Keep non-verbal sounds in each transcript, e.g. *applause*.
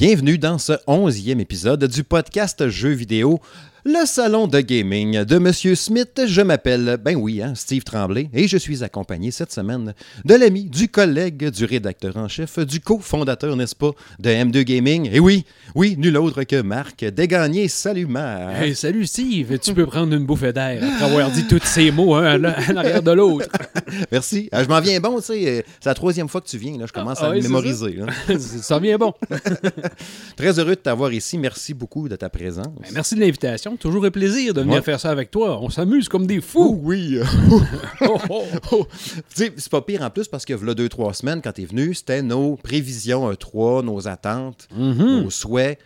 Bienvenue dans ce onzième épisode du podcast Jeux vidéo le salon de gaming de Monsieur Smith. Je m'appelle, ben oui, hein, Steve Tremblay, et je suis accompagné cette semaine de l'ami, du collègue, du rédacteur en chef, du cofondateur, n'est-ce pas, de M2 Gaming. Et oui, oui, nul autre que Marc Dégagné. Salut Marc. Hey, salut Steve, tu peux prendre une bouffée d'air après avoir dit tous ces mots hein, à l'arrière de l'autre. *laughs* Merci. Ah, je m'en viens bon, tu sais. C'est la troisième fois que tu viens, là. Je commence à ah, mémoriser. *laughs* Ça. ça vient bon. *laughs* Très heureux de t'avoir ici. Merci beaucoup de ta présence. Ben, merci de l'invitation. Toujours un plaisir de venir faire ça avec toi. On s'amuse comme des fous. Oui. *laughs* oh, oh, oh. c'est pas pire en plus parce que là, deux, trois semaines, quand tu es venu, c'était nos prévisions 3, nos attentes, mm-hmm. nos souhaits.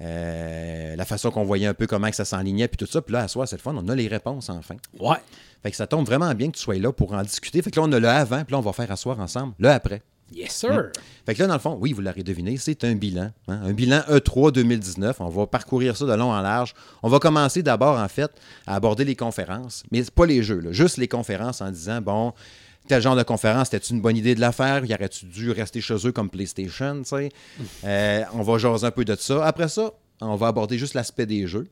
Euh, la façon qu'on voyait un peu comment que ça s'enlignait, puis tout ça. Puis là, à soi, cette fois, on a les réponses enfin. Ouais. Fait que ça tombe vraiment bien que tu sois là pour en discuter. Fait que là, on a le avant, puis là, on va faire asseoir ensemble le après. Yes, sir. Hmm. Fait que là, dans le fond, oui, vous l'aurez deviné, c'est un bilan. Hein. Un bilan E3 2019. On va parcourir ça de long en large. On va commencer d'abord, en fait, à aborder les conférences. Mais pas les jeux, juste les conférences en disant, bon, tel genre de conférence, c'était une bonne idée de la faire? Y aurait-tu dû rester chez eux comme PlayStation? Euh, on va jaser un peu de ça. Après ça, on va aborder juste l'aspect des jeux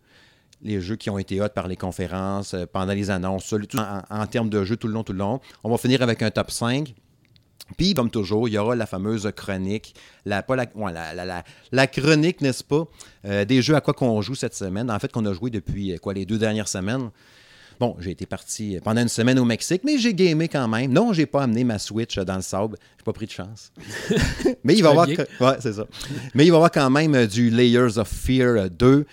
les jeux qui ont été hot par les conférences, euh, pendant les annonces, en, en, termes de jeux tout le long, tout le long. On va finir avec un top 5. Puis, comme toujours, il y aura la fameuse chronique, la, pas la, la, chronique, n'est-ce pas, euh, des jeux à quoi qu'on joue cette semaine. En fait, qu'on a joué depuis euh, quoi les deux dernières semaines. Bon, j'ai été parti euh, pendant une semaine au Mexique, mais j'ai gamé quand même. Non, j'ai pas amené ma Switch dans le sable. J'ai pas pris de chance. *laughs* mais il va y avoir, ouais, c'est ça. Mais il va avoir quand même du Layers of Fear 2,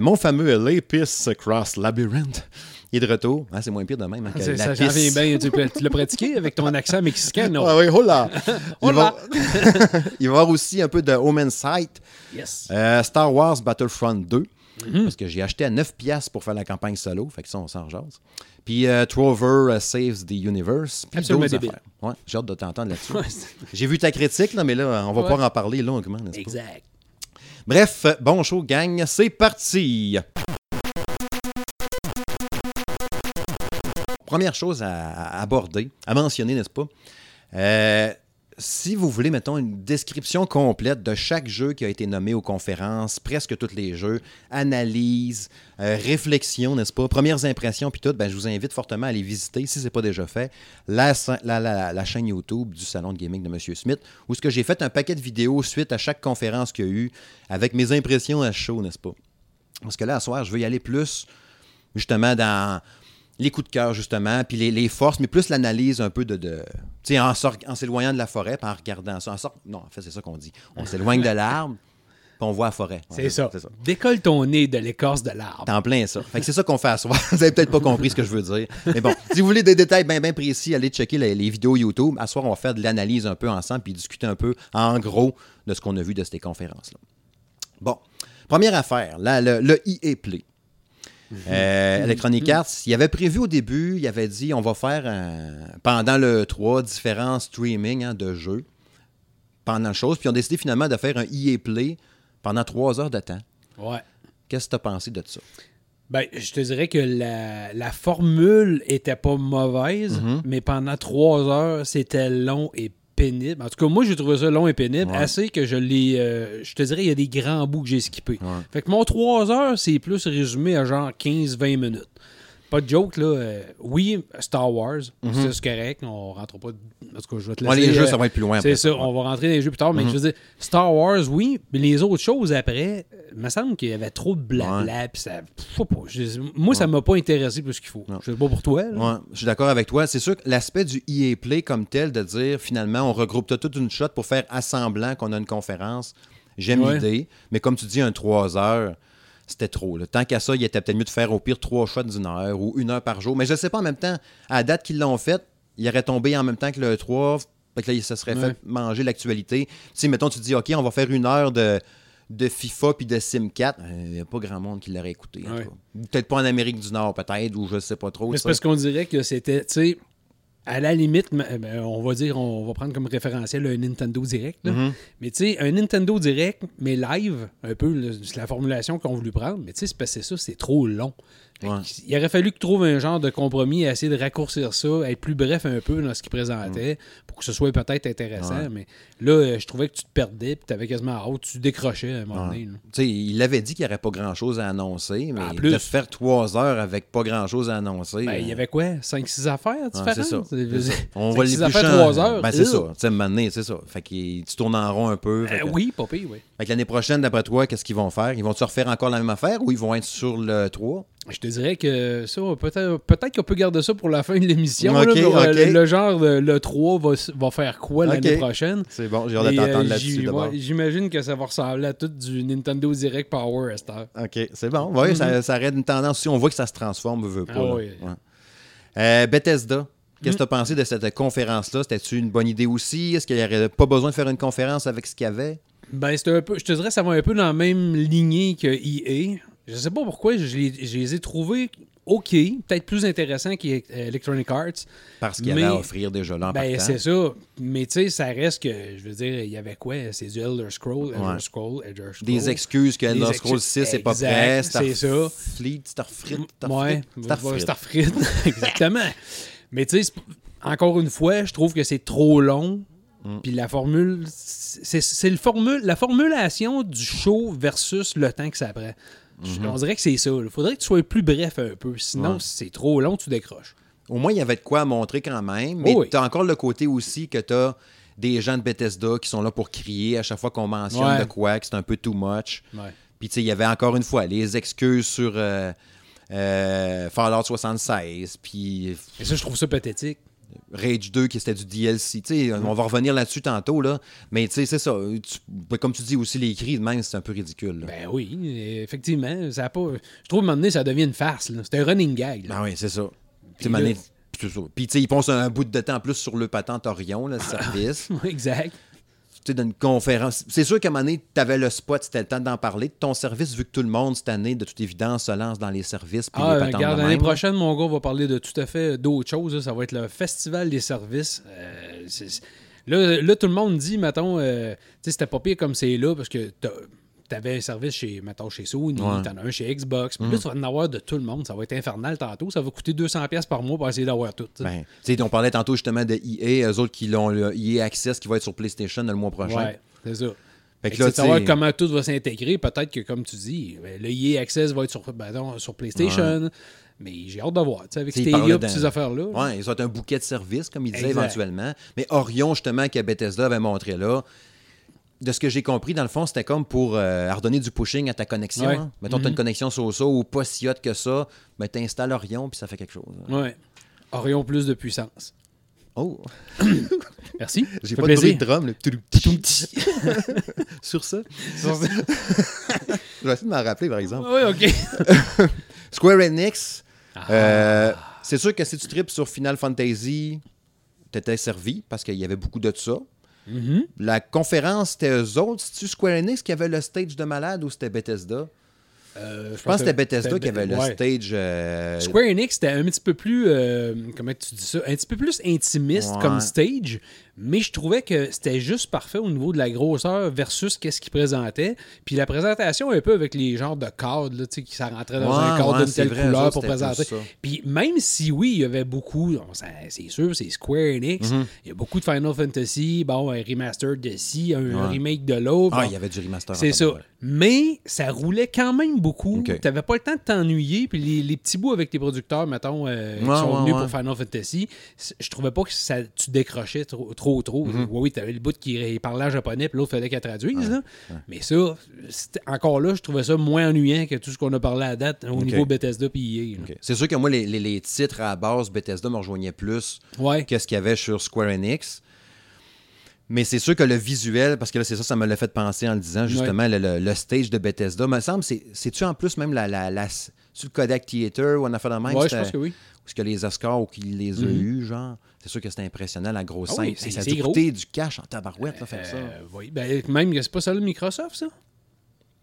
mon fameux Lapis Cross Labyrinth. Il est de retour. Ah, c'est moins pire de même. Hein, ça, j'en viens bien. Tu, l'as pratiqué avec ton accent mexicain, non? *laughs* Ah oui, hola! *laughs* Il, va... *laughs* il va y avoir aussi un peu de Home Sight. Yes. Euh, Star Wars Battlefront 2. Mm-hmm. Parce que j'ai acheté à 9$ pour faire la campagne solo. Fait que ça, on s'en jase. Puis euh, Trover euh, Saves the Universe. Puis Absolument débile. Ouais, j'ai hâte de t'entendre là-dessus. j'ai vu ta critique, là, mais là, on va pas en parler longuement, n'est-ce pas? Exact. Bref, bon show, gang. C'est parti! Première chose à, aborder, à mentionner, n'est-ce pas? Euh, si vous voulez, mettons, une description complète de chaque jeu qui a été nommé aux conférences, presque tous les jeux, analyse, euh, réflexion, n'est-ce pas, premières impressions, puis tout, ben, je vous invite fortement à aller visiter, si ce n'est pas déjà fait, la, chaîne YouTube du Salon de Gaming de M. Smith, où ce que j'ai fait un paquet de vidéos suite à chaque conférence qu'il y a eu, avec mes impressions à chaud, n'est-ce pas? Parce que là, ce soir, je veux y aller plus, justement, dans les coups de cœur, justement, puis les, forces, mais plus l'analyse un peu de. de tu sais, en, en s'éloignant de la forêt, puis en regardant ça. En sort, non, en fait, c'est ça qu'on dit. On *laughs* s'éloigne de l'arbre, puis on voit la forêt. C'est ça. Décolle ton nez de l'écorce de l'arbre. T'en plein ça. Fait que c'est ça qu'on fait à soir. *laughs* vous avez peut-être pas compris ce que je veux dire. Mais bon, si vous voulez des détails bien, bien précis, allez checker les, vidéos YouTube. À soir, on va faire de l'analyse un peu ensemble, puis discuter un peu, en gros, de ce qu'on a vu de ces conférences-là. Bon. Première affaire, là, le, le EA Play. Euh, Electronic Arts, il avait prévu au début, il avait dit on va faire pendant le 3 différents streaming hein, de jeux pendant le chose, puis ils ont décidé finalement de faire un EA Play pendant trois heures de temps. Ouais. Qu'est-ce que tu as pensé de ça? Ben, je te dirais que la, formule était pas mauvaise, mm-hmm. mais pendant trois heures, c'était long et pénible. En tout cas, moi, j'ai trouvé ça long et pénible, assez que je l'ai. Euh, je te dirais, il y a des grands bouts que j'ai skippés. Fait que mon 3 heures, c'est plus résumé à genre 15-20 minutes. Pas de joke, là. Euh, oui, Star Wars, mhm. c'est correct. On rentre pas. En tout cas, je vais te laisser. les jeux, ça va être plus loin. C'est ça, on va rentrer dans les jeux plus tard. Mais mhm. je veux dire, Star Wars, oui, mais les autres choses après, il me semble qu'il y avait trop de blabla. ça, moi, ça m'a pas intéressé plus qu'il faut. Je sais pas pour toi. je suis d'accord avec toi. C'est sûr que l'aspect du EA Play comme tel, de dire finalement, on regroupe toute une shot pour faire assemblant qu'on a une conférence, j'aime l'idée. Mais comme tu dis, un 3 heures c'était trop. Tant qu'à ça, il était peut-être mieux de faire au pire trois shots d'une heure ou une heure par jour. Mais je ne sais pas en même temps, à la date qu'ils l'ont fait, il aurait tombé en même temps que le 3. Fait là, ça serait fait manger l'actualité. Tu sais, mettons, tu dis, OK, on va faire une heure de, de FIFA puis de Sim 4. Il n'y a pas grand monde qui l'aurait écouté. Peut-être pas en Amérique du Nord, peut-être, ou je ne sais pas trop. Mais c'est parce qu'on dirait que c'était, tu sais, à la limite, ben, on va dire, on va prendre comme référentiel un Nintendo Direct. Mm-hmm. Mais tu sais, un Nintendo Direct, mais live, un peu, c'est la formulation qu'on voulu prendre. Mais tu sais, c'est parce que ça, c'est trop long. Il aurait fallu que tu trouves un genre de compromis, essayer de raccourcir ça, être plus bref un peu dans ce qu'il présentait, pour que ce soit peut-être intéressant. Mais là, euh, je trouvais que tu te perdais, puis tu avais quasiment hâte, tu décrochais à un moment donné. Il avait dit qu'il n'y aurait pas grand-chose à annoncer, mais en plus, de faire trois heures avec pas grand-chose à annoncer. Ben, il y avait quoi? 5-6 affaires différentes? C'est ça. On va les affaires trois heures? Ben, c'est ça. Tu sais, c'est ça. Fait que tu tournes en rond un peu. Euh, oui, pas pire, oui. Fait que l'année prochaine, d'après toi, qu'est-ce qu'ils vont faire? Ils vont-tu refaire encore la même affaire ou ils vont être sur le 3 je te dirais que ça, peut-être peut qu'on peut garder ça pour la fin de l'émission. Euh, le, genre, de, le 3 va, va faire quoi l'année prochaine? C'est bon, j'ai hâte de t'entendre euh, là-dessus J'imagine que ça va ressembler à tout du Nintendo Direct Power Esther. OK, c'est bon. Oui, ça, ça arrête une tendance. Si on voit que ça se transforme, veut pas. Ah, oui. Euh, Bethesda. Qu'est-ce que tu as pensé de cette conférence-là? C'était-tu une bonne idée aussi? Est-ce qu'il n'y aurait pas besoin de faire une conférence avec ce qu'il y avait? Ben, un peu, je te dirais, ça va un peu dans la même lignée que EA. Je sais pas pourquoi, je les, ai trouvés OK, peut-être plus intéressants qu'Electronic Arts. Parce qu'il y avait à offrir déjà là ben, c'est ça. Mais tu sais, ça reste que, je veux dire, il y avait quoi? C'est du Elder Scroll, Elder Scroll, Elder Scroll. Des excuses que Elder Scroll 6 n'est pas prêt. C'est ça. Fleet, Starfrit, Starfrit. Ouais, Starfrit. *laughs* Exactement. Mais tu sais, encore une fois, je trouve que c'est trop long. Mm. Puis la formule, c'est la formulation du show versus le temps que ça prend. Mhm. On dirait que c'est ça. Il faudrait que tu sois plus bref un peu. Sinon, c'est trop long, tu décroches. Au moins, il y avait de quoi montrer quand même. Mais tu as encore le côté aussi que tu as des gens de Bethesda qui sont là pour crier à chaque fois qu'on mentionne de quoi, que c'est un peu too much. Puis, tu sais, il y avait encore une fois les excuses sur euh, euh, Fallout 76. Puis. Et ça, je trouve ça pathétique. Rage 2 qui était du DLC. On va revenir là-dessus tantôt, là. mais c'est ça. Comme tu dis aussi, les cris, même, c'est un peu ridicule. Ben oui, effectivement. Ça pas, je trouve, à un moment donné, ça devient une farce. C'est un running gag. Ben oui, c'est ça. Puis, Puis, tu sais, ils pensent un bout de temps en plus sur le patente Orion, le *laughs* service. exact d'une conférence. C'est sûr qu'à un moment donné, tu avais le spot, c'était le temps d'en parler. Ton service, vu que tout le monde, cette année, de toute évidence, se lance dans les services. Puis ah, regarde, l'année prochaine, mon gars va parler de tout à fait d'autres choses. Ça va être le festival des services. Euh, là, tout le monde dit, mettons, euh, tu sais, c'était pas pire comme c'est là, parce que tu avais un service chez, mettons, chez Sony, tu en as un chez Xbox. Puis là, mm. tu vas en avoir de tout le monde. Ça va être infernal tantôt. Ça va coûter 200$ par mois pour essayer d'avoir tout. Ben, on parlait tantôt justement de EA, eux autres qui l'ont le EA Access qui va être sur PlayStation le mois prochain. Ouais, c'est ça. Fait que là, savoir comment tout va s'intégrer. Peut-être que, comme tu dis, ben, le EA Access va être sur, ben, sur PlayStation. Mais j'ai hâte de voir, avec Stadia et ces affaires-là. Oui, ils ont un bouquet de services, comme ils disaient éventuellement. Mais Orion, justement, que Bethesda avait montré là, de ce que j'ai compris, dans le fond, c'était comme pour euh, redonner du pushing à ta connexion. Hein. Mettons, tu as une mhm. connexion sur ça ou pas si hot que ça, mais tu installes Orion puis ça fait quelque chose. Hein. Ouais. Orion plus de puissance. Oh! *coughs* Merci. *coughs* J'ai pas de bruit de drum, le *laughs* Sur ça? Sur ça. *laughs* Je vais essayer de m'en rappeler, par exemple. Oui, OK. *laughs* Square Enix, ah. euh, c'est sûr que si tu tripes sur Final Fantasy, t'étais servi parce qu'il y avait beaucoup de ça. Mm-hmm. La conférence, c'était eux autres. C'est-tu Square Enix qui avait le stage de malade ou c'était Bethesda? Euh, je, pense que c'était Bethesda qui avait le stage. Euh, Square Enix, c'était un petit peu plus. Euh, comment tu dis ça Un petit peu plus intimiste comme stage, mais je trouvais que c'était juste parfait au niveau de la grosseur versus qu'est-ce qu'il présentait. Puis la présentation, un peu avec les genres de cadres, là, qui ça rentrait dans un cadre d'une telle couleur pour présenter. Puis même si oui, il y avait beaucoup, c'est sûr, c'est Square Enix, mhm. il y a beaucoup de Final Fantasy, bon, un remaster de ci, un remake de l'autre. Ah, il y avait du remaster. C'est ça. Mais ça roulait quand même beaucoup. Tu n'avais pas le temps de t'ennuyer. Puis les, petits bouts avec tes producteurs, mettons, euh, qui sont venus pour Final Fantasy, je trouvais pas que ça, tu décrochais trop trop, trop. Mhm. Oui, tu avais le bout qui parlait en japonais, puis l'autre fallait qu'elle traduise. Mais ça, encore là, je trouvais ça moins ennuyant que tout ce qu'on a parlé à date au niveau Bethesda puis EA. C'est sûr que moi, les, titres à base Bethesda me rejoignaient plus que ce qu'il y avait sur Square Enix. Mais c'est sûr que le visuel, parce que là, c'est ça, ça me l'a fait penser en le disant, justement, le, stage de Bethesda, me semble, c'est-tu en plus même la, la, sur le Kodak Theater ou on a fait de même? Oui, je pense que oui. Parce que les Oscars ou qu'il les a mhm. eus, genre? C'est sûr que c'était impressionnant, la grosse ah scène. ça a coûté du cash en tabarouette, là, faire ça. Euh, oui, ben, même, c'est pas ça le Microsoft, ça?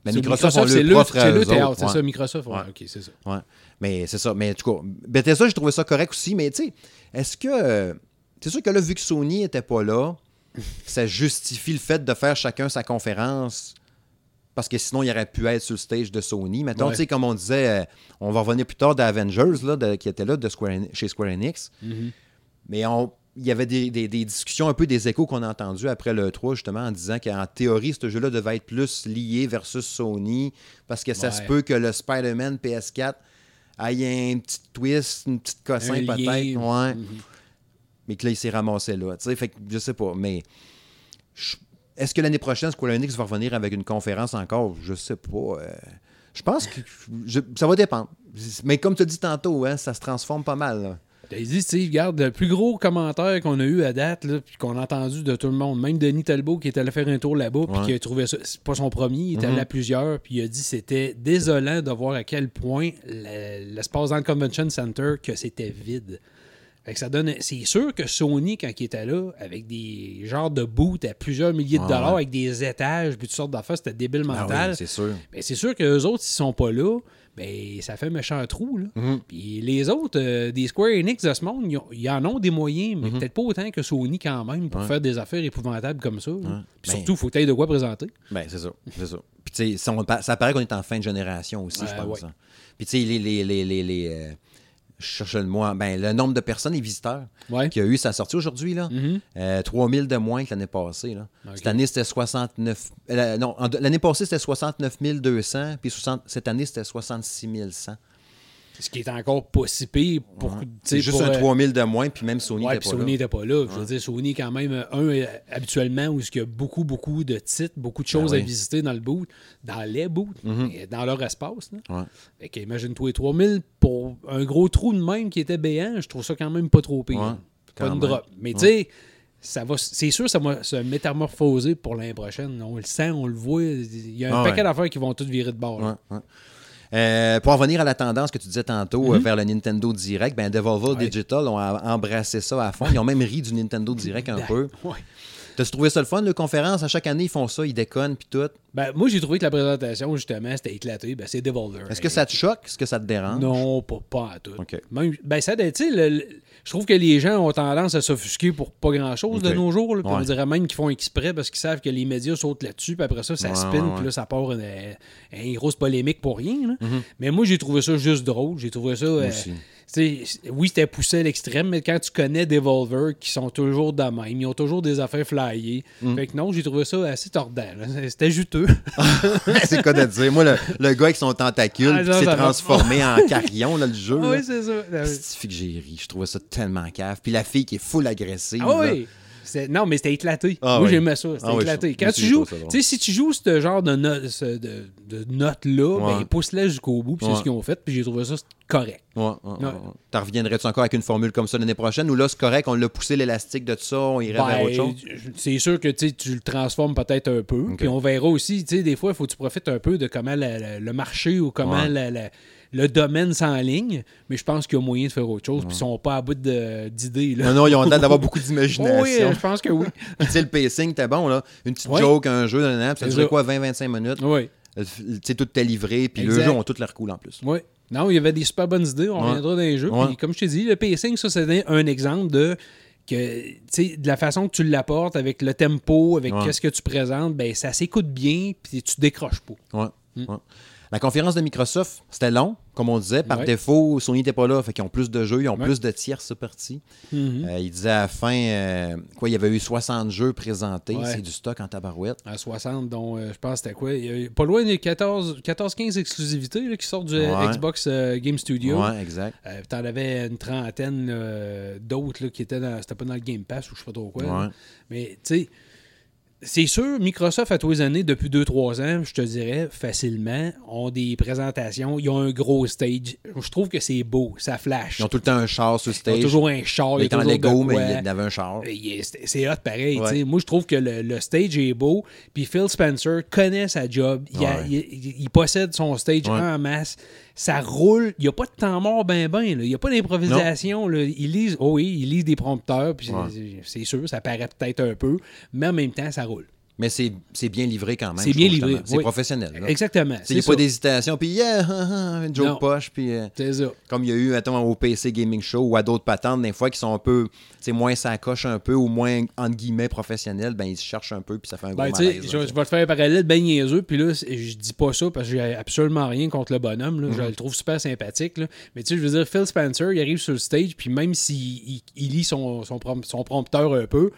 Ben, Microsoft, c'est le, c'est le théâtre, c'est ça, Microsoft? Ouais. OK, c'est ça. Ouais. Mais c'est ça. Mais en tout cas, Bethesda, j'ai trouvé ça correct aussi. Mais tu sais, est-ce que. C'est sûr que là, vu que Sony n'était pas là, *laughs* ça justifie le fait de faire chacun sa conférence? Parce que sinon, il aurait pu être sur le stage de Sony. Ouais. tu sais, comme on disait, euh, on va revenir plus tard d'Avengers, là, de- qui était là de Square chez Square Enix. Mhm. Mais on, il y avait des, des- des discussions, un peu des échos qu'on a entendus après le 3, justement, en disant qu'en théorie, ce jeu-là devait être plus lié versus Sony, parce que ça Ouais. se peut que le Spider-Man PS4 ait un petit twist, une petite cossin peut-être. Ouais. Mhm. Mais que là, il s'est ramassé là. Tu sais, fait que je sais pas. Mais est-ce que l'année prochaine, Square Enix va revenir avec une conférence encore? Je sais pas. euh, je pense que je- ça va dépendre. Mais comme tu as dit tantôt, hein, ça se transforme pas mal. là. T'as dit, tu regarde, le plus gros commentaire qu'on a eu à date, là, puis qu'on a entendu de tout le monde, même Denis Talbot qui est allé faire un tour là-bas, puis qui a trouvé ça, c'est pas son premier, il est allé à plusieurs, puis il a dit c'était désolant de voir à quel point le- l'espace dans le Convention Center, que c'était vide. Fait que ça donne. C'est sûr que Sony, quand il était là, avec des genres de boots à plusieurs milliers de dollars, ouais. avec des étages, puis toutes sortes d'affaires, c'était débile Ah mental. oui, c'est sûr. Ben, c'est sûr qu'eux autres, s'ils sont pas là, ben, ça fait un méchant trou. Là. Mhm. Puis les autres, euh, des Square Enix de ce monde, ils, en ont des moyens, mais Mhm. peut-être pas autant que Sony quand même pour Ouais. faire des affaires épouvantables comme ça. Ouais. Puis Ben- surtout, il faut que tu de quoi présenter. Ben, c'est ça. C'est ça. Puis, tu sais, ça, ça paraît qu'on est en fin de génération aussi, je Euh, pense. ouais. hein. Puis, tu sais, les. les, les, les, les, euh, je cherche le. Ben, le nombre de personnes et visiteurs Ouais. y a eu, ça sorti aujourd'hui, là. Euh, 3000 de moins que l'année passée. Là. Cette année, c'était 69. euh, non, l'année passée, c'était 69 200, puis 60 cette année, c'était 66 100. Ce qui est encore pas si pire pour. juste pour, un euh, 3000 de moins, puis même Sony Ouais, n'était puis pas Sony là. n'était pas là. Je veux dire, Sony, quand même, euh, un, euh, habituellement, où il y a beaucoup, beaucoup de titres, beaucoup de choses Ben oui. à visiter dans le boot, dans les boots, Mhm. et dans leur espace. Là. Ouais. Fait imagine-toi, les 3000 pour un gros trou de même qui était béant, je trouve ça quand même pas trop pire. Ouais, pas une drop. Mais Ouais. tu sais, ça va, c'est sûr ça va se métamorphoser pour l'année prochaine. On le sent, on le voit. Il y a un Ah paquet ouais. d'affaires qui vont toutes virer de bord. Ouais, ouais. Euh, pour en revenir à la tendance que tu disais tantôt euh, vers le Nintendo Direct, ben Devolver Mhm. Ouais. Digital ont a- embrassé ça à fond. Ils ont même ri du Nintendo Direct un peu. *laughs* Ouais. T'as trouvé ça le fun, le conférence? À chaque année, ils font ça, ils déconnent, puis tout. Ben, moi, j'ai trouvé que la présentation, justement, c'était éclaté. Ben, c'est Devolver. Est-ce que ça te choque? Est-ce que ça te dérange? Non, pas, pas à tout. OK. Même, ben, ça, tu sais, le- le- je trouve que les gens ont tendance à s'offusquer pour pas grand-chose de nos jours. là. Puis On Ouais. dirait même qu'ils font exprès parce qu'ils savent que les médias sautent là-dessus. Puis après ça, ça Ouais, spin. ouais, ouais. Puis là, ça part une, une grosse polémique pour rien. là. Mhm. Mais moi, j'ai trouvé ça juste drôle. J'ai trouvé ça. euh, oui, c'était poussé à l'extrême, mais quand tu connais Devolver, qui sont toujours de même, ils ont toujours des affaires flyées. Mhm. Fait que non, j'ai trouvé ça assez tordant. C'était juteux. *laughs* c'est quoi de dire? Moi, le, le gars avec son tentacule Ah, qui s'est transformé en *laughs* carillon, là, le jeu. oui, c'est ça. C'est que j'ai ri. Je trouvais ça tellement cave. Puis la fille qui est full agressive. Ah oui! Non, mais c'était éclaté. Ah Moi, oui. j'aimais ça. C'était Ah oui, éclaté. je- Quand moi tu joues, tu sais, si tu joues ce genre de, no- de, de notes-là, Ouais. ben, pousse-la jusqu'au bout, puis Ouais. c'est ce qu'ils ont fait, puis j'ai trouvé ça correct. Ouais. T'en reviendrais-tu encore avec une formule comme ça l'année prochaine ou là, c'est correct, on l'a poussé l'élastique de ça, on irait vers autre chose? Ben, c'est sûr que tu le transformes peut-être un peu, puis on verra aussi, tu sais, des fois, il faut que tu profites un peu de comment la- la- le marché ou comment la- le domaine s'enligne, mais je pense qu'il y a moyen de faire autre chose, puis ils sont pas à bout d'idées. Non, non, ils ont l'air d'avoir beaucoup *laughs* d'imagination. oui, je pense que oui. *laughs* Tu sais, le pacing, t'es bon, là. Une petite joke, un jeu, ça C'est durait ça. quoi, 20-25 minutes? oui. Euh, Tu sais, tout est livré, puis le jeu ont tout l'air cool en plus. Oui. Non, il y avait des super bonnes idées. On Ouais. reviendra dans les jeux. Ouais. Puis, comme je t'ai dit, le pacing, ça, c'était un exemple de que de la façon que tu l'apportes avec le tempo, avec Ouais. qu'est-ce que tu présentes, ben ça s'écoute bien, puis tu décroches pas. Ouais. Mm. La conférence de Microsoft, c'était long, comme on disait. Par Ouais. défaut, Sony n'était pas là, fait qu'ils ont plus de jeux, ils ont Ouais. plus de tierces parties. Mhm. Euh, il disait à la fin, euh, quoi, il y avait eu 60 jeux présentés. Ouais. C'est du stock en tabarouette. À 60, dont euh, je pense c'était quoi? Il y a pas loin des 14-15 exclusivités là, qui sortent du. Xbox Game Studio. Ouais, exact. T'en avais une trentaine d'autres qui étaient dans. C'était pas dans le Game Pass ou je sais pas trop quoi. Mais tu sais, c'est sûr, Microsoft, à tous les années, depuis 2-3 ans, je te dirais facilement, ont des présentations, ils ont un gros stage. Je trouve que c'est beau, ça flash. Ils ont tout le temps un char sur Ils stage. ont toujours un char, il il y était a en Lego, mais quoi. il y avait un char. C'est hot pareil. Ouais. Moi, je trouve que le, le stage est beau. Puis Phil Spencer connaît sa job. Il, a- Ouais. il- il- il possède son stage Ouais. en masse. Ça roule. Il n'y a pas de temps mort ben ben. Il n'y a pas d'improvisation. là. Il lise, oh oui, il lise des prompteurs. Puis c'est- Ouais. c'est sûr, ça paraît peut-être un peu. Mais en même temps, ça roule. Mais c'est bien livré quand même. C'est je bien livré. C'est oui. professionnel. là. Exactement. Il n'y a pas d'hésitation, puis yeah, *laughs* une joke Non. poche, puis euh, C'est ça. comme il y a eu, mettons, au PC Gaming Show ou à d'autres patentes, des fois, qui sont un peu, c'est moins sacoche un peu ou moins, entre guillemets, professionnels, ben ils se cherchent un peu, puis ça fait un gros Ben, sais, malaise. je, je vais te faire un parallèle bien niaiseux, puis là, je dis pas ça parce que j'ai absolument rien contre le bonhomme. là. Mhm. Je le trouve super sympathique. là. Mais tu sais, je veux dire, Phil Spencer, il arrive sur le stage, puis même s'il il, il lit son, son, prom- son prompteur un peu,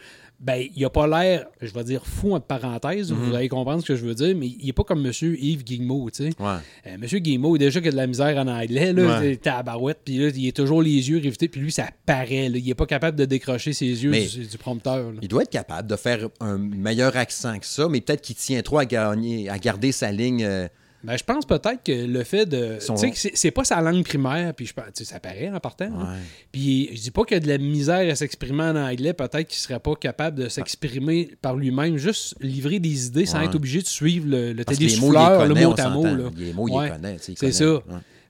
ben, il a pas l'air, je vais dire fou entre parenthèses, Mhm. vous allez comprendre ce que je veux dire, mais il est pas comme Monsieur Yves Guillemot, tu sais. Ouais. Euh, Monsieur Guillemot, déjà qu'il a de la misère en anglais, là, Ouais. t'es à barouette, puis là, il est toujours les yeux rivetés, puis lui, ça paraît, là. il est pas capable de décrocher ses yeux du, du prompteur. là. Il doit être capable de faire un meilleur accent que ça, mais peut-être qu'il tient trop à, gagner, à garder sa ligne. euh, Ben, je pense peut-être que le fait de. Tu sais, c'est- pas sa langue primaire, puis je ça paraît en partant. Puis je dis pas qu'il y a de la misère à s'exprimer en anglais, peut-être qu'il serait pas capable de s'exprimer par lui-même, juste livrer des idées sans être obligé de suivre le, le télésouffleur, le mot à mot. Les mots, il les connaît. C'est ça. Ouais.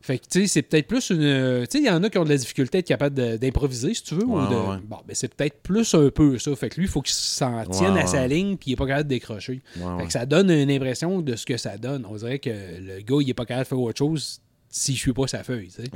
Fait que, tu sais, c'est peut-être plus une. Tu sais, il y en a qui ont de la difficulté à être capable d'improviser, si tu veux. ou de- ouais. Bon, ben, c'est peut-être plus un peu ça. Fait que lui, il faut qu'il s'en tienne Ouais, à sa ligne, puis il est pas capable de décrocher. Fait que ça donne une impression de ce que ça donne. On dirait que le gars, il est pas capable de faire autre chose si je suis pas sa feuille, tu sais.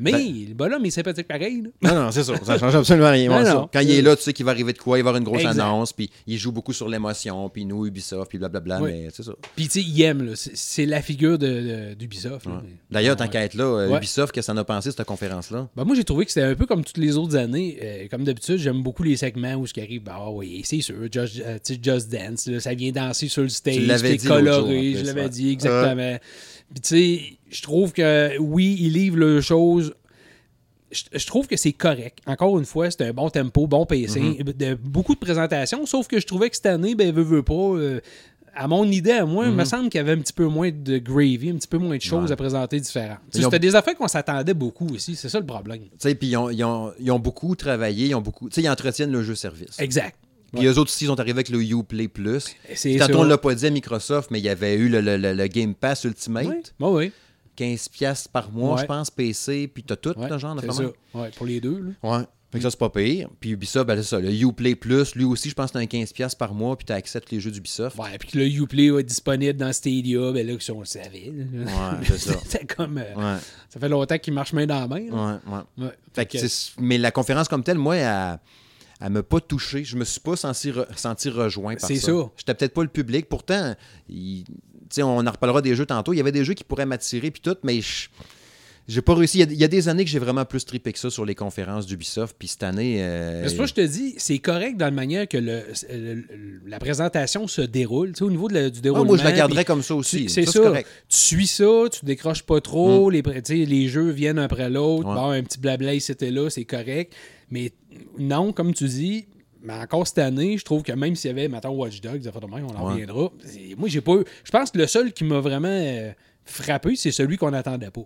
Mais Ben- le bonhomme, il est sympathique pareil. là. Non, non, c'est ça. Ça change absolument rien. *laughs* Non, non. Quand il est là, tu sais qu'il va arriver de quoi, il va y avoir une grosse Exact. annonce, puis il joue beaucoup sur l'émotion, puis nous, Ubisoft, puis blablabla, Oui. mais c'est ça. Puis, tu sais, il aime. C'est- la figure de- de- d'Ubisoft. Ouais. D'ailleurs, tant qu'à être là, euh, Ouais. Ubisoft, qu'est-ce que ça en a pensé, cette conférence-là? Ben, moi, j'ai trouvé que c'était un peu comme toutes les autres années. Euh, comme d'habitude, j'aime beaucoup les segments où ce qui arrive. Ben, ah oui, c'est sûr. Just, sais, Just Dance, là, ça vient danser sur le stage. C'est jour, en coloré. je l'avais dit, exactement. Puis, tu sais, je trouve que oui, ils livrent le chose. Je, trouve que c'est correct. Encore une fois, c'est un bon tempo, bon pacing, Mm-hmm. de, beaucoup de présentations. Sauf que je trouvais que cette année, ben, veut, veut pas. euh, à mon idée, à moi, il me semble qu'il y avait un petit peu moins de gravy, un petit peu moins de choses. Ouais. à présenter différentes. Ont- C'était des affaires qu'on s'attendait beaucoup aussi. C'est ça le problème. Tu sais, puis ils ont, ils, ont, ils ont beaucoup travaillé, ils ont beaucoup. Tu sais, ils entretiennent le jeu-service. Exact. Puis eux autres aussi, ils sont arrivés avec le Uplay Plus. Tantôt, on l'a pas dit à Microsoft, mais il y avait eu le, le- le- le Game Pass Ultimate. Oui, oui, oui. 15$ piastres par mois, Ouais. je pense, PC, puis t'as tout, Ouais, le genre de ça. Ouais, pour les deux. Là. Ouais. Fait que ça, c'est pas pire. Puis Ubisoft, ben, c'est ça. Le Uplay Plus, lui aussi, je pense que c'est un 15$ piastres par mois, puis tu acceptes les jeux d'Ubisoft. Ouais, puis que le Uplay va être disponible dans Stadia, ben là, si on le savait. là. Ouais, c'est *laughs* ça. c'est comme. euh, Ouais, Ça fait longtemps qu'il marche main dans la main. là. ouais, ouais. Ouais. Fait que mais la conférence comme telle, moi, elle, elle m'a pas touché. Je me suis pas senti, re- senti rejoint par ça. C'est ça. J'étais peut-être pas le public. Pourtant, il- on en reparlera des jeux tantôt. Il y avait des jeux qui pourraient m'attirer, puis tout, mais je- j'ai pas réussi. Il y, a, il y a des années que j'ai vraiment plus trippé que ça sur les conférences d'Ubisoft, puis cette année... euh, c'est pour je te dis, c'est correct dans la manière que le, le- le- la présentation se déroule. Tu sais, au niveau de la- du ah, déroulement. moi, je la garderais comme ça aussi. C'est ça. correct. Tu suis ça, tu décroches pas trop. Les, tu sais, les jeux viennent un après l'autre. Ouais. Bon, un petit blabla et là, c'est correct. Mais non, comme tu dis, mais encore cette année, je trouve que même s'il y avait, maintenant Watch Dogs, de même, on en Ouais. reviendra. Moi, j'ai pas eu. Je pense que le seul qui m'a vraiment euh, frappé, c'est celui qu'on n'attendait pas.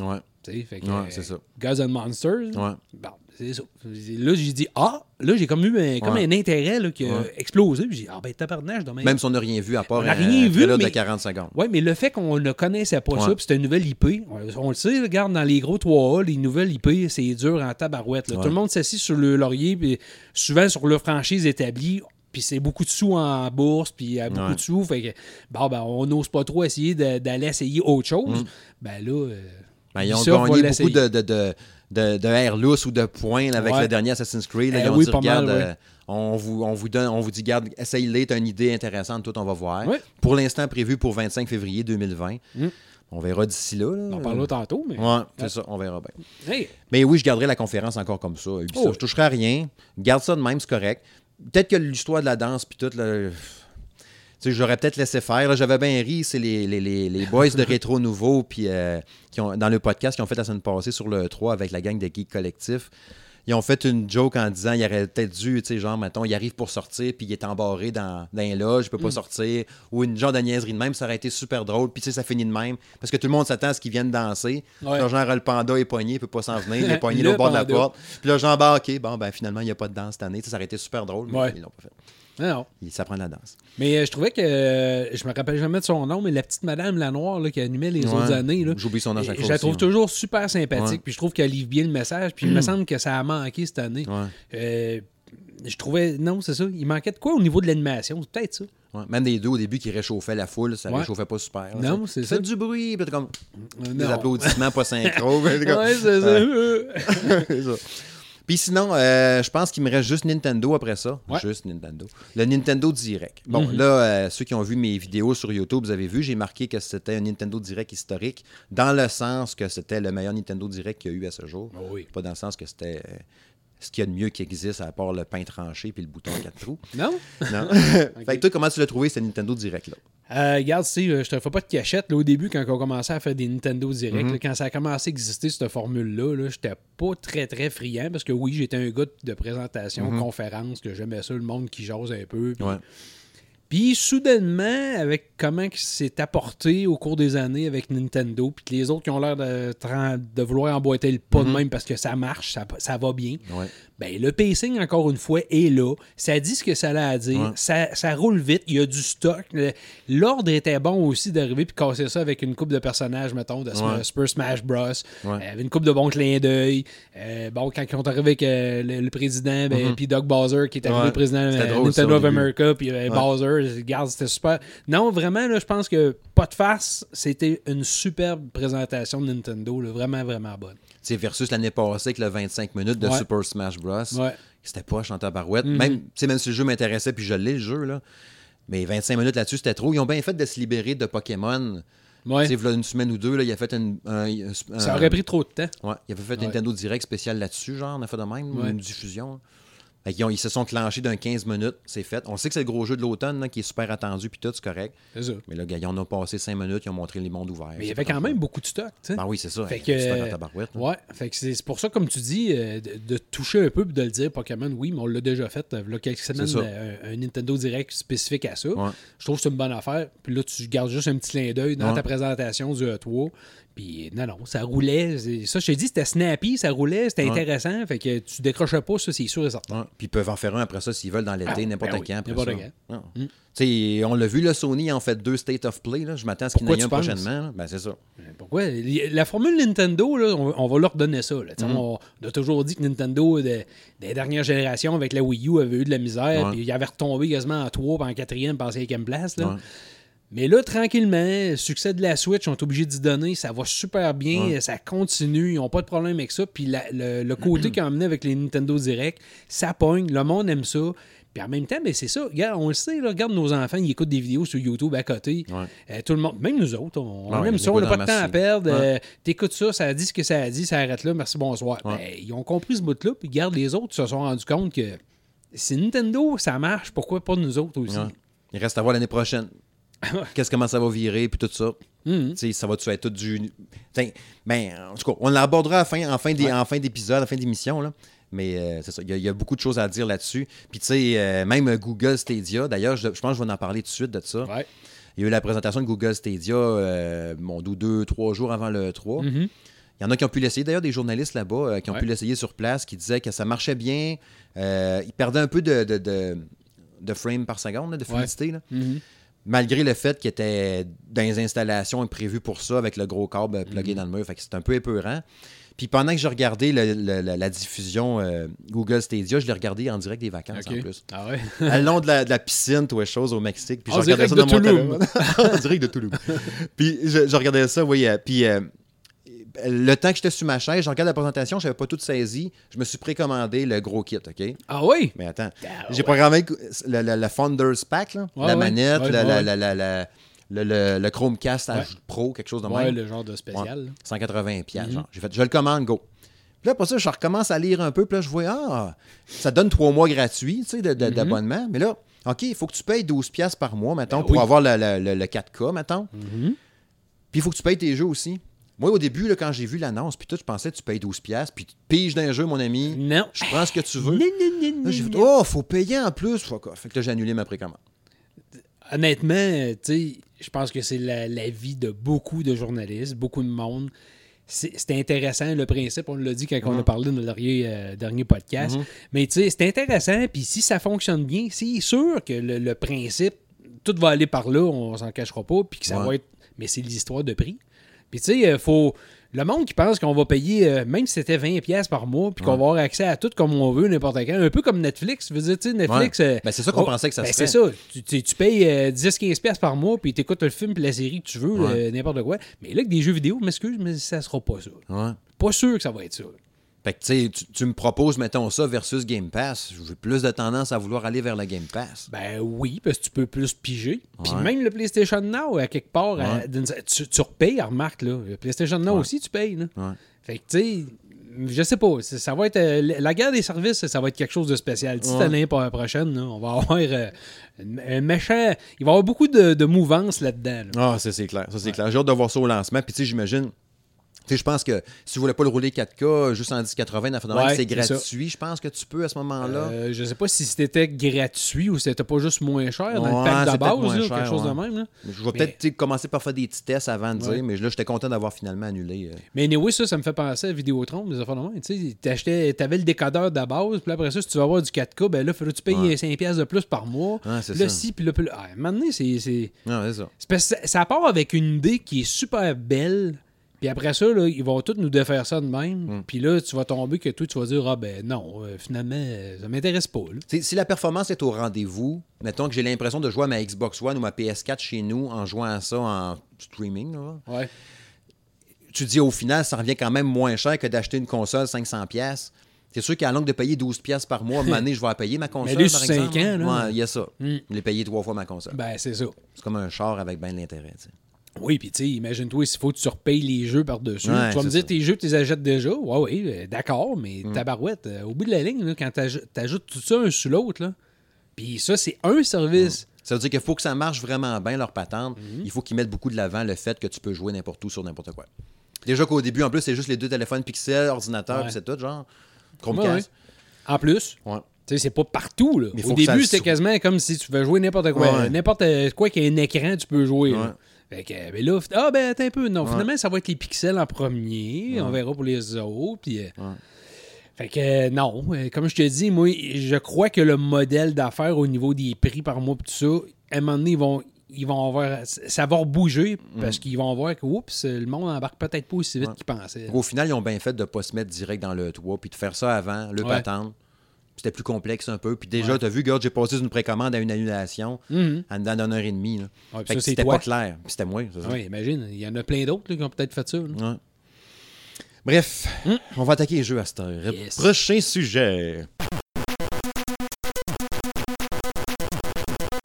Ouais, Tu sais, fait que, Ouais, euh, c'est ça. Gods and Monsters. ouais. Bon, c'est ça. Là, j'ai dit, ah, là, j'ai comme eu un, comme Ouais. un intérêt là, qui a Ouais. explosé. J'ai dit, ah, ben, tabarnak, je dois même. Même si on n'a rien vu, à part On n'a un rien vu, trailer de mais- 40 secondes. Oui, mais le fait qu'on ne connaissait pas ça, Ouais. puis c'était une nouvelle IP, on, le sait, regarde, dans les gros 3A, les nouvelles IP, c'est dur en tabarouette. Tout le monde s'assit sur le laurier, puis souvent sur leur franchise établie, puis c'est beaucoup de sous en bourse, puis il y a beaucoup Ouais. de sous, fait que, bon, ben, on n'ose pas trop essayer d'aller essayer autre chose. Mm. Ben là, euh, Ben, ils ont gagné beaucoup de, de, de, de, de air loose ou de points là, avec Ouais. le dernier Assassin's Creed. là. Eh ils ont oui, dit, mal, euh, on, vous, on, vous donne, on vous dit, garde, essaye-les, t'as une idée intéressante, tout, on va voir. Pour l'instant, prévu pour 25 février 2020. Mm. On verra d'ici là. là. on en parlera tantôt, mais. Ouais, c'est ça, on verra bien. Hey, Mais oui, je garderai la conférence encore comme ça. Ubisoft, Oh. Je toucherai à rien. Garde ça de même, c'est correct. Peut-être que l'histoire de la danse, puis tout, sais, j'aurais peut-être laissé faire. J'avais bien ri, c'est les, les, les, les boys de *laughs* Rétro Nouveau, puis euh, qui ont, dans le podcast, qui ont fait la semaine passée sur le 3 avec la gang de Geek Collectif. Ils ont fait une joke en disant il aurait peut-être dû, tu sais, genre, mettons, il arrive pour sortir, puis il est embarré dans, dans un loge, il peut pas sortir, ou une genre de niaiserie de même, ça aurait été super drôle, puis tu sais, ça finit de même, parce que tout le monde s'attend à ce qu'ils viennent danser. Ouais. Là, genre, le panda est pogné, il peut pas s'en venir, il est *laughs* pogné Le au bord de la porte. Puis là, genre, bah, ok, bon, ben finalement, il n'y a pas de danse cette année, ça aurait été super drôle, mais Ouais. ils l'ont pas fait. Non, non. Il- Ça prend de la danse. Mais euh, je trouvais que. euh, je me rappelle jamais de son nom, mais la petite madame la noire là, qui animait les Ouais. autres années. là, J'oublie son nom chaque je fois la aussi, trouve ouais. toujours super sympathique. Puis je trouve qu'elle livre bien le message. Puis il me semble que ça a manqué cette année. Euh, je trouvais. Non, c'est ça. Il manquait de quoi au niveau de l'animation? C'est peut-être ça. Ouais, Même des deux au début qui réchauffaient la foule, ça Ouais. réchauffait pas super. là, Non, c'est ça. fais du bruit, puis comme des applaudissements pas *laughs* synchro. comme- Ouais, c'est ça. *laughs* C'est ça. Puis sinon, euh, je pense qu'il me reste juste Nintendo après ça. Ouais. Juste Nintendo. Le Nintendo Direct. Bon, Mhm. là, euh, ceux qui ont vu mes vidéos sur YouTube, vous avez vu, j'ai marqué que c'était un Nintendo Direct historique, dans le sens que c'était le meilleur Nintendo Direct qu'il y a eu à ce jour. Oh oui. Pas dans le sens que c'était euh, ce qu'il y a de mieux qui existe, à part le pain tranché puis le bouton à quatre trous. *laughs* Non? Non. *laughs* fait que toi, comment tu l'as trouvé, ce Nintendo Direct-là? Euh, regarde, Steve, je te fais pas de cachette. Là, au début, quand on commençait à faire des Nintendo Direct, Mhm. là, quand ça a commencé à exister, cette formule-là, là, j'étais pas très, très friand parce que oui, j'étais un gars de présentation, conférence, que j'aimais ça, le monde qui jase un peu. Ouais. Puis soudainement, avec comment c'est apporté au cours des années avec Nintendo, puis que les autres qui ont l'air de, de vouloir emboîter le pas de même parce que ça marche, ça, ça va bien. Ouais. Ben, le pacing, encore une fois, est là. Ça dit ce que ça a à dire. Ouais. Ça, ça roule vite. Il y a du stock. L'ordre était bon aussi d'arriver puis casser ça avec une coupe de personnages, mettons, de Ouais. Super Smash Bros. Euh, une coupe de bons clins d'œil. Euh, bon, quand ils sont arrivés avec euh, le, le président, ben, puis Doug Bowser, qui est arrivé Mhm. Le président euh, ça, Nintendo of. America, puis Bowser, regarde, c'était super. Non, vraiment, là, je pense que pas de farce, c'était une superbe présentation de Nintendo, là, vraiment, vraiment bonne. Sais, versus l'année passée avec le 25 minutes de Ouais. Super Smash Bros. Ouais. C'était pas chanteur barouette. Mhm. Même, même si le jeu m'intéressait, puis je l'ai, le jeu, là. Mais 25 minutes là-dessus, c'était trop. Ils ont bien fait de se libérer de Pokémon. Ouais. Une semaine ou deux, là, il a fait une, un, un- Ça aurait pris trop de temps. Ouais, il avait fait Ouais. un Nintendo Direct spécial là-dessus, genre, on a fait de même, Ouais. une diffusion. Ont- ils se sont clenchés d'un 15 minutes, c'est fait. On sait que c'est le gros jeu de l'automne, là, qui est super attendu, puis tout, c'est correct. C'est ça. Mais là, gars, ils en ont passé 5 minutes, ils ont montré les mondes ouverts. Mais il y avait quand même beaucoup de stock, tu sais. Ben oui, c'est ça. Fait que, euh, là. Ouais, fait que c'est pour ça, comme tu dis, euh, de, de toucher un peu et de le dire, Pokémon, oui, mais on l'a déjà fait. euh, Il y a quelques semaines, ça. euh, un, un Nintendo Direct spécifique à ça. Ouais. Je trouve que c'est une bonne affaire. Puis là, tu gardes juste un petit clin d'œil dans Ouais. ta présentation du E3. Puis non, non, ça roulait. Ça, je t'ai dit, c'était snappy, ça roulait, c'était Ouais. intéressant. Fait que tu décrochais pas, ça, c'est sûr et certain. Ouais. Puis ils peuvent en faire un après ça s'ils veulent dans l'été, n'importe ben oui, quand. n'importe quand. Tu sais, on l'a vu, le Sony en fait deux State of Play. Là. Je m'attends à ce qu'il y en ait un penses? prochainement. Ben, c'est ça. Pourquoi? La formule Nintendo, là, on, on va leur donner ça. là. Mm. On, on a toujours dit que Nintendo, de- des dernières générations, avec la Wii U, avait eu de la misère. Puis il avait retombé quasiment en 3, puis en 4e, puis en 5e place. Là. Mais là, tranquillement, le succès de la Switch, on est obligé d'y donner. Ça va super bien, Ouais. ça continue, ils n'ont pas de problème avec ça. Puis la- le, le côté qu'ils ont amené avec les Nintendo Direct, ça pogne, le monde aime ça. Puis en même temps, ben c'est ça. Regarde, on le sait, là, regarde nos enfants, ils écoutent des vidéos sur YouTube à côté. Ouais. Euh, tout le monde, même nous autres, on, Ouais, aime ils ça, on n'a pas de temps à perdre. Ouais. Euh, T'écoutes ça, ça a dit ce que ça a dit, ça arrête là, merci, bonsoir. Ben, ils ont compris ce bout-là, puis regarde, les autres se sont rendus compte que si Nintendo, ça marche, pourquoi pas nous autres aussi? Il reste à voir l'année prochaine. *laughs* Qu'est-ce comment ça va virer, puis tout ça. Mhm. Sais, ça va-tu être tout du. Ben, en tout cas, on l'abordera en fin en fin d'épisode, en fin d'émission, là. Mais euh, c'est ça, il y, a- il y a beaucoup de choses à dire là-dessus. Puis, tu sais, euh, même Google Stadia, d'ailleurs, je, je pense que je vais en parler tout de suite de ça. Ouais. Il y a eu la présentation de Google Stadia, euh, mon doux, deux, trois jours avant le 3. Mhm. Il y en a qui ont pu l'essayer, d'ailleurs, des journalistes là-bas euh, qui ont Ouais. pu l'essayer sur place, qui disaient que ça marchait bien. Euh, ils perdaient un peu de, de, de, de frame par seconde, là, de fluidité. là. Mhm. Malgré le fait qu'il était dans les installations prévues pour ça, avec le gros câble euh, Mhm. plugué dans le mur. Fait que c'est un peu épeurant. Puis pendant que je regardais le- le- la, la diffusion euh, Google Stadia, je l'ai regardé en direct des vacances en plus. Ah ouais? *laughs* À long de la, de la piscine, tout les choses au Mexique. Puis je En regardais ça dans mon téléphone. *laughs* en direct de Toulouse. *laughs* puis je, je regardais ça, oui. euh, puis euh, le temps que j'étais sur ma chaise, je regarde la présentation, je n'avais pas tout saisi. Je me suis précommandé le gros kit, OK? Ah oui? Mais attends, Ah, j'ai ouais. programmé le, le- le Founders Pack, là, la ouais. manette, Ouais, la- ouais. la- la- la- la- le, Chromecast. Pro, quelque chose de Ouais, même. le genre de spécial. là. 180 piastres, Mhm. genre. J'ai fait, je le commande, go. Puis là, après ça, je recommence à lire un peu, puis là, je vois, ah, ça donne trois mois gratuits, tu sais, de- de- d'abonnement. Mais là, OK, il faut que tu payes 12 piastres par mois, mettons, Ben pour oui. avoir le, le- le- le 4K, mettons. Mhm. Puis il faut que tu payes tes jeux aussi. Moi, au début, là, quand j'ai vu l'annonce, puis tout, je pensais que tu payes 12 piastres, puis tu piges d'un jeu, mon ami. Non. Je prends ce que tu veux. Non, non, non, Là, j'ai non, fait, non. oh, faut payer en plus. Fuck off. Fait que là, j'ai annulé ma précommande. Honnêtement, tu sais, je pense que c'est la, la vie de beaucoup de journalistes, beaucoup de monde. C'est c'est intéressant le principe, on l'a dit quand on a Mhm. parlé dans le dernier, euh, dernier podcast. Mhm. Mais tu sais, c'est intéressant, puis si ça fonctionne bien, c'est sûr que le, le principe, tout va aller par là, on s'en cachera pas, puis que ça Ouais. va être. Mais c'est l'histoire de prix. Puis tu sais, euh, faut. Le monde qui pense qu'on va payer, euh, même si c'était 20$ par mois, puis qu'on va avoir accès à tout comme on veut, n'importe quand, un peu comme Netflix. Veux dire, tu sais, Netflix. Ouais. Ben, c'est ça qu'on oh, pensait que ça ben, serait. C'est ça. Tu, tu, payes euh, 10-15$ par mois, puis tu écoutes le film puis la série que tu veux, Ouais. euh, n'importe quoi. Mais là, avec des jeux vidéo, m'excuse, mais ça sera pas ça. Pas sûr que ça va être ça. Fait que, tu tu- me proposes, mettons ça, versus Game Pass. J'ai plus de tendance à vouloir aller vers le Game Pass. Ben oui, parce que tu peux plus piger. Puis Ouais. même le PlayStation Now, à quelque part, Ouais. tu, tu repayes, remarque, là. Le PlayStation Now Ouais. aussi, tu payes, là. Fait que, tu sais, je sais pas. Ça va être. euh, la guerre des services, ça va être quelque chose de spécial. D'ici l'année pro- prochaine, là, on va avoir euh, un méchant. Il va y avoir beaucoup de, de mouvance là-dedans. là. Ah, ça c'est clair. Ça c'est clair. J'ai hâte de voir ça au lancement. Puis tu sais, j'imagine. Tu sais, je pense que si vous voulez pas le rouler 4K juste en 1080, dans Ouais, c'est gratuit. Je pense que tu peux à ce moment-là. Euh, je sais pas si c'était gratuit ou si c'était pas juste moins cher dans Ouais, le pack de base, moins là, cher, quelque chose de même. Là. je vais mais- peut-être tu commencer par faire des petits tests avant de dire, mais là, j'étais content d'avoir finalement annulé. euh. Mais anyway, ça, ça me fait penser à Vidéotron, des affaires de. Tu t'avais le décodeur de base, puis après ça, si tu vas avoir du 4K, ben là, il faudrait que tu payes Ouais. 5$ piastres de plus par mois. C'est là, ça. si, puis là, puis là. Ah, maintenant, c'est. c'est- ça, ça part avec une idée qui est super belle. Puis après ça, là, ils vont tous nous défaire ça de même. Mm. Puis là, tu vas tomber que toi, tu vas dire Ah ben non, euh, finalement, euh, ça m'intéresse pas. là. Si la performance est au rendez-vous, mettons que j'ai l'impression de jouer à ma Xbox One ou ma PS4 chez nous en jouant à ça en streaming, là, Ouais. tu dis au final, ça revient quand même moins cher que d'acheter une console 500$. pièces. C'est sûr qu'à longue de payer 12$ piastres par mois, à donné, je vais la payer ma *laughs* console. lui, par sur cinq exemple. ans, là. Ouais, il y a ça. Mm. Je l'ai payé trois fois ma console. Ben, c'est ça. C'est comme un char avec bien de l'intérêt. Tu. Oui, puis tu sais, imagine-toi s'il faut que tu repayes les jeux par-dessus. Ouais, tu vas me dire, ça. tes jeux, tu les achètes déjà. Ouais, oui, euh, d'accord, mais Mm. tabarouette, euh, au bout de la ligne, là, quand t'aj- t'ajoutes tout ça un sur l'autre, là, puis ça, c'est un service. Ça veut dire qu'il faut que ça marche vraiment bien, leur patente. Mhm. Il faut qu'ils mettent beaucoup de l'avant le fait que tu peux jouer n'importe où sur n'importe quoi. Déjà qu'au début, en plus, c'est juste les deux téléphones Pixel, ordinateur, Ouais. c'est tout, genre. Ouais, Chromecast. En plus, Ouais. tu sais, c'est pas partout. Là. Au début, c'était quasiment comme si tu veux jouer n'importe quoi. Ouais. N'importe quoi qui a un écran, tu peux jouer. Ouais. Fait que, euh, ben là, ah ben attends un peu. Non, Ouais. finalement, ça va être les pixels en premier. Ouais. On verra pour les autres. Puis, euh, Ouais. Fait que euh, non, comme je te dis, moi, je crois que le modèle d'affaires au niveau des prix par mois tout ça, à un moment donné, ils vont, ils vont avoir, ça va rebouger parce qu'ils vont voir que oups, le monde embarque peut-être pas aussi vite Mm. Qu'ils pensaient. Au final, ils ont bien fait de ne pas se mettre direct dans le toit, puis de faire ça avant, le Ouais. C'était plus complexe un peu. Puis déjà, Ouais. tu as vu, regarde, j'ai passé d'une précommande à une annulation Mhm. en dedans d'une heure et demie. là. Ouais, puis Fait ça, que c'est c'était pas clair. Puis c'était moi, ça. Oui, imagine, il y en a plein d'autres qui ont peut-être fait ça. Bref, on va attaquer les jeux à cette heure. Hmm. Yes. Prochain sujet.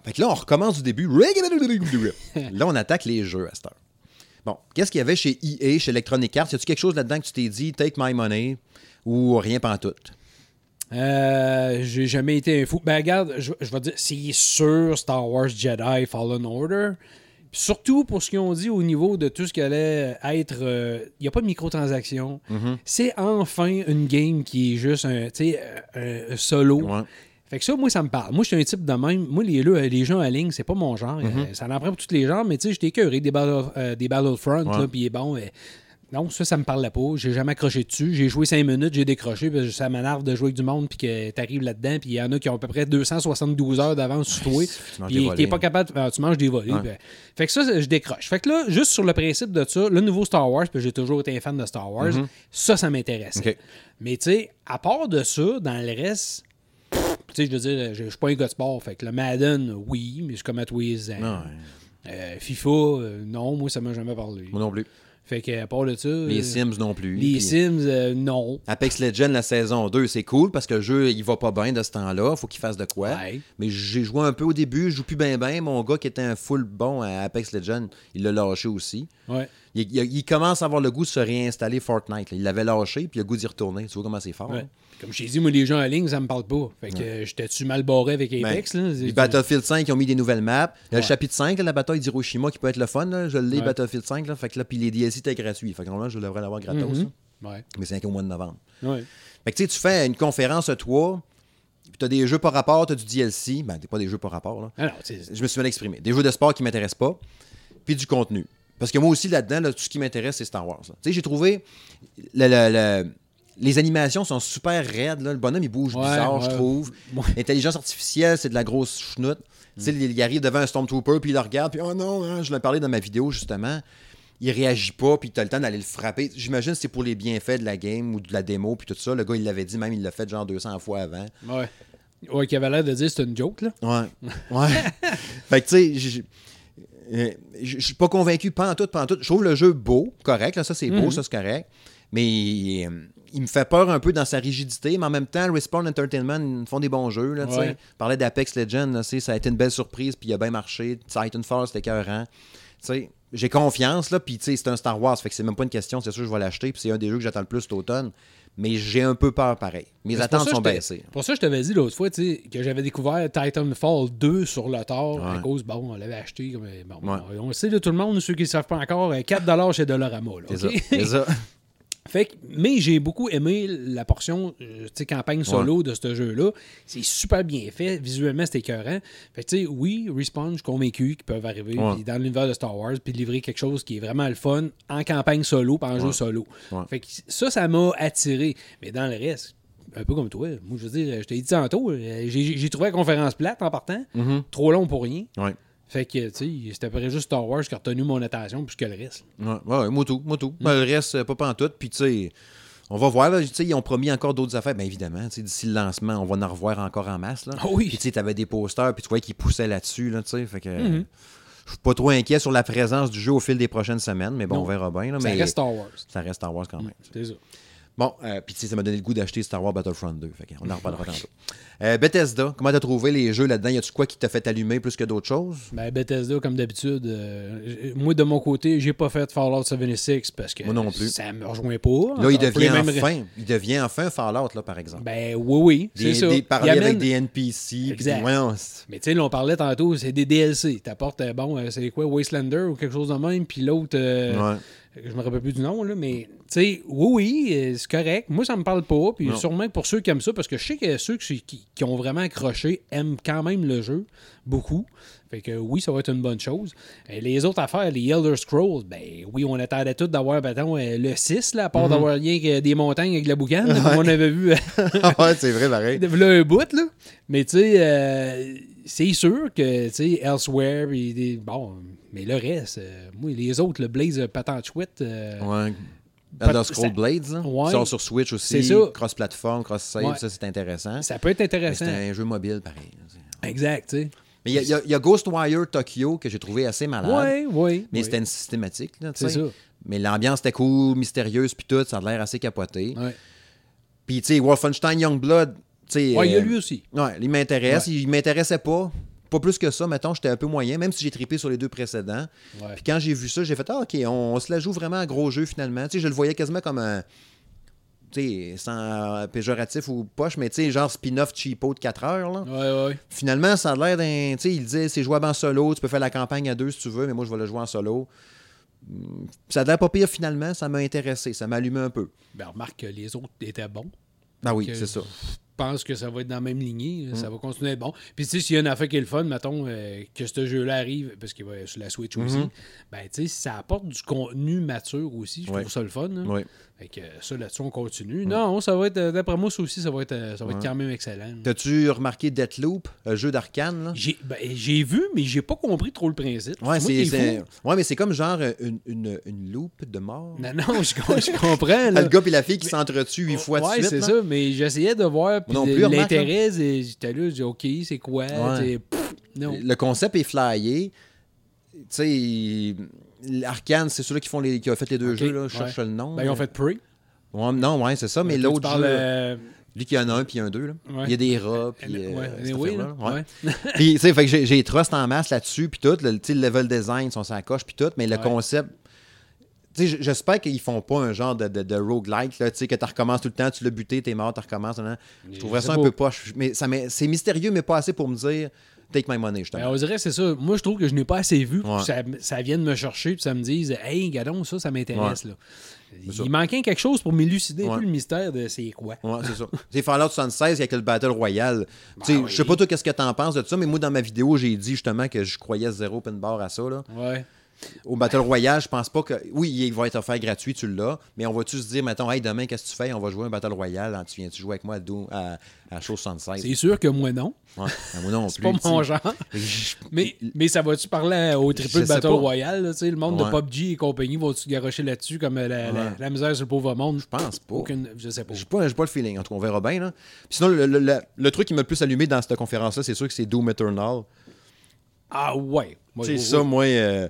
Fait que là, on recommence du début. *laughs* Là, on attaque les jeux à cette heure. Bon, qu'est-ce qu'il y avait chez EA, chez Electronic Arts? Y a-tu quelque chose là-dedans que tu t'es dit, take my money, ou rien pantoute? Euh, j'ai jamais été un fou. Ben regarde, je, je vais dire, c'est sûr Star Wars Jedi Fallen Order. Surtout pour ce qu'ils ont dit au niveau de tout ce qui allait être. euh, Il n'y a pas de microtransactions. Mhm. C'est enfin une game qui est juste un, solo. Ouais. Fait que ça, moi, ça me parle. Moi, je suis un type de même. Moi, les, les gens en ligne, c'est pas mon genre. Mhm. Euh, ça en prend pour tous les genres, mais tu sais, j'étais écœuré des, battle, euh, des Battlefront, Ouais. là, puis bon. euh, non, ça, ça me parlait pas. J'ai jamais accroché dessus. J'ai joué 5 minutes, j'ai décroché, parce que ça m'énerve de jouer avec du monde, puis que t'arrives là-dedans, puis il y en a qui ont à peu près 272 heures d'avance sur toi, puis t'es pas capable. de- ah, tu manges des volets. Fait que ça, je décroche. Fait que là, juste sur le principe de ça, le nouveau Star Wars, puis j'ai toujours été un fan de Star Wars, ça, ça m'intéresse. Mhm. Mais tu sais, à part de ça, dans le reste, tu sais, je veux dire, je je suis pas un gars de sport. Fait que le Madden, oui, mais c'est comme à tous les ans. Non, ouais. Euh, FIFA, euh, non, moi, ça m'a jamais parlé. moi non plus. Fait que, à part de ça. Les euh, Sims non plus. Les Sims, euh, non. Apex Legends, la saison 2, c'est cool parce que le jeu, il va pas bien de ce temps-là. Faut qu'il fasse de quoi. Ouais. Mais j'ai joué un peu au début, je joue plus bien bien. Mon gars qui était un full bon à Apex Legends, il l'a lâché aussi. Ouais. Il, il- il commence à avoir le goût de se réinstaller Fortnite. là. Il l'avait lâché, puis il a le goût d'y retourner. Tu vois comment c'est fort. ouais. hein? Comme je t'ai dit, moi, les gens en ligne, ça me parle pas. Fait que euh, j'étais-tu mal barré avec Apex, Ben, là? Battlefield 5, ils ont mis des nouvelles maps. Il y a Ouais. le chapitre 5, là, la bataille d'Hiroshima, qui peut être le fun. là. Je l'ai, Ouais. Battlefield 5. Là. Fait que là, puis les DLC étaient gratuits. Fait que normalement, je devrais l'avoir gratos. Là. Ouais. Mais c'est qu'au mois de novembre. Ouais. Fait que tu sais, tu fais une conférence, toi, puis tu as des jeux par rapport, tu as du DLC. Ben, t'es pas des jeux par rapport, là. Ah Je me suis mal exprimé. Des jeux de sport qui m'intéressent pas, puis du contenu. Parce que moi aussi, là-dedans, là, tout ce qui m'intéresse, c'est Star Wars. Tu sais, j'ai trouvé. le- le- le- les animations sont super raides. là. Le bonhomme, il bouge Ouais, bizarre, ouais. je trouve. *laughs* Ouais. L'intelligence artificielle, c'est de la grosse chenoute. Tu sais, il arrive devant un Stormtrooper, puis il le regarde, puis oh non, hein, je l'ai parlé dans ma vidéo, justement. il réagit pas, puis tu as le temps d'aller le frapper. J'imagine que c'est pour les bienfaits de la game ou de la démo, puis tout ça. Le gars, il l'avait dit, même il l'a fait genre 200 fois avant. Ouais. Ouais, qui avait l'air de dire c'est une joke, là. Ouais. *laughs* Ouais. fait que, tu sais, euh, je suis pas convaincu, pas en tout, pas en tout. Je trouve le jeu beau, correct, là, ça c'est beau, Mhm. ça c'est correct. Mais euh, il me fait peur un peu dans sa rigidité, mais en même temps, Respawn Entertainment ils font des bons jeux. Là. Ouais. Je parlais d'Apex Legends, là, ça a été une belle surprise, puis il a bien marché. Titanfall, c'était écœurant. J'ai confiance, là, puis c'est un Star Wars, fait que c'est même pas une question, c'est sûr que je vais l'acheter, puis c'est un des jeux que j'attends le plus cet automne. Mais j'ai un peu peur pareil. Mes attentes sont baissées. Pour ça, je t'avais dit l'autre fois, que j'avais découvert Titanfall 2 sur le tard à cause, bon, on l'avait acheté. Comme, bon, Ouais. On sait, là, tout le monde, ceux qui ne savent pas encore, euh, 4 chez Dollarama. Là, ça. *laughs* Fait que- mais j'ai beaucoup aimé la portion euh, campagne solo de ce jeu-là. C'est super bien fait. Visuellement, c'était écœurant. Fait que, tu sais, oui, Respawn, je suis convaincu qu'ils peuvent arriver Ouais. dans l'univers de Star Wars puis livrer quelque chose qui est vraiment le fun en campagne solo pas en jeu solo. Fait que ça, ça m'a attiré. Mais dans le reste, un peu comme toi, moi, je veux dire, je t'ai dit tantôt, euh, j'ai trouvé la conférence plate en partant. Mhm. Trop long pour rien. Fait que, tu sais, c'était pas juste Star Wars qui a retenu mon attention plus que le reste. Ouais, ouais, moi tout, moi tout. Mm. Ben, le reste, euh, pas pantoute. Puis, tu sais, on va voir. Là, tu sais, ils ont promis encore d'autres affaires. Bien évidemment, tu sais, d'ici le lancement, on va en revoir encore en masse. Là. Ah oui. Puis, tu sais, t'avais des posters, puis tu voyais qu'ils poussaient là-dessus. Là, tu sais, fait que. Mhm. Je suis pas trop inquiet sur la présence du jeu au fil des prochaines semaines, mais bon, Non. on verra bien. Là, Ça mais reste Star Wars. ça reste Star Wars quand même. C'est ça. Bon, euh, puis tu sais, ça m'a donné le goût d'acheter Star Wars Battlefront 2. Fait on en reparlera tantôt. Euh, Bethesda, comment t'as trouvé les jeux là-dedans? Y a-tu quoi qui t'a fait allumer plus que d'autres choses? Ben, Bethesda, comme d'habitude, euh, moi, de mon côté, j'ai pas fait Fallout 76 parce que Moi non plus. ça me rejoint pas. Là, il devient enfin, il devient enfin Fallout, là, par exemple. Ben oui, oui, c'est ça. des- parler avec des NPC. c'est- Mais tu sais, on parlait tantôt, c'est des DLC. T'apportes, euh, bon, c'est quoi, Wastelander ou quelque chose de même, puis l'autre, ouais. Je me rappelle plus du nom, là, mais tu sais, oui, oui, euh, c'est correct. Moi, ça me parle pas, puis Non. sûrement pour ceux qui aiment ça, parce que je sais que ceux qui, qui- ont vraiment accroché aiment quand même le jeu, beaucoup. Fait que oui, ça va être une bonne chose. Et les autres affaires, les Elder Scrolls, ben oui, on attendait tous d'avoir, mettons, euh, le 6, là, à Mhm. part d'avoir rien que des montagnes avec la boucane, comme on avait vu *laughs* ouais, c'est vrai, pareil. *laughs* là un bout, là. Mais tu sais, euh, c'est sûr que, tu sais, Elsewhere, des- bon, mais le reste, euh, moi, les autres, le Blaze Patente Chouette, euh, Ouais. Elder Scrolls Blades, là, Ouais. qui sort sur Switch aussi. C'est. Cross-platform, cross-save, Ouais. ça, c'est intéressant. ça peut être intéressant. c'est un jeu mobile, pareil. Exact, tu sais. Mais il y a- y, y Ghostwire Tokyo que j'ai trouvé assez malade. Oui, oui. Mais oui. c'était une systématique, là, tu C'est sais. ça. Mais l'ambiance était cool, mystérieuse, puis tout, ça a l'air assez capoté. Ouais. Puis, tu sais, Wolfenstein Youngblood, tu sais... Ouais, il y a euh, lui aussi. Ouais, il m'intéresse. Il m'intéressait pas. Pas plus que ça, mettons, j'étais un peu moyen, même si j'ai trippé sur les deux précédents. Ouais. Puis quand j'ai vu ça, j'ai fait Ah, OK, on, on se la joue vraiment à gros jeu finalement. Tu sais, je le voyais quasiment comme un. Tu sais, sans euh, péjoratif ou poche, mais tu sais, genre spin-off cheapo de 4 heures. Là. Ouais, ouais. Finalement, ça a l'air d'un. Tu sais, il disait c'est jouable en solo, tu peux faire la campagne à deux si tu veux, mais moi je vais le jouer en solo. Hum, Ça a l'air pas pire finalement, ça m'a intéressé, ça m'a allumé un peu. Ben, remarque que les autres étaient bons. Ben oui, c'est ça. Je pense que ça va être dans la même lignée. Mm. Ça va continuer à être bon. Puis, tu sais, s'il y a une affaire qui est le fun, mettons, euh, que ce jeu-là arrive, parce qu'il va sur la Switch aussi, Mhm. ben, tu sais, ça apporte du contenu mature aussi. Je Ouais. trouve ça le fun. là. Oui. Fait que ça, là-dessus, on continue. Non, ça va être, euh, d'après moi, ça aussi, ça va être, euh, ça va être Ouais. quand même excellent. T'as-tu remarqué Deathloop, un jeu d'arcane? là? J'ai ben, vu, mais j'ai pas compris trop le principe. Ouais, c'est, c'est- ouais, mais c'est comme genre une, une, une loupe de mort. Non, non, je, com- je comprends. *laughs* Là. le gars et la fille qui s'entretuent huit fois de ouais, suite. c'est là. ça, mais j'essayais de voir non plus, l'intérêt. c'est- J'étais là, je dis OK, c'est quoi? Ouais. T'sais, pff, Non. Le concept est flyé. Tu sais, l'Arcane, c'est ceux-là qui, font les, qui ont fait les deux jeux. Là. Je cherche ouais. le nom. Ben, ils ont fait Prey. Ouais, non, ouais, c'est ça, mais l'autre jeu, euh, lui qui en a un puis un deux. Là. Ouais. Il y a des rats. Puis, ouais, euh, là, ouais. ouais. *laughs* Puis, tu sais, fait que j'ai, trust en masse là-dessus, puis tout. Le, le level design, sont sa coche, puis tout. Mais le Ouais. concept. Tu sais, j- j'espère qu'ils font pas un genre de, de, de roguelike, là, tu sais, que tu recommences tout le temps, tu l'as buté, t'es mort, tu recommences. Je trouverais ça un peu poche. Mais ça c'est mystérieux, mais pas assez pour me dire take my money, Ben, on dirait c'est ça. Moi, je trouve que je n'ai pas assez vu pour Ouais. que ça, ça vienne me chercher puis ça me dise Hey, gadon, ça, ça m'intéresse. ça. Il manquait quelque chose pour m'élucider un Ouais. peu le mystère de c'est quoi. Ouais, c'est ça. C'est Fallout 76 avec le Battle Royale. Tu sais, Ben oui. Je sais pas toi qu'est-ce que t'en penses de ça, mais moi dans ma vidéo, j'ai dit justement que je croyais zéro pin bar à ça. Là. Ouais. Au Battle Royale, je pense pas que. Oui, il va être offert gratuit, tu l'as, mais on va-tu se dire, mettons, hey, demain, qu'est-ce que tu fais? On va jouer un Battle Royale, hein, tu viens-tu jouer avec moi à, Doom, à, à Show 76 C'est sûr que moi non. Ouais, moi non *laughs* C'est pas mon genre. Mais, mais ça va-tu parler au triple Battle pas. Royale? là, le monde Ouais. de PUBG et compagnie vont-tu garocher là-dessus comme la, la- Ouais. la misère sur le pauvre monde? Je pense pas. Aucune, je sais pas. J'ai pas, pas le feeling. En tout cas, on verra bien. Là. Puis sinon, le, le- le- le truc qui m'a le plus allumé dans cette conférence-là, c'est sûr que c'est Doom Eternal. Ah ouais. C'est ça, moi. euh,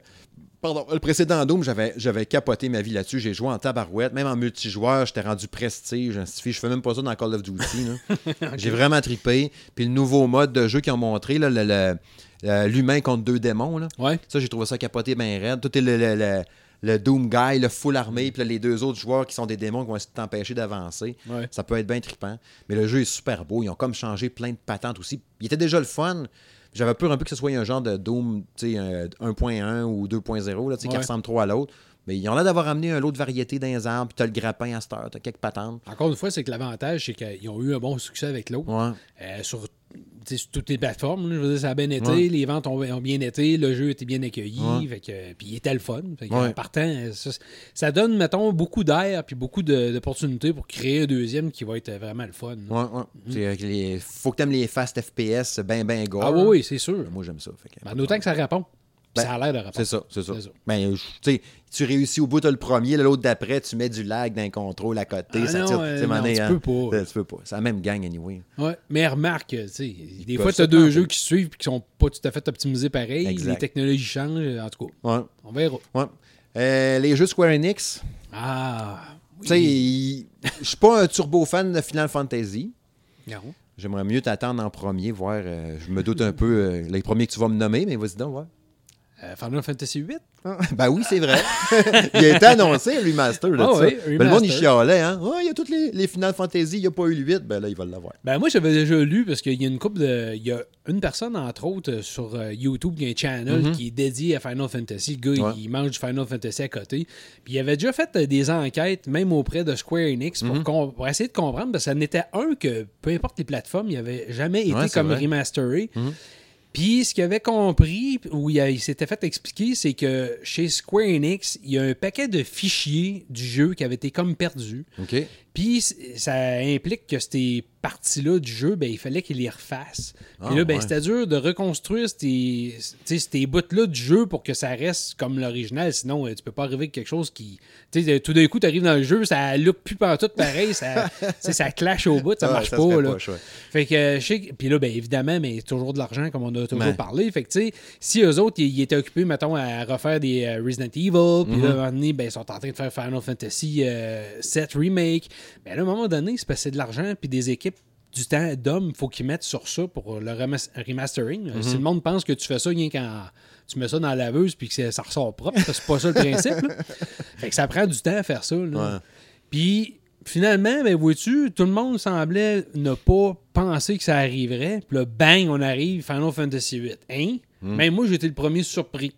Pardon, le précédent Doom, j'avais, j'avais capoté ma vie là-dessus. J'ai joué en tabarouette, même en multijoueur, j'étais rendu prestige. Je fais même pas ça dans Call of Duty. *laughs* J'ai vraiment trippé. Puis le nouveau mode de jeu qu'ils ont montré, là, le- le- euh, l'humain contre deux démons, là. Ouais. ça, j'ai trouvé ça capoté bien raide. Tout est le, le- le- le Doom Guy, le full armé, puis les deux autres joueurs qui sont des démons qui vont essayer de t'empêcher d'avancer. Ouais. Ça peut être bien trippant. Mais le jeu est super beau. Ils ont comme changé plein de patentes aussi. Il était déjà le fun. J'avais peur un peu que ce soit un genre de Doom tu sais, un 1.1 ou 2.0 là, tu sais, qui Ouais. ressemble trop à l'autre. Mais ils ont l'air d'avoir amené un lot de variété dans les arbres. Puis t'as le grappin à cette heure, t'as quelques patentes. Encore une fois, c'est que l'avantage, c'est qu'ils ont eu un bon succès avec l'autre. Ouais. Euh, sur, sur toutes les plateformes. là, je veux dire, ça a bien été, Ouais. les ventes ont, ont bien été, le jeu était bien accueilli, Ouais. puis il était le fun. Fait que, Ouais. en partant, ça, ça donne, mettons, beaucoup d'air puis beaucoup d'opportunités pour créer un deuxième qui va être vraiment le fun. Ouais, les- Faut que t'aimes les fast FPS, ben, ben, gore. Ah oui, oui, c'est sûr. Moi, j'aime ça. Fait que- Ben, D'autant que ça répond. Ben, ça a l'air de répondre. C'est ça, c'est ça. Ben, tu sais, tu réussis au bout, t'as le premier, l'autre d'après, tu mets du lag d'un contrôle à côté, Ah ça non, tire. euh, tu non, tu hein, peux pas. euh, Tu peux pas. C'est la même gang, anyway. Ouais. Mais remarque, tu sais, des fois, tu as deux jeux qui suivent et qui sont pas tout à fait optimisés pareil. Exact. Les technologies changent. En tout cas, Ouais, on verra. ouais. Euh, les jeux Square Enix, Ah. tu sais, il- je suis pas un turbo fan de Final Fantasy. Non. J'aimerais mieux t'attendre en premier, voir. euh, je me doute un peu euh, les premiers que tu vas me nommer, mais vas-y donc, ouais. Euh, Final Fantasy VIII? *laughs* ben oui, c'est vrai. *laughs* il a été annoncé, un remaster de Ah ça. oui, Ben, le monde, il chialait, hein. Ah, il y a toutes les, les Final Fantasy, il n'y a pas eu le 8. Ben là, il va l'avoir. Ben moi j'avais déjà lu parce qu'il y a une couple de. Il y a une personne entre autres euh, sur euh, YouTube qui a un channel qui est dédié à Final Fantasy. Le gars. Ouais. il, il mange du Final Fantasy à côté. Puis il avait déjà fait des enquêtes, même auprès de Square Enix, Mhm. pour, essayer de comprendre, parce que ça n'était un que peu importe les plateformes, il n'avait jamais été Ouais, comme vrai. remasteré. Mhm. Puis ce qu'il avait compris, où il, s'était fait expliquer, c'est que chez Square Enix, il y a un paquet de fichiers du jeu qui avaient été comme perdus. OK. Puis ça implique que ces parties-là du jeu, ben, il fallait qu'ils les refassent. Puis Ah, là, ben, ouais. c'était dur de reconstruire ces, ces bouts-là du jeu pour que ça reste comme l'original. Sinon, euh, tu peux pas arriver avec quelque chose qui. Tout d'un coup, tu arrives dans le jeu, ça look plus pantoute pareil, ça, *laughs* ça clash au bout, ça Ouais, marche ça pas. là. Fait que, euh, je sais puis là, ben, évidemment, mais toujours de l'argent, comme on a toujours parlé. Fait que, tu sais, si eux autres, ils, étaient occupés, mettons, à refaire des euh, Resident Evil, puis Mhm. là, à un moment donné, ben, ils sont en train de faire Final Fantasy euh, 7 Remake. Ben, là, à un moment donné, c'est c'est de l'argent, puis des équipes du temps d'hommes, il faut qu'ils mettent sur ça pour le remas- remastering. Mhm. Si le monde pense que tu fais ça rien quand tu mets ça dans la laveuse puis que ça ressort propre, c'est pas ça le principe. là. *laughs* Fait que ça prend du temps à faire ça. là. Puis finalement, ben vois-tu, tout le monde semblait ne pas penser que ça arriverait. Puis là, bang, on arrive, Final Fantasy VIII. Hein? Hmm. Même moi, j'étais le premier surpris.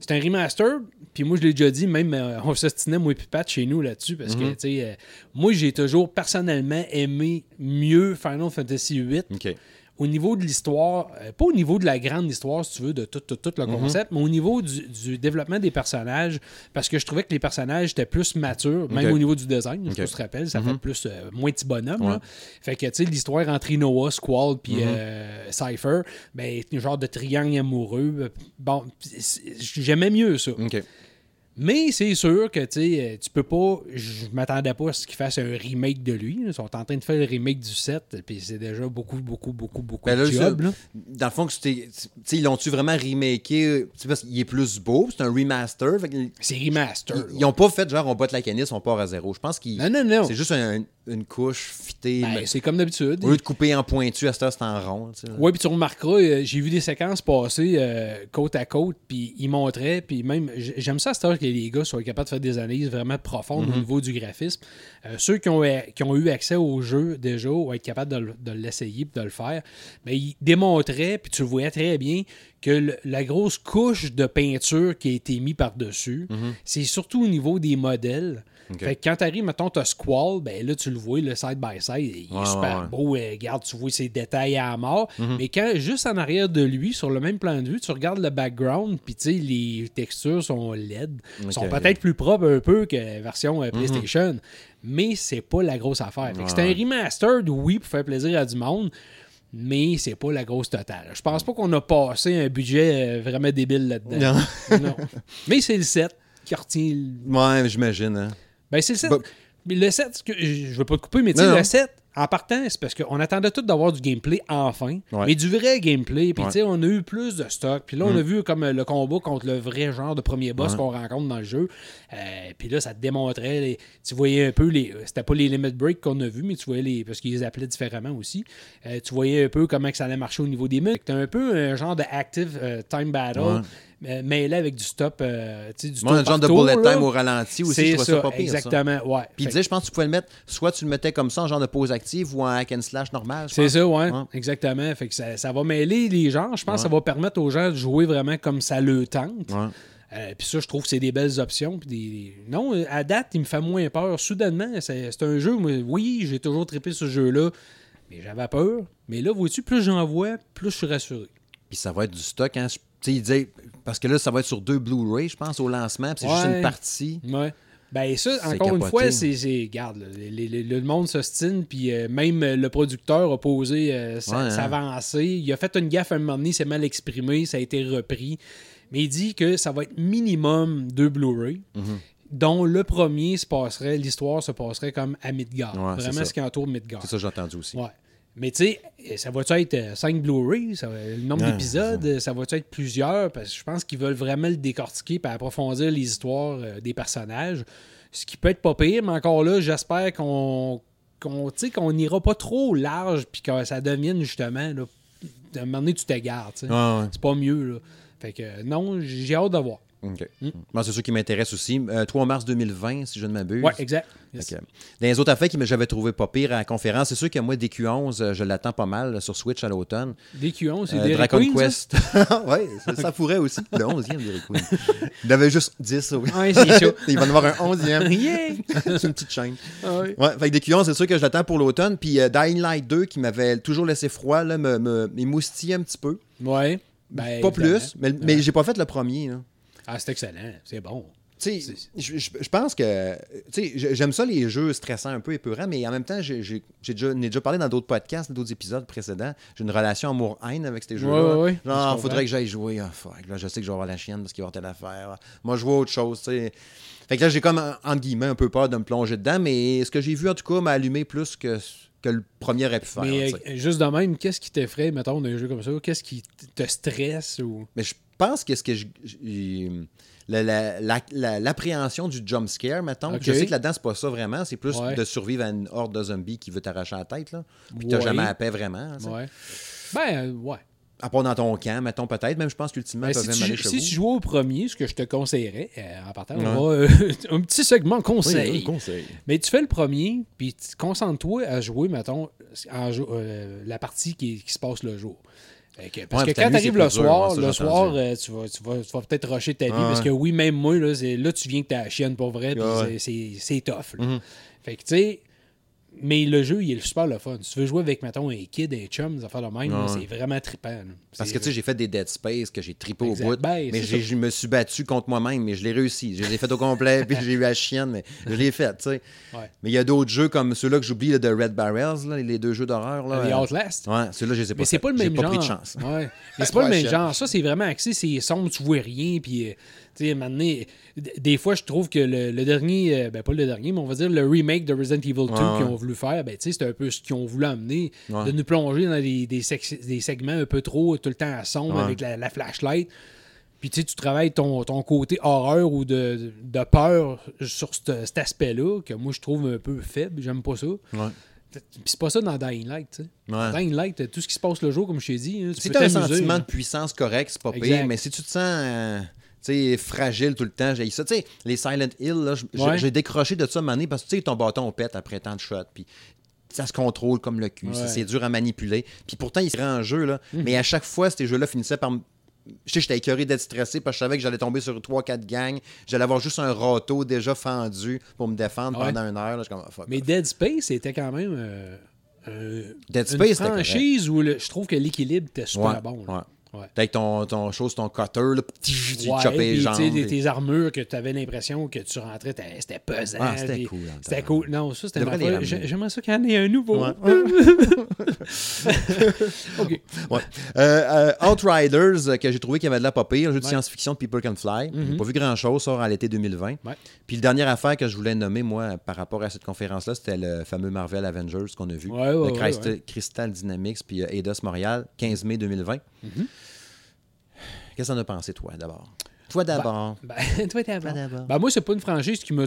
C'est un remaster, puis moi, je l'ai déjà dit, même euh, on s'ostinait, moi et puis Pat, chez nous là-dessus, parce Hmm. que, tu sais, euh, moi, j'ai toujours personnellement aimé mieux Final Fantasy VIII. Au niveau de l'histoire, euh, pas au niveau de la grande histoire, si tu veux, de tout, tout, tout le Mhm. concept, mais au niveau du, du développement des personnages, parce que je trouvais que les personnages étaient plus matures, même au niveau du design, tu te rappelles, ça Mhm. fait plus, euh, moins petit bonhomme. Ouais. là. Fait que, tu sais, l'histoire entre Inoa, Squall, puis Mhm. euh, Cypher, ben, un genre de triangle amoureux. Bon, j'aimais mieux ça. Mais c'est sûr que tu euh, tu peux pas. Je m'attendais pas à ce qu'ils fassent un remake de lui. Ils sont en train de faire le remake du 7, puis c'est déjà beaucoup, beaucoup, beaucoup, beaucoup Ben de là, job. ça- là. Dans le fond, ils l'ont-tu vraiment remaké? Tu sais, parce qu'il est plus beau, c'est un remaster. C'est remaster. ils, ils ont pas fait genre on botte la canisse, on part à zéro. Je pense qu'ils. Non, non, non. C'est juste un- une couche fitée. Ben, c'est comme d'habitude. au lieu de couper en pointu, à cette heure, c'est en rond. Oui, puis tu remarqueras, euh, j'ai vu des séquences passer euh, côte à côte, puis ils montraient, puis même, j'aime ça à cette heure que les gars soient capables de faire des analyses vraiment profondes Mhm. au niveau du graphisme. Euh, ceux qui ont, qui ont eu accès au jeu déjà vont être capables de, le- de l'essayer puis de le faire. Mais ils démontraient, puis tu le voyais très bien, que le- la grosse couche de peinture qui a été mise par-dessus, Mhm. c'est surtout au niveau des modèles. Fait que quand t'arrives, mettons, t'as Squall, ben là, tu le vois, le side-by-side, il est super ouais, beau. euh, regarde, tu vois ses détails à la mort. Mhm. Mais quand, juste en arrière de lui, sur le même plan de vue, tu regardes le background, puis tu sais, les textures sont LED. Sont. Mhm. peut-être plus propres un peu que la version euh, PlayStation, mais c'est pas la grosse affaire. Fait que c'est un remastered, oui, pour faire plaisir à du monde. Mais c'est pas la grosse totale. Je pense pas qu'on a passé un budget euh, vraiment débile là-dedans. Non. Non. *laughs* Mais c'est le 7 qui retient. le- Ouais, j'imagine. Hein. Ben, c'est le 7. Bah- Mais le 7, ce que- je veux pas te couper, mais tu sais, le 7, en partant, c'est parce qu'on attendait tout d'avoir du gameplay enfin. Ouais. Mais du vrai gameplay. Puis, Ouais. tu sais, on a eu plus de stock. Puis là, on Mm. a vu comme euh, le combat contre le vrai genre de premier boss Ouais. qu'on rencontre dans le jeu. Euh, puis là, ça te démontrait. les- tu voyais un peu les. C'était pas les limit breaks qu'on a vus, mais tu voyais les. Parce qu'ils les appelaient différemment aussi. Euh, tu voyais un peu comment que ça allait marcher au niveau des mines. T'as un peu un genre de active euh, time battle. Euh, mêlé avec du stop. euh, tu sais, du tour un genre de bullet là. time au ralenti aussi, je ça, ça pas pire. ça. exactement. Ouais. Puis il disait, je pense que tu pouvais le mettre, soit tu le mettais comme ça en genre de pause active ou en hack and slash normal. C'est ça, ouais, Ouais. exactement. Fait que ça, ça va mêler les genres. Je pense que ça va permettre aux gens de jouer vraiment comme ça le tente. Ouais. Euh, puis ça, je trouve que c'est des belles options. Des... Non, à date, il me fait moins peur. Soudainement, c'est un jeu, oui, j'ai toujours trippé ce jeu-là, mais j'avais peur. Mais là, vois-tu, plus j'en vois, plus je suis rassuré. Puis ça va être du stock. Hein. Il parce que là, ça va être sur deux Blu-ray, je pense, au lancement. Puis c'est juste une partie. Ouais. Ben ça, encore une fois, c'est... Regarde, là, les- les- le monde s'ostine, puis euh, même euh, le producteur a posé euh, sa- Ouais, hein. Il a fait une gaffe à un moment donné, c'est mal exprimé, ça a été repris. Mais il dit que ça va être minimum deux Blu-ray, Mhm. dont le premier se passerait, l'histoire se passerait comme à Midgard. Ouais, Vraiment ce qui entoure Midgard. C'est ça que j'ai entendu aussi. Ouais. Mais tu sais, ça va-tu être 5 Blu-ray, ça va- le nombre d'épisodes, ça va-tu être plusieurs? Parce que je pense qu'ils veulent vraiment le décortiquer et approfondir les histoires euh, des personnages. Ce qui peut être pas pire, mais encore là, j'espère qu'on qu'on n'ira pas trop large puis que ça devienne justement, là, à un moment donné, tu t'égares. Ouais, ouais. C'est pas mieux. Là. Fait que euh, non, j'ai hâte de voir. OK. Mm. Moi, c'est ça qui m'intéresse aussi. Euh, 3 mars 2020, si je ne m'abuse. Ouais, exact. Yes. Que, dans les autres affaires que j'avais trouvé pas pire à la conférence, c'est sûr que moi, DQ11, euh, je l'attends pas mal là, sur Switch à l'automne. DQ11, c'est Euh, Dragon Queen? Quest. *laughs* oui, ça, ça pourrait aussi. Le 11e Dairy Queen. Il y en avait juste 10. Oui. Ouais, c'est ça. *laughs* Il va en avoir un 11e. *laughs* Yeah! c'est une petite chaîne. Ah ouais. Ouais, fait que DQ11, c'est sûr que je l'attends pour l'automne. Puis euh, Dying Light 2, qui m'avait toujours laissé froid, là, me, me, m'émoustillait un petit peu. Ouais. Ben, pas plus, mais, mais j'ai pas fait le premier. Là. Ah, c'est excellent. C'est bon. Tu sais, je, je- je pense que. Tu sais, j'ai- j'aime ça les jeux stressants, un peu épeurants, mais en même temps, j'ai déjà, déjà parlé dans d'autres podcasts, d'autres épisodes précédents. J'ai une relation amour-haine avec ces jeux-là. ouais, Genre, faudrait que j'aille jouer. Ah, fuck, là, je sais que je vais avoir la chienne parce qu'il va y avoir telle affaire. Moi, je vois autre chose, tu sais. Fait que là, j'ai comme, entre guillemets, un peu peur de me plonger dedans, mais ce que j'ai vu, en tout cas, m'a allumé plus que, que le premier aurait pu faire. Mais euh, juste de même, qu'est-ce qui t'effraie, mettons, d'un jeu comme ça? Qu'est-ce qui te stresse ou? Mais je pense que ce que je. j'ai- la- la- la- la- L'appréhension du jump scare, mettons. Je sais que là-dedans, c'est pas ça vraiment. C'est plus Ouais. de survivre à une horde de zombies qui veut t'arracher la tête. Là. Puis t'as Ouais. jamais la paix vraiment. sais. Ouais. Ben, euh, ouais. À part dans ton camp, mettons peut-être. Même je pense qu'ultimement, Ben, si, même tu, aller chez si vous. tu jouais au premier, ce que je te conseillerais, euh, en partant, on va, euh, *laughs* un petit segment conseil. un conseil. Mais tu fais le premier, puis concentre-toi à jouer, mettons, en euh, la partie qui, qui se passe le jour. Que- parce Ouais, que quand tu arrives le dur, soir, le soir, euh, tu vas, tu vas, tu vas peut-être rusher ta vie. Parce que oui, même moi, là, là tu viens que la chienne pour vrai, puis c'est- tough. là. Mhm. Fait que tu sais, mais le jeu, il est super le fun. Si tu veux jouer avec, mettons, un kid, un chum, des affaires de même, Ouais. c'est vraiment trippant. Parce que tu sais, j'ai fait des Dead Space que j'ai trippé au bout. Ben, mais je me suis battu contre moi-même, mais je l'ai réussi. Je l'ai fait au complet, puis j'ai eu la chienne, mais je l'ai fait, tu sais. Ouais. Mais il y a d'autres jeux comme ceux-là que j'oublie, de Red Barrels, là, les deux jeux d'horreur. Les euh, Outlast? Ouais, ceux-là, je les ai pas Mais c'est pas le même pas genre. pris de chance. Ouais. *laughs* Mais c'est pas le même genre. Ça, c'est vraiment axé, c'est sombre, tu vois rien. Puis, euh, tu sais, des fois, je trouve que le, le dernier, euh, ben pas le dernier, mais on va dire le remake de Resident Evil 2 Ouais, qu'ils ont voulu faire, ben, c'est un peu ce qu'ils ont voulu amener, Ouais. de nous plonger dans des, des, des segments un peu trop, tout le temps à sombre Ouais. avec la, la flashlight. Puis, tu sais, tu travailles ton, ton côté horreur ou de, de peur sur cet aspect-là, que moi, je trouve un peu faible. J'aime pas ça. Ouais. Puis, c'est pas ça dans Dying Light, tu sais. Ouais. Dying Light, tout ce qui se passe le jour, comme je t'ai dit, hein, tu Si peux t'as un sentiment là. de puissance correct, c'est pas Exact. pire, mais si tu te sens euh, sais, fragile tout le temps, j'ai ça. Les Silent Hill, j'ai- Ouais. décroché de ça année parce que tu sais, ton bâton pète après tant de shots, puis ça se contrôle comme le cul, Ouais. c'est dur à manipuler. Puis pourtant, il se rend en jeu, là, Mhm. mais à chaque fois, ces jeux-là finissaient par, Je sais, j'étais écœuré d'être stressé parce que je savais que j'allais tomber sur 3-4 gangs. J'allais avoir juste un râteau déjà fendu pour me défendre Ouais. pendant une heure. là. Je suis comme, ah, fuck Mais. Dead Space était quand même. euh, euh, Dead une Space, c'était franchise où le- je trouve que l'équilibre était super Ouais, bon. ouais. Ouais. Avec ton, ton chose, ton cutter, là, tu Ouais, chopais les jambes. tes- armures que tu avais l'impression que tu rentrais, c'était pesant. Ah, c'était cool, C'était cool. Non, ça, c'était j'ai- J'aimerais ça qu'il y en ait un nouveau. Ouais. *laughs* OK. Ouais. Euh, euh, Outriders, euh, que j'ai trouvé qu'il y avait de la pire, un jeu de science-fiction de People Can Fly. J'ai Mhm. pas vu grand-chose, sort à l'été 2020. Ouais. Puis la dernière affaire que je voulais nommer, moi, par rapport à cette conférence-là, c'était le fameux Marvel Avengers qu'on a vu. Ouais, Crystal, Dynamics puis Eidos Montréal, 15 mai 2020. Mhm. Qu'est-ce que t'en as pensé, toi, d'abord? Toi, d'abord. Ben, *laughs* toi, t'es avant. Toi, d'abord. Ben, moi, c'est pas une franchise qui m'a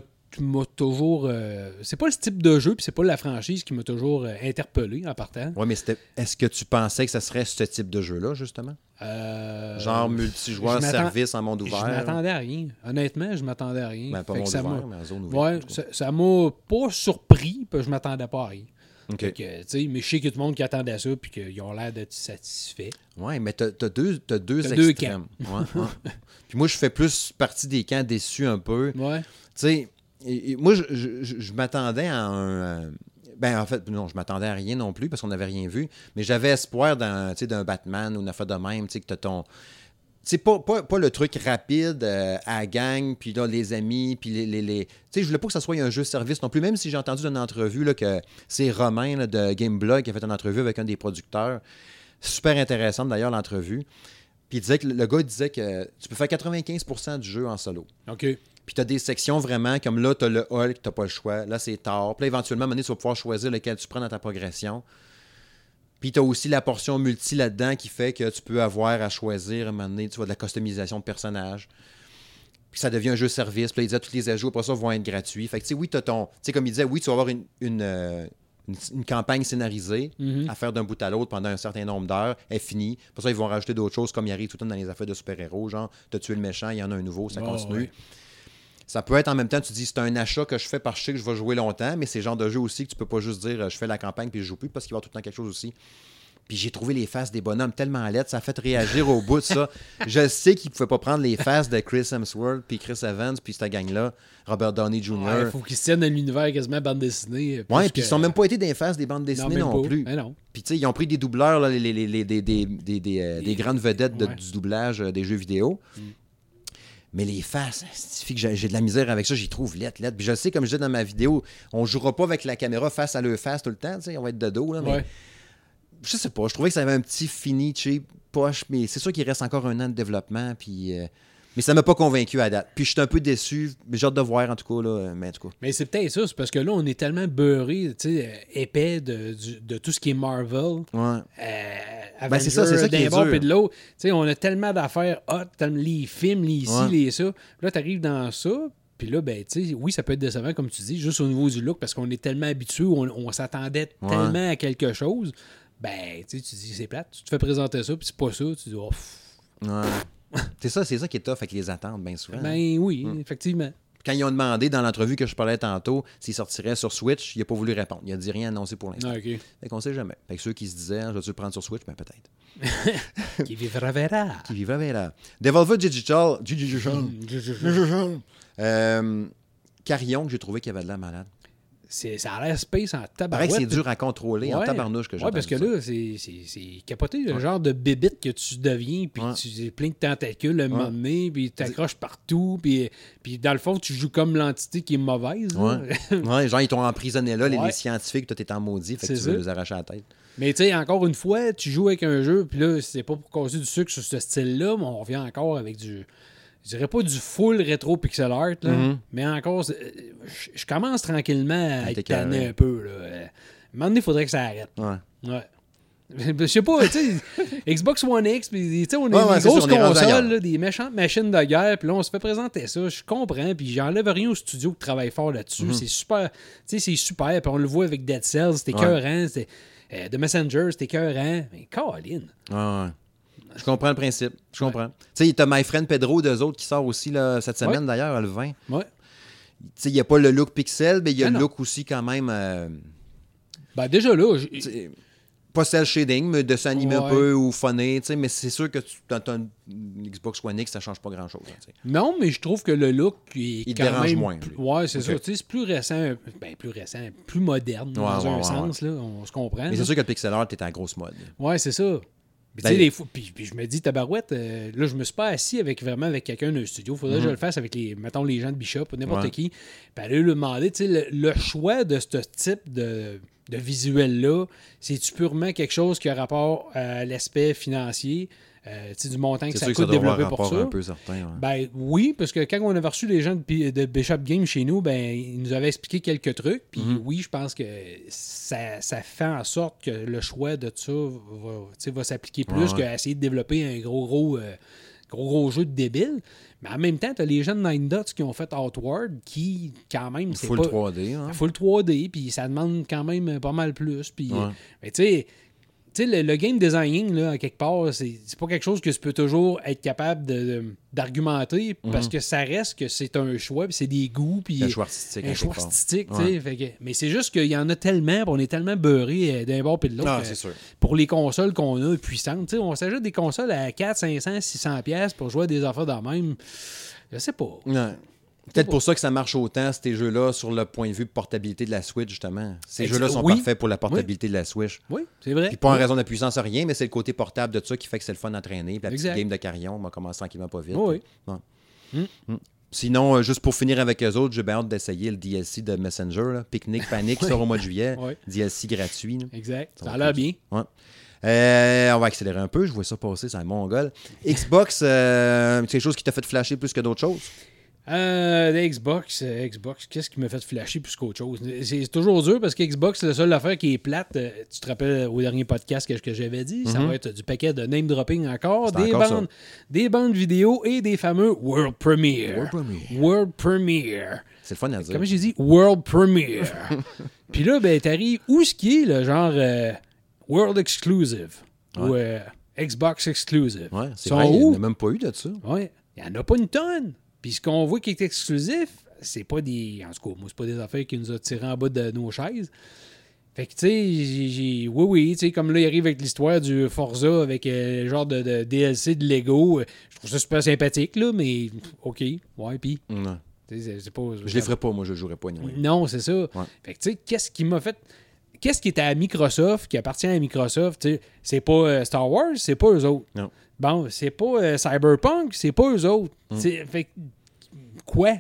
toujours. euh, c'est pas le type de jeu, puis c'est pas la franchise qui m'a toujours euh, interpellé en partant. Oui, mais c'était- est-ce que tu pensais que ce serait ce type de jeu-là, justement? Euh, Genre multijoueur, je service en monde Je ouvert? m'attendais à rien. Honnêtement, je m'attendais à rien. Ben, pas Fait que monde ça ouvert, m'a- mais en zone ouverte. Ouais, ça ça m'a pas surpris, parce que je m'attendais pas à rien. Que, tu sais, mais je sais qu'il y a tout le monde qui attendait ça, puis qu'ils ont l'air d'être satisfaits. Ouais, mais t'as as deux, t'as deux extrêmes. Ouais, ouais. *laughs* Puis moi, je fais plus partie des camps déçus un peu. Tu Ouais. sais, et- et moi, je, je- je- je m'attendais à un. euh, Ben, en fait, non, je m'attendais à rien non plus parce qu'on n'avait rien vu. Mais j'avais espoir d'un tu sais, Batman ou une affaire de même, tu sais, que t'as ton. C'est pas, pas, pas le truc rapide euh, à la gang, puis là, les amis, puis les. les, les- Tu sais, je voulais pas que ça soit un jeu service non plus, même si j'ai entendu dans une entrevue là, que c'est Romain là, de Gameblog qui a fait une entrevue avec un des producteurs. Super intéressante d'ailleurs, l'entrevue. Puis il disait que le gars disait que tu peux faire 95% du jeu en solo. OK. Puis tu as des sections vraiment comme là, tu as le Hulk, tu pas le choix. Là, c'est tard. Puis là, éventuellement, à un moment donné, tu vas pouvoir choisir lequel tu prends dans ta progression. Puis tu as aussi la portion multi là-dedans qui fait que tu peux avoir à choisir à un moment donné, tu vois, de la customisation de personnages. Puis ça devient un jeu service. Puis là, il disait tous les ajouts après ça vont être gratuits. Fait que tu sais, oui, tu as ton. Tu sais, comme il disait, oui, tu vas avoir une, une, euh, une- une campagne scénarisée Mhm. à faire d'un bout à l'autre pendant un certain nombre d'heures. Elle est finie. Pour ça, ils vont rajouter d'autres choses comme il arrive tout le temps dans les affaires de super-héros. Genre, tu as tué le méchant, il y en a un nouveau, ça continue. ouais. Ça peut être en même temps, tu dis c'est un achat que je fais parce que je sais que je vais jouer longtemps, mais c'est le genre de jeu aussi que tu peux pas juste dire euh, je fais la campagne puis je joue plus parce qu'il va y avoir tout le temps quelque chose aussi. Puis j'ai trouvé les faces des bonhommes tellement laides, ça a fait réagir au bout de ça. *laughs* Je sais qu'ils ne pouvaient pas prendre les faces de Chris Hemsworth, puis Chris Evans, puis cette gang-là, Robert Downey Jr. Il Ouais, faut qu'ils tiennent dans l'univers quasiment bande dessinée. plus puis que- ils sont même pas été des faces des bandes dessinées non, pas. plus. Ben non. Puis tu sais, ils ont pris des doubleurs, là, les, les- les- des, des- des- des, euh, des grandes vedettes de- Ouais. du doublage euh, des jeux vidéo. Mm. Mais les faces, j'ai de la misère avec ça, j'y trouve lettre, lettre. Puis je sais, comme je dis dans ma vidéo, on jouera pas avec la caméra face à leur face tout le temps, tu sais, on va être de dos, là, mais Ouais. je sais pas, je trouvais que ça avait un petit fini cheap poche, mais c'est sûr qu'il reste encore un an de développement, puis... euh, mais ça m'a pas convaincu à date. Puis je suis un peu déçu, mais j'ai hâte de voir en tout cas, là, mais en tout cas. Mais c'est peut-être ça, c'est parce que là, on est tellement beurré, tu euh, épais de, tout ce qui est Marvel. Ouais. Euh, Ben, c'est ça, c'est ça qui d'un est dur. puis de l'autre. Tu on a tellement d'affaires hot, tellement les films, les ci, Ouais. les ça. Là, t'arrives dans ça, puis là, ben, tu sais, oui, ça peut être décevant, comme tu dis, juste au niveau du look, parce qu'on est tellement habitué, on, on s'attendait Ouais. tellement à quelque chose. Ben, tu sais, tu dis, c'est plate. Tu te fais présenter ça, puis c'est pas ça. Tu dis, oh, pff. Ouais. *laughs* c'est ça, c'est ça qui est tough avec les attentes, bien souvent. ben oui, Mm. effectivement. Quand ils ont demandé dans l'entrevue que je parlais tantôt s'il sortirait sur Switch, il n'a pas voulu répondre. Il a dit rien annoncé pour l'instant. Ah, ok. Fait qu'on sait jamais. Fait que ceux qui se disaient, je vais-tu le prendre sur Switch? Ben peut-être. *laughs* Qui vivra verra. Qui vivrait avec la. Devolver Digital. Digital. *laughs* Mm. Euh, Carillon, que j'ai trouvé qu'il avait de la malade. C'est- Ça a l'air space en tabarouette. que c'est dur à contrôler en tabarnouche que j'ai Ouais, parce que là, c'est- c'est c'est capoté, le genre de bébite que tu deviens, puis Ouais. tu es plein de tentacules à un moment donné, puis tu t'accroches partout, puis, puis dans le fond, tu joues comme l'entité qui est mauvaise. *laughs* Ouais. genre, ils t'ont emprisonné là, les, scientifiques, toi, t'es en maudit, fait que tu veux les arracher la tête. Mais tu sais, encore une fois, tu joues avec un jeu, puis là, c'est pas pour causer du sucre sur ce style-là, mais on revient encore avec du. Je dirais pas du full rétro pixel art, là, Mhm. mais encore, euh, je je commence tranquillement à être tanné un peu. Là. Euh, À un moment donné, il faudrait que ça arrête. Ouais. Ouais. Je sais pas, tu sais, *laughs* Xbox One X, puis tu sais, on est Ouais, ouais, des grosses consoles, là, des méchantes machines de guerre, puis là, on se fait présenter ça, je comprends, puis j'enlève rien au studio qui travaille fort là-dessus, Mhm. c'est super, tu sais, c'est super, puis on le voit avec Dead Cells, c'était Ouais. écœurant, c'était euh, The Messenger, c'était écœurant, mais Colin, Ouais, ouais. Je comprends le principe. Je comprends. Tu sais, t'as My Friend Pedro, d'eux autres, qui sort aussi là, cette semaine, Ouais. d'ailleurs, le 20. ouais. Tu sais, il n'y a pas le look pixel, mais il y a le non. look aussi quand même. euh, Ben déjà là, j- pas cel shading, mais dessin animé un peu ou sais, mais c'est sûr que tu, dans ton Xbox One X, ça change pas grand-chose. Non, mais je trouve que le look est Il quand dérange même moins, lui. Ouais, c'est Ok. ça. Tu sais, c'est plus récent, ben plus récent, plus moderne dans Ouais, un sens, là. On se comprend. Mais c'est sûr que le pixel art est en grosse mode. Ouais, c'est ça. Puis, tu Ben- sais, des fois- puis, puis je me dis, tabarouette, euh, là, je me suis pas assis avec vraiment avec quelqu'un d'un studio. Faudrait que je le fasse avec les, mettons, les gens de Bishop ou n'importe Mhm. Ouais. qui. Puis aller lui demander, tu sais, le, le choix de ce type de, de visuel-là, c'est-tu purement quelque chose qui a rapport à l'aspect financier, euh, du montant que ça sûr que ça coûte développer pour ça? un peu certain. ouais. Ben oui, parce que quand on avait reçu les gens de, Bishop Game chez nous, ben ils nous avaient expliqué quelques trucs. Puis Mhm. oui, je pense que ça, ça fait en sorte que le choix de ça va, s'appliquer plus Ouais, ouais. qu'à essayer de développer un gros gros, euh, gros gros jeu de débile. Mais en même temps, tu as les gens de Nine Dots qui ont fait Outward qui, quand même, c'est Full pas... 3D. hein. Full 3D, puis ça demande quand même pas mal plus. Puis, euh, mais tu sais, sais, le, le game designing, là, à quelque part, c'est c'est pas quelque chose que tu peux toujours être capable de- de- d'argumenter parce que ça reste que c'est un choix, puis c'est des goûts, puis Mhm. Un choix artistique. un choix artistique. tu sais, Ouais. fait que- mais c'est juste qu'il y en a tellement, on est tellement beurré euh, d'un bord puis de l'autre. Ah, que c'est sûr. Pour les consoles qu'on a puissantes, tu sais, on s'ajoute des consoles à 4, 500, 600 pièces pour jouer à des affaires dans même. Je sais pas. Peut-être pour ça que ça marche autant, ces jeux-là, sur le point de vue de portabilité de la Switch, justement. Ces jeux-là sont oui. parfaits pour la portabilité de la Switch. Oui, c'est vrai. Puis pas en raison de la puissance, rien, mais c'est le côté portable de ça qui fait que c'est le fun à traîner. Puis la petite Exact. game de carillon, on va commencer tranquillement pas vite. Oui, Ouais. Mm. Sinon, euh, juste pour finir avec eux autres, j'ai bien hâte d'essayer le DLC de Messenger. Picnic Panic, *laughs* sort au mois de juillet. Ouais. DLC gratuit. là. Exact. Ça va a l'air bien. Ouais. Euh, on va accélérer un peu, je vois ça passer, c'est un mongol. Xbox, euh, c'est quelque chose qui t'a fait flasher plus que d'autres choses? Euh, la Xbox, euh, Xbox, qu'est-ce qui m'a fait flasher plus qu'autre chose? C'est toujours dur parce que Xbox, la seule affaire qui est plate, euh, tu te rappelles au dernier podcast que, que j'avais dit, ça va être du paquet de name dropping encore, Mhm. Des encore ça. bandes, des bandes vidéo et des fameux World Premiere. World Premiere. World Premiere. C'est le fun à dire. Comment j'ai dit? World Premiere. *laughs* Puis là, ben, t'arrives où ce qui est, le genre euh, World Exclusive ou euh, Xbox Exclusive? Ouais, c'est vrai, il n'y en a même pas eu de ça. Ouais, il n'y en a pas une tonne. Puis ce qu'on voit qui est exclusif, c'est pas des. En tout cas, moi, c'est pas des affaires qui nous ont tiré en bas de nos chaises. Fait que, tu sais. Oui, oui, tu sais, comme là, il arrive avec l'histoire du Forza avec euh, le genre de, de DLC de Lego. euh, Je trouve ça super sympathique, là, mais OK. Ouais, puis. Non. c'est- pas. Je les ferais pas, moi, je ne jouerais pas. anyway. Non, c'est ça. Fait que, tu sais, qu'est-ce qui m'a fait. Qu'est-ce qui était à Microsoft, qui appartient à Microsoft, tu sais, c'est pas euh, Star Wars, c'est pas eux autres. Non. Bon, c'est pas euh, Cyberpunk, c'est pas eux autres. C'est- Fait quoi?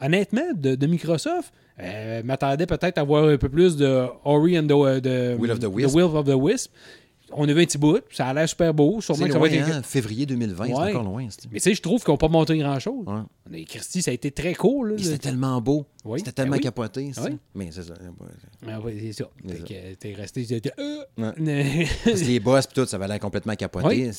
Honnêtement, de, de Microsoft, euh, m'attendais peut-être à voir un peu plus de Ori and the, de- Will of the Wisp. Will of the Wisp. On a vu un petit bout, ça a l'air super beau. Sûrement C'est que ça va loin, être. hein? Février 2020, c'est encore loin. Mais tu sais, je trouve qu'ils n'ont pas montré grand-chose. Ouais. Christy, ça a été très cool. Et C'était tellement beau. Oui. C'était Ben tellement oui. capoté. Oui. Mais c'est ça. Ah ouais, c'est ça. Fait que t'es resté. t'étais, euh, *laughs* les boss tout, ça va l'air complètement capoté.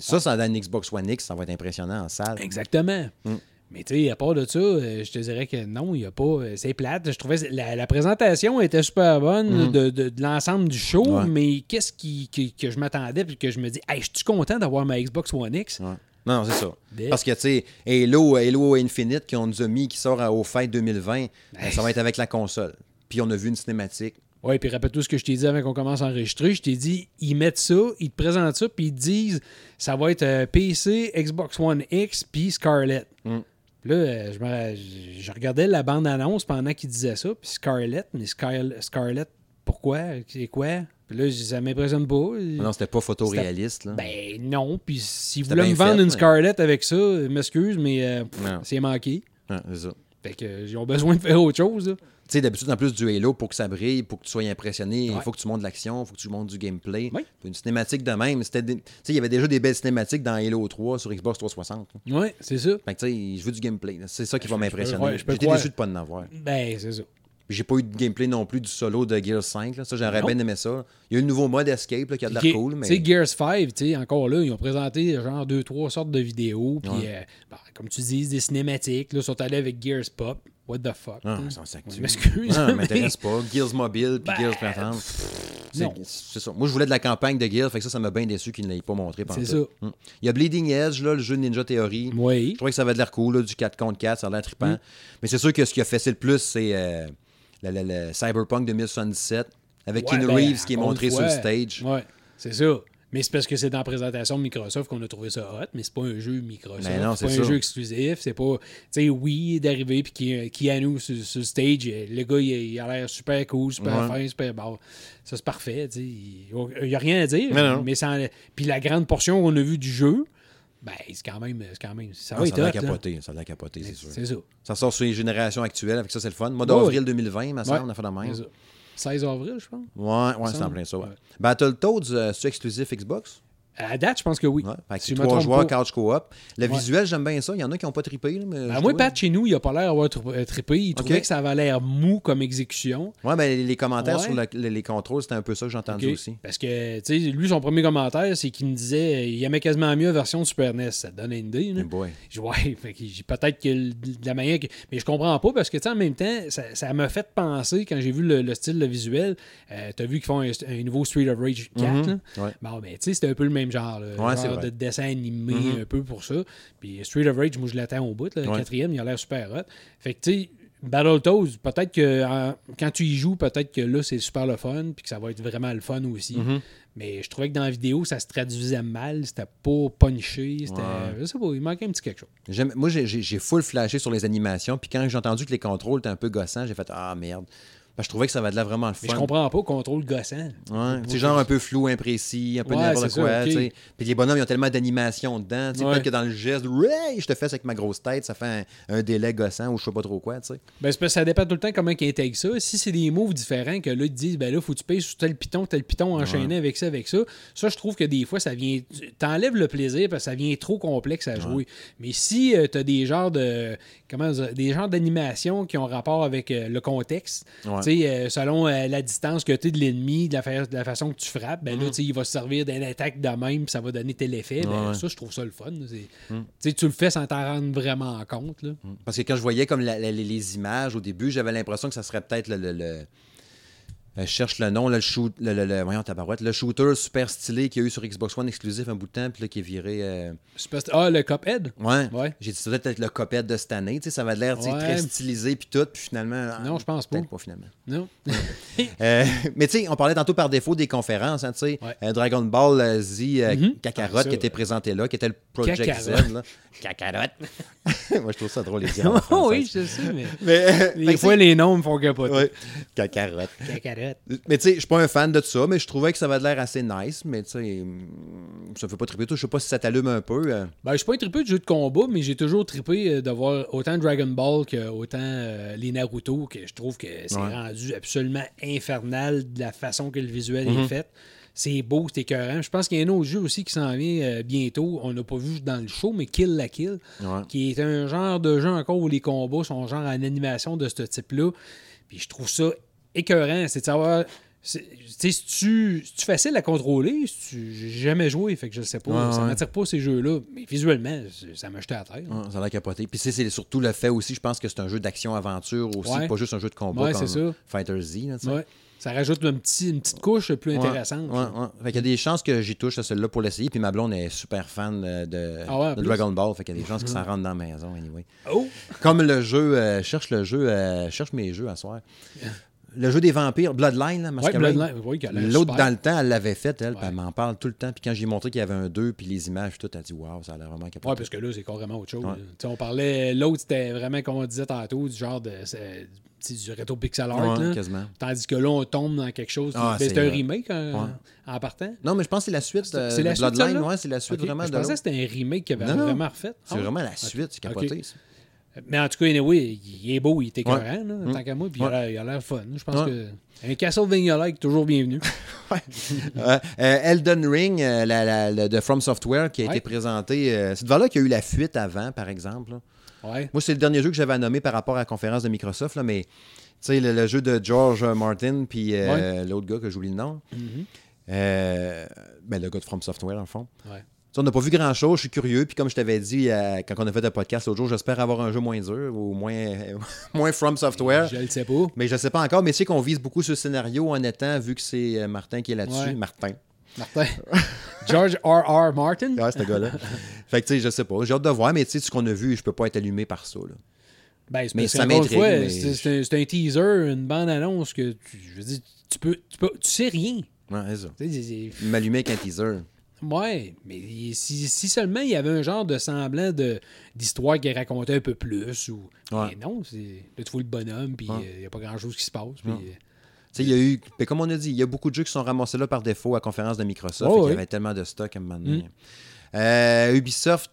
Ça, ça dans une Xbox One X, ça va être impressionnant en salle. Exactement. Mm. Mais tu sais, à part de ça, euh, je te dirais que non, il n'y a pas. euh, C'est plate. Je trouvais la, la présentation était super bonne de, de- de l'ensemble du show. Ouais. mais qu'est-ce qui, qui- que je m'attendais puis que je me dis, hey, je suis content d'avoir ma Xbox One X? Ouais. Non, c'est ça. Parce que, tu sais, Halo, Halo Infinite, qu'on nous a mis, qui sort à- au Fête 2020, ben, ça va être avec la console. Puis on a vu une cinématique. Ouais, puis rappelle-toi ce que je t'ai dit avant qu'on commence à enregistrer. Je t'ai dit, ils mettent ça, ils te présentent ça, puis ils te disent, ça va être euh, PC, Xbox One X, puis Scarlett. Mm. Là, euh, je, me- je- je regardais la bande-annonce pendant qu'ils disaient ça, puis Scarlett, mais Scar- Scarlett, pourquoi? C'est quoi? Puis là, ça m'impressionne pas. Non, c'était pas photoréaliste. Là. Ben non, puis s'ils C'était voulaient me vendre fait, une mais- Scarlett avec ça, m'excuse, mais euh, c'est manqué. C'est ça. Fait que euh, ils ont besoin de faire autre chose. là. Tu sais, d'habitude, en plus du Halo, pour que ça brille, pour que tu sois impressionné, il Ouais. faut que tu montes de l'action, il faut que tu montes du gameplay. Oui. Puis Une cinématique de même. des- Tu sais, il y avait déjà des belles cinématiques dans Halo 3 sur Xbox 360. là. Ouais, c'est ça. Fait que, tu sais, je veux du gameplay. C'est ça qui va je peux- m'impressionner. ouais, J'étais déçu de pas en avoir. Ben, c'est ça. Puis J'ai pas eu de gameplay non plus du solo de Gears 5. Là. Ça, j'aurais bien aimé ça. Il y a eu le nouveau mode Escape là, qui a de l'air cool. Tu Mais... sais, Gears 5, tu sais, encore là, ils ont présenté genre deux, trois sortes de vidéos. Puis, Ouais. euh, bon, comme tu dis, des cinématiques. Là, ils sont allés avec Gears Pop. What the fuck? Ah, hein? ça s'en m'excuse, Ah, *laughs* mais- m'intéresse pas. Gears Mobile puis Ben, Printemps. non. C'est ça. Moi, je voulais de la campagne de Gears, fait que ça, ça m'a bien déçu qu'ils ne l'aient pas montré. pendant C'est tout. Hum. Il y a Bleeding Edge, là, le jeu de Ninja Theory. Oui. Je trouvais que ça avait de l'air cool, là, du 4 contre 4, ça a l'air trippant. Mm. Mais c'est sûr que ce qui a fait le plus, c'est euh, le, le- le Cyberpunk 2077 avec Ouais, Keanu ben, Reeves qui est montré sur le stage. Ouais, c'est ça. Mais c'est parce que c'est dans la présentation de Microsoft qu'on a trouvé ça hot, mais c'est pas un jeu Microsoft. Ben non, c'est pas un jeu exclusif. C'est pas. Tu sais, oui, d'arriver puis Ke- Keanu sur, sur le stage, le gars, il, il a l'air super cool, super Ouais. fin, super bon. Ça, c'est parfait. Il n'y a rien à dire. Mais non. Mais sans- Puis la grande portion qu'on a vue du jeu, ben, c'est quand même. c'est quand même ça Ah, va ça être hot, c'est sûr. C'est ça. Ça sort sur les générations actuelles, avec ça, c'est le fun. Mois d'avril ouais. 2020, ma soeur, Ouais, on a fait de même. C'est ça. 16 avril, je pense. Ouais, ouais, c'est en plein ça. Ouais. Battletoads, euh, c'est exclusif Xbox? À date, je pense que oui. Ouais. Si trois joueurs, couch co-op. Le Ouais. visuel, j'aime bien ça. Il y en a qui n'ont pas trippé. là, mais Ben, moi, Pat, chez nous, il a pas l'air d'avoir euh, trippé. Il trouvait Ok. que ça avait l'air mou comme exécution. Ouais, ben, les commentaires Ouais. sur le- les, les contrôles, c'était un peu ça que j'ai entendu aussi. Parce que, tu sais, lui, son premier commentaire, c'est qu'il me disait euh, il aimait quasiment mieux la version de Super NES. Ça te donne une idée. là. Mais boy. Ouais, *laughs* peut-être que de la manière que. Mais je comprends pas parce que, tu sais, en même temps, ça m'a fait penser, quand j'ai vu le, le style, le visuel, euh, t'as vu qu'ils font un, un nouveau Street of Rage 4. Mhm. là. Ouais. Bon, ben, tu sais, c'était un peu le même genre. là, Ouais, genre de dessin animé Mhm. un peu pour ça. Puis Street of Rage, moi, je l'attends au bout. là, le Ouais. quatrième, il a l'air super hot. Fait que, tu sais, Battletoads, peut-être que en- quand tu y joues, peut-être que là, c'est super le fun, puis que ça va être vraiment le fun aussi. Mhm. Mais je trouvais que dans la vidéo, ça se traduisait mal, c'était pas punché, c'était. Ouais. Je sais pas, il manquait un petit quelque chose. Moi, j'ai full flashé sur les animations. Puis quand j'ai entendu que les contrôles étaient un peu gossants, j'ai fait Ah merde. Parce que je trouvais que ça va de là vraiment le Mais fun. je comprends pas, contrôle gossant. Ouais, c'est genre un peu flou, imprécis, un peu Ouais, n'importe quoi. ça. Puis les bonhommes, ils ont tellement d'animation dedans. Ouais. Peut-être que dans le geste, ouais, je te fais ça avec ma grosse tête, ça fait un, un délai gossant ou je sais pas trop quoi. tu sais. Ben, c'est parce que ça dépend tout le temps comment ils intègrent ça. Si c'est des moves différents, que là, ils disent, ben là, faut que tu payes sur tel piton, tel piton, enchaîné avec ça, avec ça. Ça, je trouve que des fois, ça vient. T'enlèves le plaisir parce que ça vient trop complexe à jouer. Mais si tu as des genres de. Comment dire, des genres d'animation qui ont rapport avec euh, le contexte, Ouais. Euh, selon euh, la distance que tu es de l'ennemi, de la, fa- de la façon que tu frappes, ben là, tu sais, il va se servir d'une attaque de même, puis ça va donner tel effet. Ben, Ouais. ça, je trouve ça le fun. C'est- Tu le fais sans t'en rendre vraiment compte. Là. Parce que quand je voyais comme la- la- les, images au début, j'avais l'impression que ça serait peut-être le. le- le- je cherche le nom, là, le, shoot, le, le- le- voyons, tabarouette, le shooter super stylé qu'il y a eu sur Xbox One exclusif un bout de temps, puis là, qui est viré. euh, parce- Ah, le Cuphead? Ouais. Ouais. J'ai dit, ça doit être le copette de cette année. Tu sais, ça va l'air Ouais. très stylisé, puis tout, puis finalement. ah, Non, je pense pas. Peut-être pas, finalement. Non? *laughs* Euh, mais tu sais, on parlait tantôt par défaut des conférences, hein, tu sais. Ouais. Euh, Dragon Ball euh, Z euh. Kakarot Ah, ça, qui était présenté là, qui était le Project Kakarot. Z. Là. Kakarot. *laughs* Moi, je trouve ça drôle, les *laughs* dire. Oh, oui, je sais, mais. Mais, euh, Des fois, les noms me font capoter. ouais. Kakarot. Cacarotte. Mais tu sais, je suis pas un fan de ça, mais je trouvais que ça avait l'air assez nice. Mais tu sais, ça fait pas triper tout. Je sais pas si ça t'allume un peu. euh. Ben, je suis pas un trippé de jeu de combat, mais j'ai toujours trippé euh, de voir autant Dragon Ball que autant euh, les Naruto, que je trouve que c'est Ouais. rendu absolument infernal de la façon que le visuel est fait. C'est beau, c'est écœurant. Je pense qu'il y a un autre jeu aussi qui s'en vient euh, bientôt. On n'a pas vu dans le show, mais Kill la Kill, Ouais. qui est un genre de jeu encore où les combats sont genre en animation de ce type-là. Puis je trouve ça écœurant. C'est de savoir. c'est- Tu sais, c'est-tu facile à contrôler? J'ai jamais joué, fait que je sais pas. Ouais, ça ouais. m'attire pas ces jeux-là. Mais visuellement, ça m'a jeté à terre. Ouais, ça a l'air capoté. Puis c'est- surtout le fait aussi, je pense que c'est un jeu d'action-aventure aussi, Ouais. pas juste un jeu de combat Ouais, comme c'est ça. Fighter Z. là. Ça rajoute un petit, une petite couche plus intéressante. Ouais, ouais. Fait qu'il y a des chances que j'y touche à celui-là pour l'essayer. Puis ma blonde est super fan de, Ah de? Dragon Ball. Fait qu'il y a des chances que ça *laughs* rentre dans la maison, anyway. Oh! Comme le jeu, euh, cherche le jeu, euh, cherche mes jeux à soir. Le jeu des vampires, Bloodline, là, Ouais. Bloodline, oui, L'autre, dans le temps, elle l'avait fait, elle, Ouais. elle m'en parle tout le temps. Puis quand j'ai montré qu'il y avait un 2, puis les images, tout, elle a dit Waouh, ça a l'air vraiment capoté. Ouais, parce que là, c'est carrément autre chose. Ouais. On parlait, l'autre, c'était vraiment, comme on disait tantôt, du genre de. du rétro pixel art. Là. quasiment. Tandis que là, on tombe dans quelque chose. Ah, ben, c'est, un euh, remake en, ouais. en partant. Non, mais je pense que c'est la suite. euh, C'est la Bloodline, c'est la suite Ok, vraiment Je de pensais que c'était un remake qui avait Non, vraiment refait. C'est Ah vraiment la suite, c'est capoté. ça. Mais en tout cas, anyway, il est beau, il est écœurant, là, Mm. tant qu'à moi, puis il a Ouais. l'air- il a l'air fun. Je pense Ouais. que un Castlevania-like, toujours bienvenu. *laughs* Ouais. Euh, euh, Elden Ring euh, la- la- la- de From Software qui a Ouais. été présenté. euh, c'est devant là qu'il y a eu la fuite avant, par exemple. Ouais. Moi, c'est le dernier jeu que j'avais à nommer par rapport à la conférence de Microsoft, là, mais tu sais, le, le jeu de George Martin puis l'autre gars que j'oublie le nom. Mhm. Euh, ben, le gars de From Software, en fond. On n'a pas vu grand-chose, je suis curieux. Puis comme je t'avais dit euh, quand on a fait le podcast l'autre jour, j'espère avoir un jeu moins dur ou moins, *laughs* moins From Software. Je le sais pas. Mais je ne sais pas encore, mais c'est qu'on vise beaucoup ce scénario en étant, vu que c'est euh, Martin qui est là-dessus. Ouais. Martin. Martin. *laughs* George R.R. Martin. Ouais, ce gars-là. *laughs* fait que, tu sais, je sais pas. J'ai hâte de voir, mais tu sais, ce qu'on a vu, je peux pas être allumé par ça. Là. Ben, c'est Mais ça m'intrigue, mais c'est un, un teaser, une bande-annonce que tu, je veux dire, tu peux, tu peux, tu sais rien. Ouais, c'est ça. M'allumer avec un teaser. Ouais, mais si, si seulement il y avait un genre de semblant de d'histoire qui racontait un peu plus, ou. Ouais. Mais non, c'est. Là, tu vois le bonhomme, puis euh, Ouais. il n'y a pas grand-chose qui se passe. puis, Non. euh, Tu sais, il y a eu, ben, comme on a dit, il y a beaucoup de jeux qui sont ramassés là par défaut à la conférence de Microsoft. Oh, oui. y avait tellement de stock à un moment donné. Mm. Euh, Ubisoft,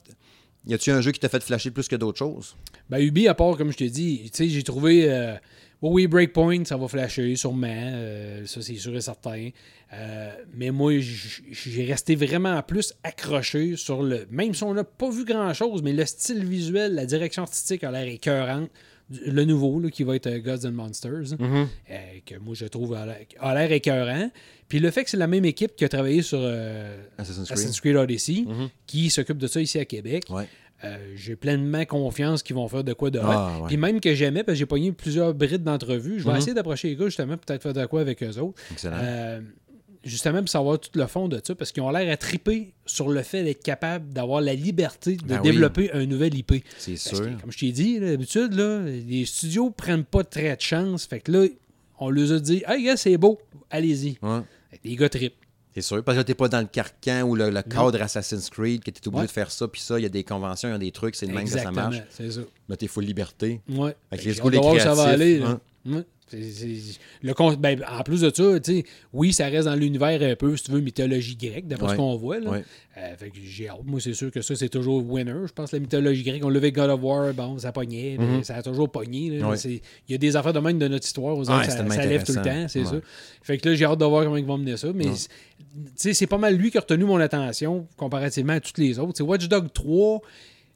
y a-tu un jeu qui t'a fait flasher plus que d'autres choses? Ben, Ubi, à part, comme je te dis, tu sais, j'ai trouvé. euh, oui, oui, Breakpoint, ça va flasher, sûrement. euh, ça, c'est sûr et certain. Euh, mais moi, j'ai resté vraiment plus accroché sur le. Même si on n'a pas vu grand-chose, mais le style visuel, la direction artistique a l'air écœurante. Le nouveau, là, qui va être euh, Gods and Monsters, Mm-hmm. euh, que moi, je trouve a l'air- écœurant. Puis le fait que c'est la même équipe qui a travaillé sur Assassin's Creed. Assassin's Creed Odyssey, Mhm. qui s'occupe de ça ici à Québec. Ouais. Euh, j'ai pleinement confiance qu'ils vont faire de quoi de. Ah, ouais. Puis même que j'aimais, parce que j'ai pogné plusieurs brides d'entrevue, je vais Mhm. essayer d'approcher les gars justement, peut-être faire de quoi avec eux autres. Excellent. Euh, justement, pour savoir tout le fond de ça, parce qu'ils ont l'air à triper sur le fait d'être capable d'avoir la liberté de Ben oui. développer un nouvel IP. c'est sûr. que, comme je t'ai dit, d'habitude, les studios prennent pas très de chance. Fait que là, on leur a dit Hey, gars, c'est beau, allez-y. Ouais. Les gars tripent. C'est sûr. Parce que t'es pas dans le carcan ou le, le cadre Assassin's Creed, que t'es obligé Ouais. de faire ça, puis ça, il y a des conventions, il y a des trucs, c'est le même que ça marche. c'est ça. Là, t'es full liberté. Ouais. Fait que les de les où ça va créatifs, aller. hein. Le ben, en plus de ça, oui, ça reste dans l'univers un peu, si tu veux, mythologie grecque, d'après Ouais. ce qu'on voit. Là. Ouais. Euh, fait que j'ai hâte. Moi, c'est sûr que ça, c'est toujours winner. Je pense que la mythologie grecque, on levait God of War, bon, ça pognait, mais ça a toujours pogné. Ouais. Il y a des affaires de même de notre histoire, que c'est ça, lève tout le temps, c'est ça. Fait que là, j'ai hâte de voir comment ils vont mener ça, mais c'est- pas mal lui qui a retenu mon attention comparativement à toutes les autres. C'est Watch Dogs 3,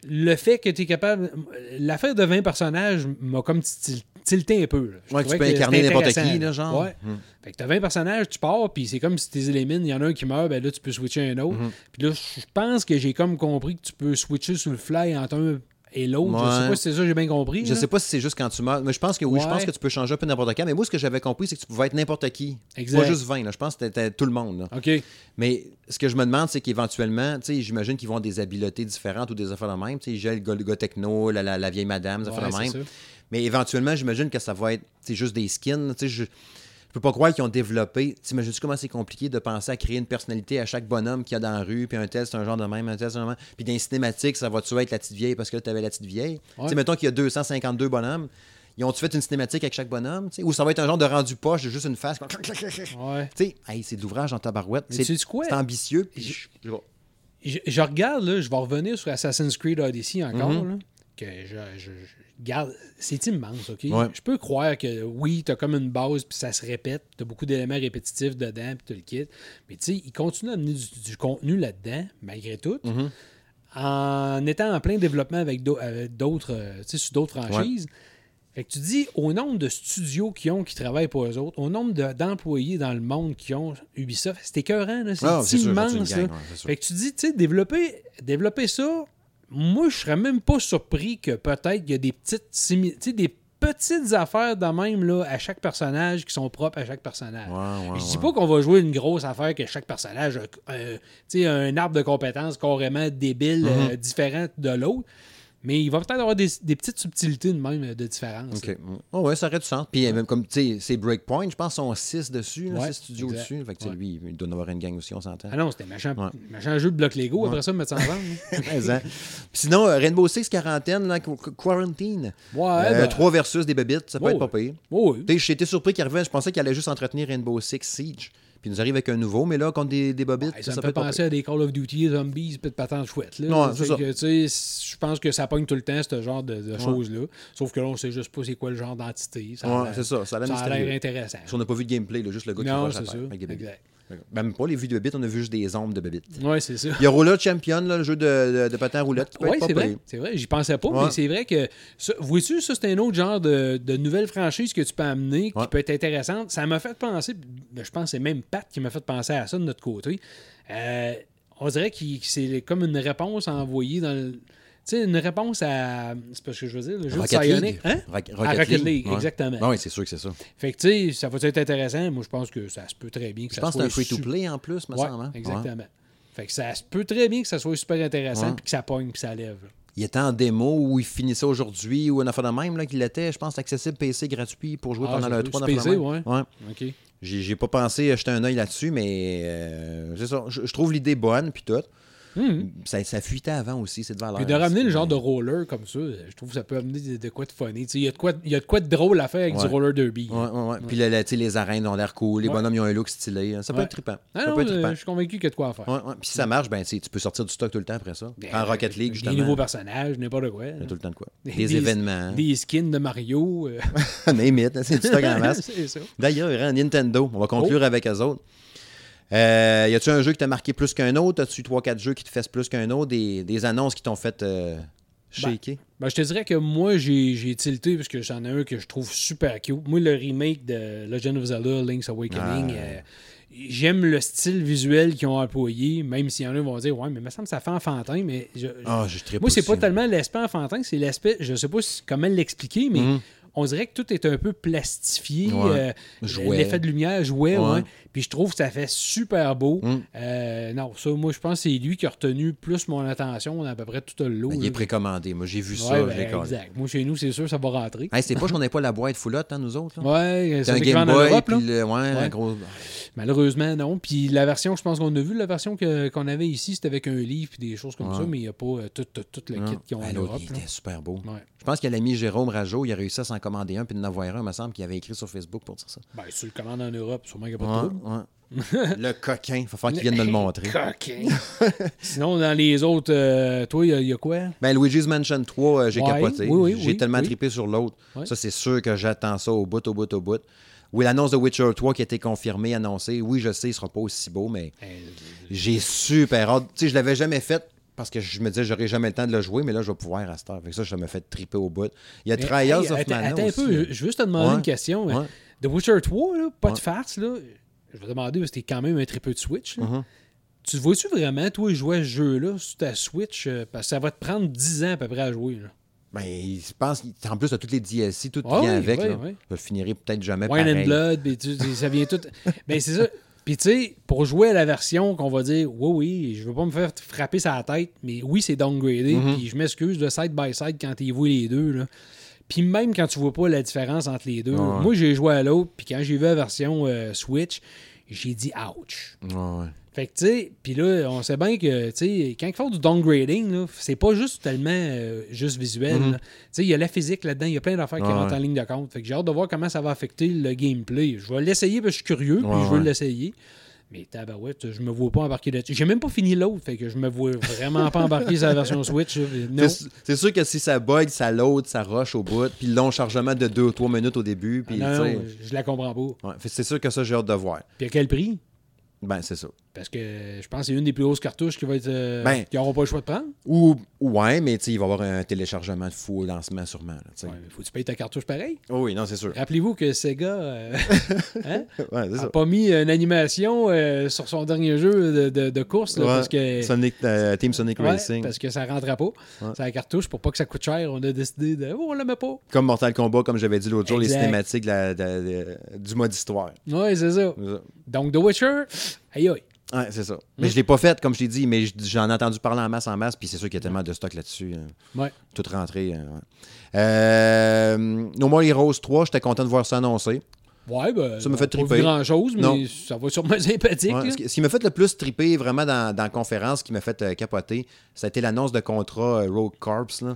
le fait que tu es capable. L'affaire de 20 personnages m'a comme til- tilté un peu. Ouais, que tu peux incarner n'importe qui, là, genre. Ouais. Hmm. Fait que t'as 20 personnages, tu pars, puis c'est comme si tu les élimines, il y en a un qui meurt, ben là, tu peux switcher un autre. Mhm. Puis là, je pense que j'ai comme compris que tu peux switcher sur le fly entre un et l'autre. Je sais Ouais. pas si c'est ça j'ai bien compris. Je là. sais pas si c'est juste quand tu meurs, mais je pense que oui, je Ouais. pense que tu peux changer un peu n'importe quand. Mais moi, ce que j'avais compris, c'est que tu pouvais être n'importe qui. Exact. Pas juste 20, là. Je pense que c'était tout le monde. là. OK. Mais ce que je me demande, c'est qu'éventuellement, tu sais, j'imagine qu'ils vont avoir des habiletés différentes ou des affaires de même. Tu sais, j'ai le gars, le gars techno, la, la- la vieille madame, des Ouais, affaires de même. Mais éventuellement, j'imagine que ça va être juste des skins. Je, je peux pas croire qu'ils ont développé. T'imagines-tu comment c'est compliqué de penser à créer une personnalité à chaque bonhomme qu'il y a dans la rue, puis un tel, c'est un genre de même, un tel, c'est un genre de même. Puis dans les cinématiques, ça va-tu être la petite vieille parce que là, tu avais la petite vieille? Tu Ouais. sais, mettons qu'il y a 252 bonhommes. Ils ont-tu fait une cinématique avec chaque bonhomme? tu? Ou ça va être un genre de rendu poche, de juste une face. Tu Ouais. *laughs* sais, hey, c'est de l'ouvrage en tabarouette. C'est tu ambitieux. puis je- je- regarde, là, je vais revenir sur Assassin's Creed Odyssey encore, Mhm. là, que je, je- je garde. C'est immense, OK? Ouais. Je peux croire que oui, t'as comme une base, puis ça se répète, t'as beaucoup d'éléments répétitifs dedans, puis tu le kit. Mais tu sais, ils continuent à amener du, du contenu là-dedans, malgré tout, Mhm. en étant en plein développement avec avec d'autres, euh, tu sais, sur d'autres franchises. Fait que tu dis, au nombre de studios qui ont, qui travaillent pour eux autres, au nombre de- d'employés dans le monde qui ont Ubisoft, c'est écœurant, c'est Ah, sûr, immense. gang, ouais, sûr. Fait que tu dis, tu sais, développer, développer ça, moi, je serais même pas surpris que peut-être il y a des petites des petites affaires de même là, à chaque personnage qui sont propres à chaque personnage. Ouais, ouais, je dis ouais. pas qu'on va jouer une grosse affaire que chaque personnage a euh, un arbre de compétences carrément débile, euh, différent de l'autre. Mais il va peut-être avoir des, des petites subtilités de même euh, de différence. OK. Oh, ouais, ça aurait du sens. Puis même comme, tu sais, c'est Breakpoint, je pense sont 6 dessus, là, Ouais, six studios exact. dessus. Fait que, tu sais, Ouais. lui, il doit en avoir une gang aussi, on s'entend. Ah non, c'était machin, machin jeu de bloc Lego. Après ça, mettre ça en vente. *laughs* hein. Puis sinon, euh, Rainbow Six quarantaine, là, quarantine. Ouais, Euh, ben, Trois versus des bébites, ça peut être pas pire. sais, J'ai été surpris qu'il arrivait, je pensais qu'il allait juste entretenir Rainbow Six Siege. Puis nous arrive avec un nouveau, mais là, contre des, des bobites, Ouais, ça, me fait penser à des Call of Duty, zombies, puis de patentes chouettes. Là. Ouais, c'est ça. Je pense que ça pogne tout le temps, ce genre de, de choses-là. Sauf que là, on sait juste pas c'est quoi le genre d'entité. Ça, Ouais, c'est ça, ça a l'air ça a l'air mystérieux. intéressant. Si on n'a pas vu de gameplay, là, juste le gars qui Non, ça. terre avec des Même pas les vues de bébites, on a vu juste des ombres de bébites. Ouais, c'est ça. Il y a Roulette Champion, là, le jeu de, de, de patin à peut Oui, c'est vrai. C'est vrai, j'y pensais pas, Ouais. mais c'est vrai que. Vois-tu, ça, c'est un autre genre de, de nouvelle franchise que tu peux amener qui Ouais. peut être intéressante. Ça m'a fait penser, ben, je pense que c'est même Pat qui m'a fait penser à ça de notre côté. Euh, on dirait que c'est comme une réponse envoyée dans le. Tu sais, une réponse à. C'est parce que je veux dire, le jeu Rocket de League. Hein? Rock- À Rocket League, ouais. exactement. Ah oui, c'est sûr que c'est ça. Fait que, tu sais, ça va être intéressant. Moi, je pense que ça se peut très bien que Je ça pense que c'est soit un free-to-play en plus, me Ouais, semble. hein? exactement. Fait que ça se peut très bien que ça soit super intéressant puis que ça pogne puis ça lève. là. il était en démo ou il finissait aujourd'hui ou un affaire de même, là, qu'il était, je pense, accessible PC gratuit pour jouer Ah, pendant le peut- 3 sur PC, ouais. ouais. OK. J'ai j'ai pas pensé jeter un œil là-dessus, mais euh, c'est ça. Je, je trouve l'idée bonne, puis tout. Mhm. Ça, ça fuitait avant aussi, cette valeur. Puis de ramener le genre de roller comme ça, je trouve que ça peut amener de, de quoi de funny. Il y, a de quoi- il y a de quoi de drôle à faire avec Ouais. du roller derby. Ouais, ouais, ouais. Puis le- les arènes ont l'air cool, les Ouais. bonhommes ils ont un look stylé. hein. Ça peut Ouais. être trippant. Ah ça non, peut être trippant. je suis convaincu qu'il y a de quoi à faire. Ouais, ouais. Puis si ça marche, ben, tu peux sortir du stock tout le temps après ça. Ben, en Rocket League, Des justement. nouveaux personnages, n'importe quoi. Il y a tout le temps de quoi. Des- Des, des- événements. Des skins de Mario. euh. *laughs* Name it, c'est du stock en *laughs* masse. D'ailleurs, hein, Nintendo, on va conclure Oh. avec eux autres. Euh, y a-tu un jeu qui t'a marqué plus qu'un autre? As-tu 3-4 jeux qui te fassent plus qu'un autre? Des, des annonces qui t'ont fait euh, shaker? Ben, je te dirais que moi, j'ai tilté parce que j'en ai un que je trouve super cute. Moi, le remake de Legend of Zelda, Link's Awakening, Ah. euh, j'aime le style visuel qu'ils ont employé, même s'il y en a qui vont dire Ouais, mais il me semble que ça fait enfantin, mais je- je- Ah, je moi, c'est pas aussi. tellement l'aspect enfantin, c'est l'aspect, je sais pas comment l'expliquer, mais Mhm. On dirait que tout est un peu plastifié. Ouais. euh, Jouet. L'effet de lumière, jouet, Ouais. ouais. Puis je trouve que ça fait super beau. Mhm. Euh, non, ça, moi, je pense que c'est lui qui a retenu plus mon attention à peu près tout le lot. Ben, il est précommandé. Moi, j'ai vu Ouais, ça, ben, exact. Moi, chez nous, c'est sûr, ça va rentrer. Hey, c'est pas qu'on n'ait pas la boîte foulotte, hein, nous autres. Ouais, C'est un Game Boy, Europe, puis le, un gros... Malheureusement, non. Puis la version, je pense qu'on a vu, la version qu'on avait ici, c'était avec un livre et des choses comme ça, mais il n'y a pas euh, tout, tout, tout le kit qu'ils ont Ben, en Europe. il était super beau. Je pense que l'ami Jérôme Rajo, il a réussi à s'en commander un, puis d'en avoir un, il me semble, qu'il avait écrit sur Facebook pour dire ça. Ben, si tu le commandes en Europe, sûrement qu'il n'y a pas de trouble. ouais. *laughs* le coquin, il va falloir qu'il vienne me le montrer. Coquin. *laughs* Sinon, dans les autres, euh, toi, il y a- y, a quoi? Ben, Luigi's Mansion 3, euh, j'ai Ouais, capoté. oui, oui, j'ai oui, tellement oui. trippé sur l'autre. Ça, c'est sûr que j'attends ça au bout, au bout, au bout. Oui, l'annonce de Witcher 3 qui a été confirmée, annoncée. Oui, je sais, il sera pas aussi beau, mais Euh, j'ai super hâte. Tu sais, je l'avais jamais fait parce que je me disais, j'aurais jamais le temps de le jouer, mais là, je vais pouvoir à cette heure. Fait que ça, ça me fait triper au bout. Il y a mais, Trials hey, of attends, Mana attends un peu, je- je veux juste te demander Ouais. une question. Ouais. The Witcher 3, là, pas de farce, là. Je vais te demander, parce que quand même un tripeux de Switch. là. Mhm. Tu vois-tu vraiment, toi, jouer à ce jeu-là sur ta Switch? euh, Parce que ça va te prendre 10 ans à peu près à jouer. Là? Ben, je pense qu'en plus, de toutes les DLC, tout Ah vient oui, avec. oui, là. oui. Je finirai peut-être jamais Wine pareil. and Blood, tu- ça vient tout. *laughs* ben, c'est ça. Puis, tu sais, pour jouer à la version qu'on va dire, oui, oui, je veux pas me faire frapper sa tête, mais oui, c'est downgradé, Mhm. puis je m'excuse de side by side quand tu vois les deux, là. Puis même quand tu vois pas la différence entre les deux, Ouais. moi, j'ai joué à l'autre, puis quand j'ai vu la version euh, Switch, j'ai dit ouch. Ouais, ouais. Fait que, tu sais, puis là, on sait bien que, tu sais, quand ils font du downgrading, c'est pas juste tellement euh, juste visuel. Mhm. Tu sais, il y a la physique là-dedans, il y a plein d'affaires qui Ouais, rentrent en ligne de compte. Fait que j'ai hâte de voir comment ça va affecter le gameplay. Je vais l'essayer parce que je suis curieux, puis je veux ouais. l'essayer. Mais tabarouette, je me vois pas embarquer là-dessus. J'ai même pas fini l'autre, fait que je me vois vraiment pas embarquer sur la version Switch. C'est sûr que si ça bug, ça load, ça rush au bout, puis le long chargement de 2 ou 3 minutes au début, puis Ah non, non, je la comprends pas. ouais, c'est sûr que ça, j'ai hâte de voir. Puis à quel prix? Ben, c'est ça. Parce que je pense que c'est une des plus grosses cartouches qui va être. euh, Ben, qui n'auront pas le choix de prendre. Ou, ouais, mais il va y avoir un téléchargement de fou au lancement, sûrement. là. Ouais, mais faut que tu payes ta cartouche pareil. Oh oui, non, c'est sûr. Rappelez-vous que Sega euh, *laughs* hein, Ouais, c'est a ça. pas mis une animation euh, sur son dernier jeu de, de- de course là, Ouais, parce que. Sonic, euh, Team Sonic Racing. parce que ça rentrait pas. C'est la cartouche pour pas que ça coûte cher. On a décidé de. Oh, on la met pas. Comme Mortal Kombat, comme j'avais dit l'autre jour, les cinématiques la- du mode histoire. Ça. C'est ça. Donc, The Witcher, aïe aïe. Ouais, c'est ça. Mais je l'ai pas fait, comme je t'ai dit, mais j'en ai entendu parler en masse, en masse, puis c'est sûr qu'il y a tellement de stock là-dessus. euh, Ouais. Tout rentré. euh, ouais. Euh, no More Heroes 3, j'étais content de voir ça annoncé. Ouais, ben. Ça m'a fait pas triper. grand chose, mais Non. ça va sûrement sympathique. Ouais, ce qui, m'a fait le plus triper vraiment dans, dans la conférence, ce qui m'a fait euh, capoter, ça a été l'annonce de contrat euh, Rogue Corps. là.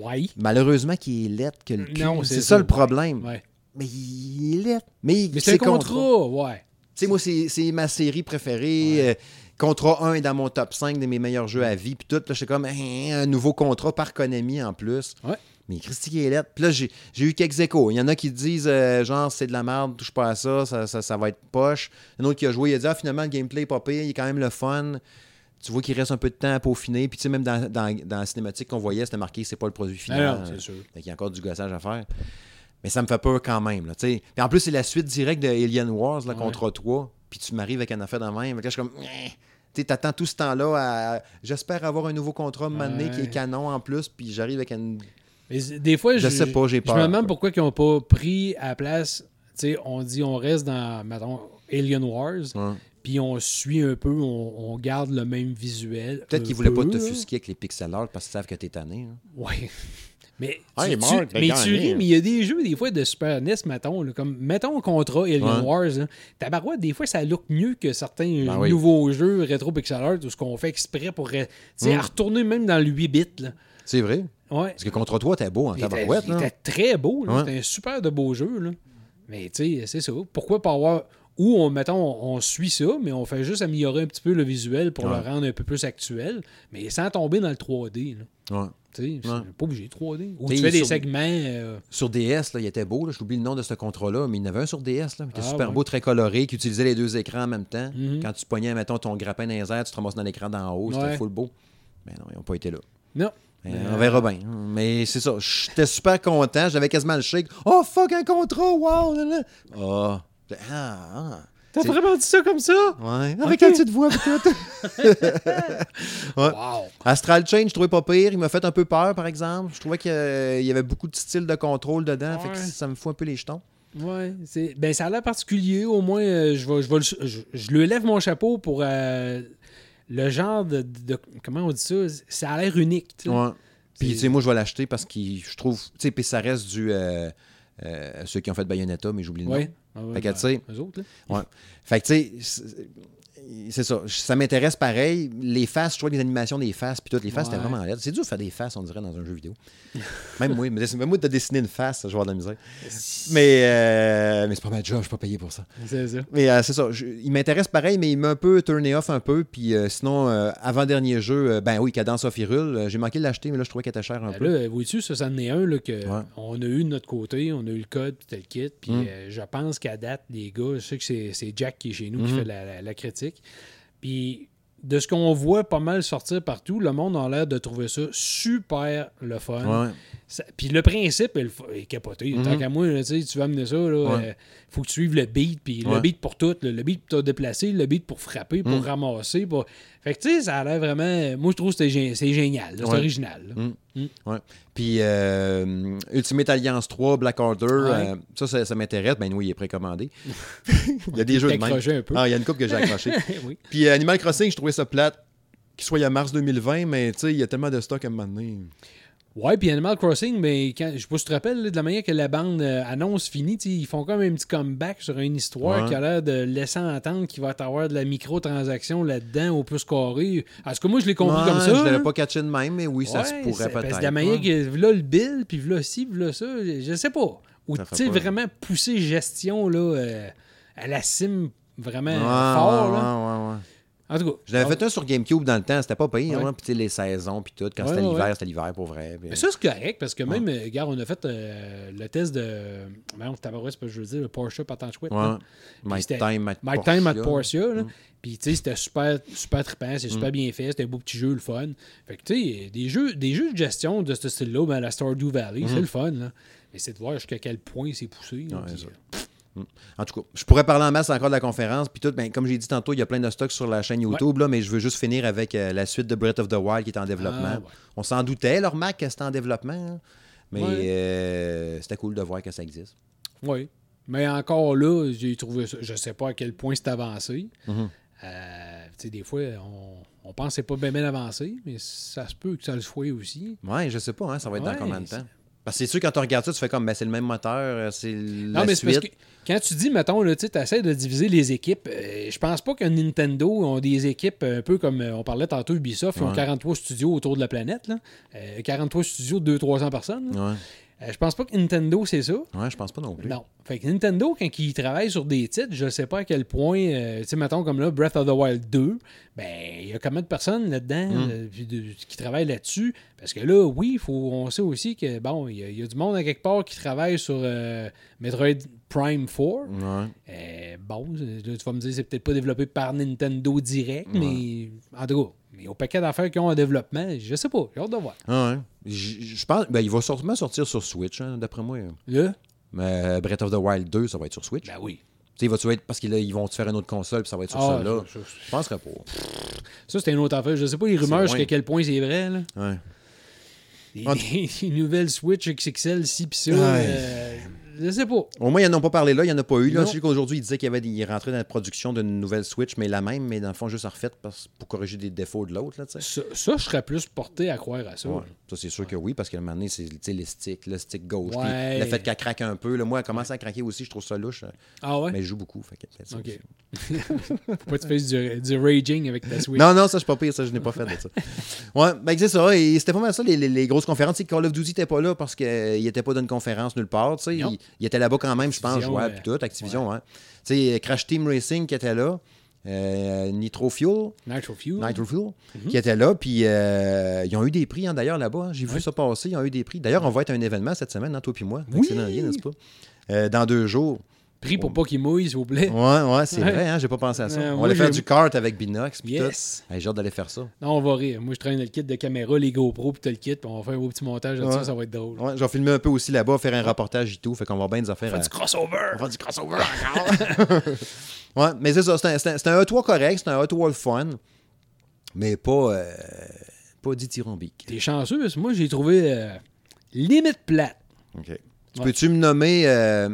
Ouais. Malheureusement, qui est lettre que le cul. Non, c'est c'est ça, ça, le problème. Ouais. Mais il est lettre. Mais, Mais c'est un contrat, ouais. Sais, moi, c'est ma série préférée. Euh, contrat 1 est dans mon top 5 de mes meilleurs jeux à vie. Puis tout, là, j'étais comme, hein, un nouveau contrat par Konami en plus. Ouais. Mais Christy lettre. Puis là, j'ai eu quelques échos. Il y en a qui disent, euh, genre, c'est de la merde, touche pas à ça, ça, ça, ça va être poche. Un autre qui a joué, il a dit, ah, finalement, le gameplay est pas pire, il est quand même le fun. Tu vois qu'il reste un peu de temps à peaufiner. Puis, tu sais, même dans, dans, dans la cinématique qu'on voyait, c'était marqué, c'est pas le produit final. Ah non, c'est sûr. Fait qu'il y a encore du gossage à faire. Mais ça me fait peur quand même. Là. Puis en plus, c'est la suite directe de Alien Wars là, Ouais. contre toi. Puis tu m'arrives avec un affaire de même. Là, je suis comme. T'attends tout ce temps-là à. J'espère avoir un nouveau contrat mané qui est canon en plus. Puis j'arrive avec une. Mais des fois, Je je, sais pas, j'ai Je peur. me demande pourquoi ils n'ont pas pris à la place. Tu sais, on dit on reste dans. mettons, Alien Wars. Puis on suit un peu, on, on garde le même visuel. Peut-être un qu'ils voulaient pas peu, te là. fusquer avec les pixel art parce qu'ils savent que t'es tanné. hein. Ouais. *laughs* Mais, Ah, tu, mais tu ris, hein. mais il y a des jeux, des fois, de Super NES, mettons, là, comme, mettons Contra Alien Ouais. Wars, là. tabarouette, des fois, ça look mieux que certains Ben oui. nouveaux jeux rétro pixel art, ou ce qu'on fait exprès pour, euh, Mm. à retourner même dans le 8 bits, là. C'est vrai. Ouais. Parce que contre toi, t'es beau en tabarouette. il là. était très beau. Ouais. C'était un super de beau jeu, là. Mais, tu sais, c'est ça. Pourquoi pas avoir... Ou, on, mettons, on, on suit ça, mais on fait juste améliorer un petit peu le visuel pour Ouais. le rendre un peu plus actuel, mais sans tomber dans le 3D, là. Ouais. Tu sais, c'est Ouais. pas obligé 3D. Ou T'sais, tu fais des sur- segments... euh, Sur DS, là, il était beau. J'oublie le nom de ce contrat-là, mais il y en avait un sur DS. Là, qui était Ah, super ouais. beau, très coloré, qui utilisait les deux écrans en même temps. Mhm. Quand tu pognais, mettons, ton grappin dans les airs, tu te ramasses dans l'écran d'en haut. C'était Ouais. full beau. Mais non, ils n'ont pas été là. Non. Mais, on verra bien. Mais c'est ça. J'étais super content. J'avais quasiment le shake. Oh, fuck, un contrat. Wow. là, là. Ah. Ah, ah. T'as vraiment dit ça comme ça? Ouais. Avec Ok. une petite voix. *laughs* Ouais. Wow. Astral Chain, je trouvais pas pire. Il m'a fait un peu peur, par exemple. Je trouvais qu'il y avait beaucoup de styles de contrôle dedans. Fait que ça me fout un peu les jetons. Ouais, c'est ben ça a l'air particulier. Au moins, euh, je vais, je vais le- je, je lui lève mon chapeau pour euh, le genre de, de- comment on dit ça? Ça a l'air unique. Ouais. Puis, tu sais, moi, je vais l'acheter parce que je trouve. Tu sais, puis ça reste du. euh, euh, ceux qui ont fait Bayonetta, mais j'oublie le nom. Ouais. Ah ouais, Fait que, tu sais-. Ouais. Fait que, tu sais, c'est- ça. Ça m'intéresse pareil. Les faces, je trouve les animations des faces, puis toutes les faces, c'était Ouais. vraiment laid. C'est dur de faire des faces, on dirait, dans un jeu vidéo. Même moi, mais même moi, de dessiner une face, je vais avoir de la misère. Mais, euh, mais c'est pas ma job, je suis pas payé pour ça. C'est ça. Mais euh, c'est ça. je- il m'intéresse pareil, mais il m'a un peu turné off un peu. Puis euh, sinon, avant-dernier jeu, ben oui, Cadence of Hyrule. J'ai manqué de l'acheter, mais là, je trouvais qu'il était cher un Ben peu. là, vois-tu, ça, c'en est un là, que Ouais. on a eu de notre côté, on a eu le code, puis le kit. Puis Mm. euh, je pense qu'à date, les gars, je sais que c'est c'est Jack qui est chez nous qui Mhm. fait la, la- la critique. Puis de ce qu'on voit pas mal sortir partout, le monde a l'air de trouver ça super le fun. Puis le principe est, le est capoté. Mhm. Tant qu'à moi, là, tu vas amener ça, Ouais. euh, faut que tu suives le beat. Puis le beat pour tout. là, le beat pour te déplacer, le beat pour frapper, pour Mhm. ramasser. Pour... Fait que tu sais, ça a l'air vraiment. Moi, je trouve que c'est gé- c'est génial. C'est Ouais. original. Mm. Ouais. Puis euh, Ultimate Alliance 3, Black Order, Ouais. euh, ça, ça, ça m'intéresse. Ben oui, il est précommandé. *laughs* il y a des jeux de même. accroché un peu. Ah, il y a une coupe que j'ai accroché. *laughs* oui. Puis euh, Animal Crossing, je trouvais ça plate qu'il soit à mars 2020, mais tu sais, il y a tellement de stock à un moment donné. Ouais, puis Animal Crossing, mais quand, je sais pas si tu te rappelles, là, de la manière que la bande euh, annonce sais, ils font comme un petit comeback sur une histoire Ouais. qui a l'air de laisser entendre qu'il va y avoir de la microtransaction là-dedans au plus carré. En tout cas, moi, je l'ai compris Ouais, comme ça. Je l'avais pas catché de même, mais oui, ça se pourrait peut-être. de la manière ouais. que là le bill, puis là ci, là ça, je, sais pas. Ou tu sais, vraiment pousser gestion là, euh, à la cime vraiment Ouais, fort. ouais, là. En tout cas. Je l'avais fait un sur GameCube dans le temps, c'était pas payé, Ouais. hein, puis les saisons, puis tout. Quand Ouais, c'était ouais, l'hiver, c'était l'hiver pour vrai. Mais ça, c'est correct parce que même, euh, regarde, on a fait euh, le test de. Ben, on c'est pas je veux dire, le Porsche Patent Chouette. Ouais. My Time at Mike Portia. Time at Porsche, là. Mm. Puis, tu sais, c'était super, super trippant, c'est super bien fait, c'était un beau petit jeu, le fun. Fait que, tu sais, des jeux, des jeux de gestion de ce style-là, ben, la Stardew Valley, c'est le fun, là. Mais c'est de voir jusqu'à quel point c'est poussé. là, euh, En tout cas, je pourrais parler en masse encore de la conférence, puis tout. Ben, comme j'ai dit tantôt, il y a plein de stocks sur la chaîne YouTube, là, mais je veux juste finir avec euh, la suite de Breath of the Wild qui est en développement. Ah, ouais. On s'en doutait, leur Mac, que c'était en développement, hein. mais Ouais. euh, c'était cool de voir que ça existe. Oui. Mais encore là, j'ai trouvé ça. Je sais pas à quel point c'est avancé. Mhm. Euh, des fois, on, on pense que c'est pas bien, bien avancé, mais ça se peut que ça le soit aussi. Ouais, je sais pas, hein, ça va être dans combien de temps? Parce que c'est sûr, quand tu regardes ça, tu fais comme, ben, c'est le même moteur, euh, c'est la Non, mais parce que quand tu dis, mettons, tu essaies de diviser les équipes, euh, je pense pas que Nintendo ont des équipes un peu comme euh, on parlait tantôt Ubisoft, ils ont Ouais. 43 studios autour de la planète. Là. Euh, 43 studios de 200-300 personnes. là. Ouais. Euh, je pense pas que Nintendo, c'est ça. ouais, je pense pas non plus. Non. Fait que Nintendo, quand ils travaillent sur des titres, je sais pas à quel point, euh, tu sais, mettons comme là, Breath of the Wild 2, ben, il y a combien de personnes là-dedans Mm. euh, de- qui travaillent là-dessus? Parce que là, oui, faut, on sait aussi que, bon, il y, y a du monde à quelque part qui travaille sur euh, Metroid Prime 4. Ouais. Euh, bon, tu vas me dire, c'est peut-être pas développé par Nintendo direct, mais en tout cas, mais au paquet d'affaires qu'ils ont en développement, je sais pas, j'ai hâte de voir. Ah ouais. Je pense, ben, il va sûrement sortir sur Switch, hein, d'après moi. Là, Mais Breath of the Wild 2, ça va être sur Switch. ben oui. Tu sais, va-tu être parce qu'ils ils vont te faire une autre console puis ça va être sur Ah, celle-là? Je penserais pas. ça, c'était une autre affaire. Je sais pas les rumeurs jusqu'à quel point c'est vrai, là. Ouais. Des *laughs* nouvelles Switch XXL, ci pis ça. Ouais. euh, Je sais pas. Au moins, ils n'en ont pas parlé là, il n'y en a pas eu. Là, je sais qu'aujourd'hui, il disait qu'il avait rentrait dans la production d'une nouvelle Switch, mais la même, mais dans le fond, juste en refaite pour corriger des défauts de l'autre. Ça, ça, je serais plus porté à croire à ça. Ouais. Ça, c'est sûr que oui, parce qu'à un moment donné, c'est les sticks, le stick gauche. Ouais. Le fait qu'elle craque un peu. Là, moi, elle commence à craquer aussi, je trouve ça louche. Ah ouais? Mais je joue beaucoup. Fait que, Ok. *laughs* Faut pas que tu fasses du, du raging avec ta Switch. Non, non, ça, je suis pas pire, ça, je n'ai pas fait de ça. *laughs* Ouais, ben, c'est ça. Et c'était pas mal ça, les, les- les grosses conférences. Call of Duty n'était pas là parce qu'il n'était pas d'une conférence nulle part. Il, il était là-bas quand même, je pense, jouer euh, puis tout, Activision, ouais. Tu sais, Crash Team Racing qui était là, euh, Nitro Fuel, Nitro Fuel. Nitro Fuel, Mhm. qui était là, puis euh, ils ont eu des prix hein, d'ailleurs là-bas. hein. J'ai vu ça passer, ils ont eu des prix. D'ailleurs, on va être à un événement cette semaine, hein, toi puis moi. Oui. N'est-ce pas? Euh, dans deux jours. Pris pour pas qu'il mouille, s'il vous plaît. Ouais, ouais, c'est Ouais. vrai, hein, j'ai pas pensé à ça. Euh, on va aller faire du kart avec Binox. Yes. Hey, J'ai hâte d'aller faire ça. Non, on va rire. Moi, je traîne le kit de caméra, les GoPro, puis t'as le kit, puis on va faire un beau petit montage Ouais. ça, ça va être drôle. Ouais, je vais filmer un peu aussi là-bas, faire un reportage et tout. Fait qu'on va bien des affaires. On à- fait du crossover. On va faire du crossover encore. *laughs* ouais, mais c'est ça. C'est un, c'est un- c'est un E3 correct, c'est un E3 le fun. Mais pas, euh, pas dithyrambique. T'es chanceux, parce que moi, j'ai trouvé euh, limite plate. OK. Tu Ouais. Peux-tu me nommer euh,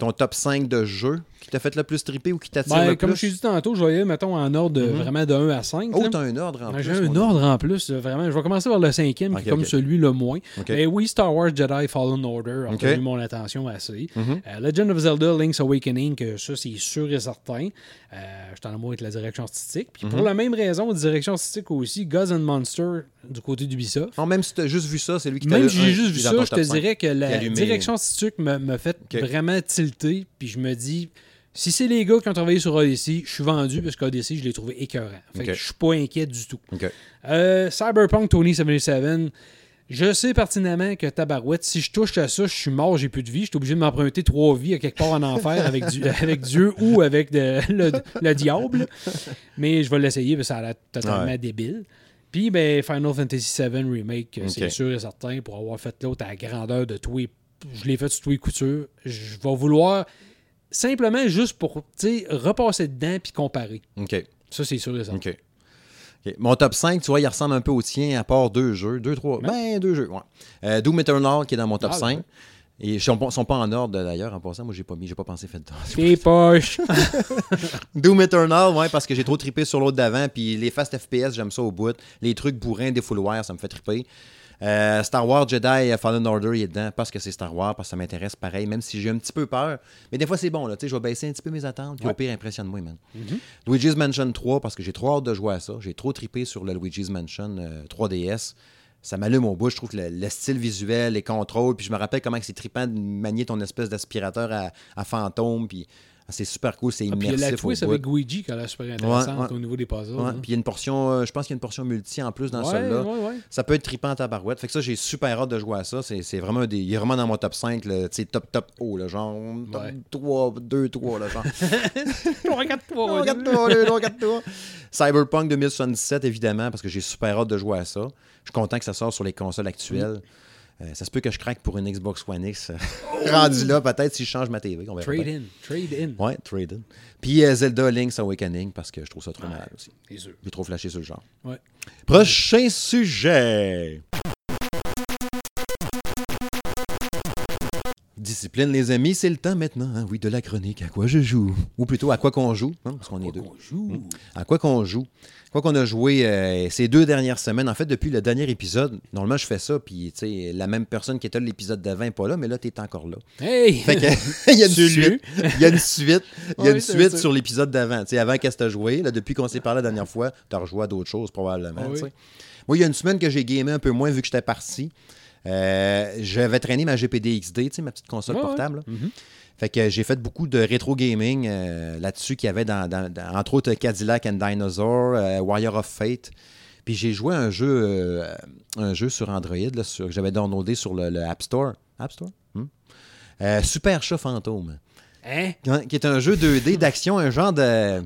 ton top 5 de jeux? Qui t'a fait le plus triper ou qui t'attire Ben, le comme plus? je t'ai dit tantôt, je voyais, mettons, en ordre Mhm. vraiment de 1 à 5. Oh, t'as un ordre en Ben, plus. J'ai un ordre en plus, vraiment. Je vais commencer par le cinquième, qui est comme celui le moins. Mais oui, Star Wars Jedi Fallen Order a retenu mon attention assez. Mhm. Euh, Legend of Zelda Link's Awakening, que ça, c'est sûr et certain. Euh, je suis en amour avec la direction artistique. Puis Mhm. pour la même raison, direction artistique aussi, Gods and Monsters du côté d'Ubisoft. Non, même si t'as juste vu ça, c'est lui qui t'a Même si j'ai juste vu ça, je te 5. dirais que la direction artistique me, me fait vraiment tilter. Puis je me dis, si c'est les gars qui ont travaillé sur Odyssey, je suis vendu parce qu'Odyssey, je l'ai trouvé écœurant. Fait que Ok. je suis pas inquiet du tout. Euh, Cyberpunk 2077. Je sais pertinemment que tabarouette, si je touche à ça, je suis mort, j'ai plus de vie. Je suis obligé de m'emprunter trois vies à quelque part en enfer avec, du- *laughs* avec Dieu ou avec de- le, le diable. Mais je vais l'essayer parce que ça a l'air totalement Ouais. débile. Puis, ben, Final Fantasy VII Remake, c'est sûr et certain, pour avoir fait l'autre à la grandeur de tous les- Je l'ai fait sur tous les coutures. Je vais vouloir simplement juste pour, repasser dedans puis comparer. OK. Ça, c'est sûr et certain. OK. OK. Mon top 5, tu vois, il ressemble un peu au tien, à part deux jeux. Deux, trois. Ouais. Ben, deux jeux, ouais. Euh, Doom Eternal, qui est dans mon top Ah, 5. ouais. Et ils sont, pas- sont pas en ordre, d'ailleurs, en passant. Moi, j'ai pas mis, j'ai pas pensé fait de T'es poche. *laughs* Doom Eternal, ouais, parce que j'ai trop trippé sur l'autre d'avant. Puis les Fast FPS, j'aime ça au bout. Les trucs bourrins, des fouloirs, ça me fait tripper. Euh, Star Wars Jedi euh, Fallen Order, il est dedans parce que c'est Star Wars, parce que ça m'intéresse pareil, même si j'ai un petit peu peur. Mais des fois, c'est bon, là. Tu sais, je vais baisser un petit peu mes attentes, puis Ouais. au pire, impressionne-moi, man. Mhm. Luigi's Mansion 3, parce que j'ai trop hâte de jouer à ça. J'ai trop trippé sur le Luigi's Mansion euh, 3DS. Ça m'allume au bout. Je trouve que le, le style visuel, les contrôles, puis je me rappelle comment c'est trippant de manier ton espèce d'aspirateur à, à fantôme, puis c'est super cool, c'est Ah, puis il y a immersif la twist avec Luigi qui a l'air super intéressante Ouais, au niveau des puzzles. Ouais, hein. Puis il y a une portion, euh, je pense qu'il y a une portion multi en plus dans ouais, ouais, ouais. Ça peut être trippant à tabarouette. Fait que ça, j'ai super hâte de jouer à ça. C'est c'est vraiment des. Il est vraiment dans mon top 5, là, tu sais, top top haut, là, genre top Ouais. 3, 2, 3, là, genre. Je regarde toi. Oh, regarde-toi, là, regarde-toi. Cyberpunk 2077, évidemment, parce que j'ai super hâte de jouer à ça. Je suis content que ça sorte sur les consoles actuelles. Euh, ça se peut que je craque pour une Xbox One X. euh, *laughs* Rendu là, peut-être si je change ma TV. On verra Trade bien. in. Trade in. Ouais, trade in. Puis euh, Zelda Link's Awakening, parce que je trouve ça trop mal aussi. C'est sûr. J'ai trop flashé sur le genre. Ouais. Prochain sujet. Discipline, les amis, c'est le temps maintenant, hein, oui, de la chronique. À quoi je joue? Ou plutôt, à quoi qu'on joue, hein, parce qu'on est deux. On joue? À quoi qu'on joue? Quoi qu'on a joué euh, ces deux dernières semaines. En fait, depuis le dernier épisode, normalement, je fais ça, puis, tu sais, la même personne qui était là l'épisode d'avant n'est pas là, mais là, tu es encore là. Hey! Fait que, *laughs* il y a une suite. *laughs* Il y a une suite. Il y a Ouais, une c'est suite ça. sur l'épisode d'avant. Tu sais, avant qu'est-ce que tu as joué. Là, depuis qu'on s'est parlé la dernière fois, tu as rejoué à d'autres choses probablement. Oui. Moi, il y a une semaine que j'ai gamé un peu moins vu que j'étais parti. Euh, J'avais traîné ma GPD XD, tu sais, ma petite console Ouais, ouais. portable. Mhm. Fait que j'ai fait beaucoup de rétro gaming euh, là-dessus qu'il y avait dans, dans- dans- entre autres Cadillac and Dinosaur, euh, Warrior of Fate. Puis j'ai joué un jeu, un jeu sur Android là, sur- que j'avais downloadé sur le, le App Store. App Store? Hmm? Super Chat Fantôme. Hein, Qui est un jeu 2D d'action, un genre de.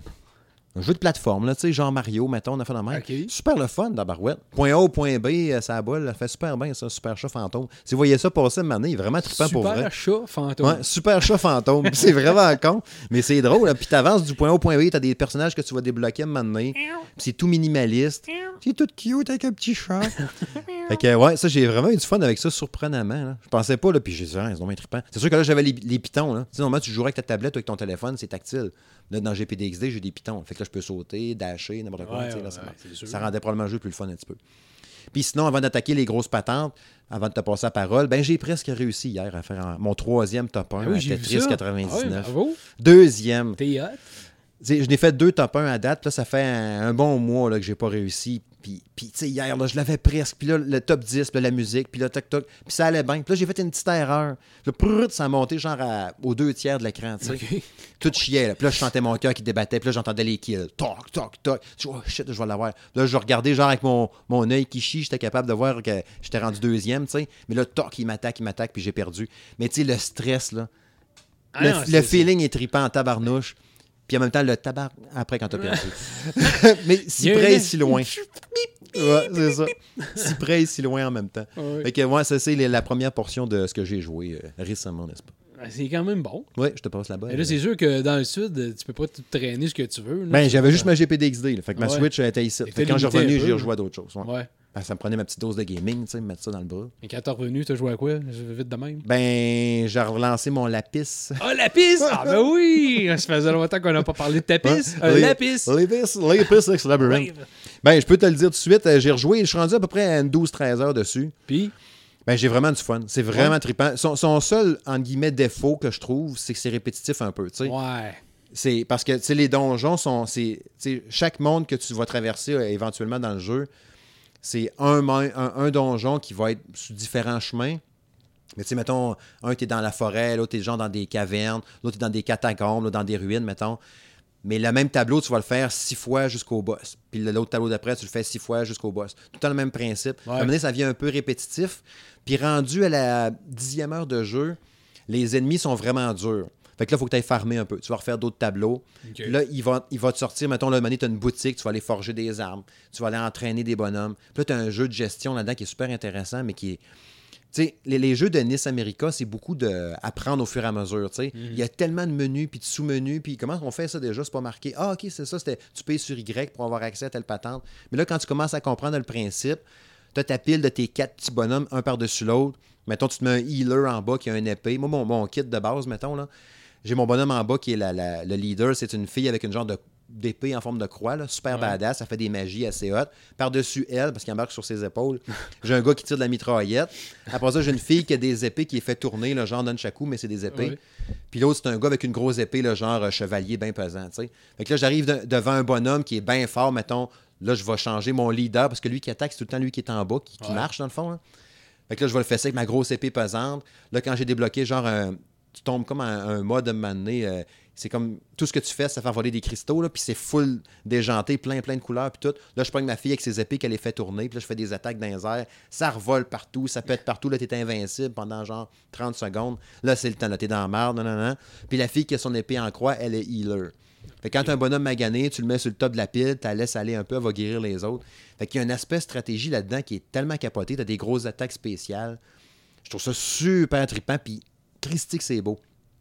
Un jeu de plateforme, là, tu sais, genre Mario, mettons, on a fait la même. Super le fun, dans Barouette. Point A au point B, euh, ça bolle, ça fait super bien, ça, Super Chat Fantôme. Si vous voyez ça passer une année, il est vraiment trippant pour vrai. Super chat fantôme. Ouais, super chat fantôme. *laughs* c'est vraiment con, mais c'est drôle. hein. Puis t'avances du point A au point B, t'as des personnages que tu vas débloquer un moment donné. Puis c'est tout minimaliste. t'es toute cute avec un petit chat. *laughs* fait que, ouais, ça, j'ai vraiment eu du fun avec ça, surprenamment. là. Je pensais pas, là, puis j'ai dit, ah, ils sont bien trippants. C'est sûr que là, j'avais les, les pitons, là. Tu sais, normalement, tu jouerais avec ta tablette ou avec ton téléphone, c'est tactile. Là, dans GPDXD, j'ai des pitons. Fait que là, je peux sauter, dasher, n'importe quoi. Ouais, tu sais, ouais, là, ça, rendait probablement le jeu plus le fun un petit peu. Puis sinon, avant d'attaquer les grosses patentes, avant de te passer la parole, ben j'ai presque réussi hier à faire mon troisième top 1 Ah oui, à Tetris ça. 99. Ah bravo. Deuxième. T'es hot. Je n'ai fait deux top 1 à date. puis Là, ça fait un, un bon mois là, que j'ai pas réussi. Puis, puis tu sais, hier, là, je l'avais presque. Puis là, le top 10, puis là, la musique, puis là, toc, toc. Puis ça allait bien. Puis là, j'ai fait une petite erreur. Le prrrt, ça a monté genre à- aux deux tiers de l'écran, tu sais. OK. Tout chiait, là. Puis là, je sentais mon cœur qui débattait. Puis là, j'entendais les kills. Toc, toc, toc. Je oh shit, je vais l'avoir. Là, je regardais genre avec mon, mon œil qui chie. J'étais capable de voir que j'étais rendu deuxième, tu sais. Mais là, toc, il m'attaque, il m'attaque, puis j'ai perdu. Mais tu sais, le stress, là. Ah le, non, le feeling est trippant en tabarnouche. Puis en même temps, le tabac après quand t'as perdu. *laughs* Mais si près et si loin. Ouais, c'est ça. Si près et si loin en même temps. Ouais. Fait que moi, ça, c'est la première portion de ce que j'ai joué euh, récemment, n'est-ce pas? C'est quand même bon. Oui, je te passe là-bas. Mais là, c'est sûr que dans le sud, tu peux pas tout traîner ce que tu veux. là. Ben, j'avais juste ma GPDXD. là. Fait que ma Ouais. Switch était ici. Fait quand j'ai limité un revenu, j'ai là. rejoué à d'autres choses. ouais. Ouais. Ben, ça me prenait ma petite dose de gaming, tu sais, me mettre ça dans le bras. Et quand t'es revenu, t'as joué à quoi? Je vais vite de même. Ben, j'ai relancé mon lapis. Ah, la piste! Ah, ben oui! Ça faisait longtemps qu'on n'a pas parlé de ta piste. Un Les- lapis! Lapis, Lapis X Labyrinth. Ben, je peux te le dire tout de suite, euh, j'ai rejoué, je suis rendu à peu près à une 12-13 heures dessus. Puis, Ben, j'ai vraiment du fun. C'est vraiment trippant. Son, son seul, entre guillemets, défaut que je trouve, c'est que c'est répétitif un peu. tu sais. ouais. C'est parce que tu sais, les donjons sont. c'est- tu sais, Chaque monde que tu vas traverser euh, éventuellement dans le jeu, c'est un, main- un, un donjon qui va être sous différents chemins. Mais tu sais, mettons, un, t'es dans la forêt, l'autre, t'es genre dans des cavernes, l'autre, t'es dans des catacombes, l'autre, dans des ruines, mettons. Mais le même tableau, tu vas le faire six fois jusqu'au boss. Puis l'autre tableau d'après, tu le fais six fois jusqu'au boss. Tout le temps le même principe. À un moment donné, ça devient un peu répétitif. Puis rendu à la dixième heure de jeu, les ennemis sont vraiment durs. Fait que là, il faut que tu ailles farmer un peu. Tu vas refaire d'autres tableaux. Là, il va, il va te sortir, mettons, là, tu as une boutique, tu vas aller forger des armes, tu vas aller entraîner des bonhommes. Puis là, tu as un jeu de gestion là-dedans qui est super intéressant, mais qui est. Tu sais, les, les jeux de Nice America, c'est beaucoup d'apprendre au fur et à mesure. tu sais. Il y a tellement de menus, puis de sous-menus, puis comment on fait ça déjà? C'est pas marqué. Ah, OK, c'est ça, c'était tu payes sur Y pour avoir accès à telle patente. Mais là, quand tu commences à comprendre le principe, tu as ta pile de tes quatre petits bonhommes, un par-dessus l'autre. Mettons, tu te mets un healer en bas qui a une épée. Moi, mon, mon kit de base, mettons, là, j'ai mon bonhomme en bas qui est la- la- le leader. C'est une fille avec une genre de d'épée en forme de croix, là, super Ouais. badass, ça fait des magies assez hot. Par-dessus elle, parce qu'il embarque sur ses épaules, *laughs* j'ai un gars qui tire de la mitraillette. Après ça, j'ai une fille qui a des épées qui est fait tourner, le genre Nunchaku, mais c'est des épées. Ouais. Puis l'autre, c'est un gars avec une grosse épée, le genre euh, chevalier bien pesant. tu sais. Fait que là, j'arrive de- devant un bonhomme qui est bien fort, mettons. Là, je vais changer mon leader parce que lui qui attaque, c'est tout le temps lui qui est en bas, qui, qui Ouais. marche dans le fond. hein. Fait que là, je vais le fesser avec ma grosse épée pesante. Là, quand j'ai débloqué, genre, un- tu tombes comme un, mode de mané. euh, c'est comme tout ce que tu fais, ça fait voler des cristaux, là, puis c'est full déjanté, plein, plein de couleurs, puis tout. Là, je prends ma fille avec ses épées qu'elle les fait tourner, puis là, je fais des attaques dans les airs. Ça revole partout, ça pète partout. Là, t'es invincible pendant genre 30 secondes. Là, c'est le temps, là, t'es dans la merde, non, non, non. Puis la fille qui a son épée en croix, elle est healer. Fait quand un bonhomme magané, tu le mets sur le top de la pile, tu la laisses aller un peu, elle va guérir les autres. Fait qu'il y a un aspect stratégie là-dedans qui est tellement capoté. T'as des grosses attaques spéciales. Je trouve ça super trippant, puis Christy que c'est beau.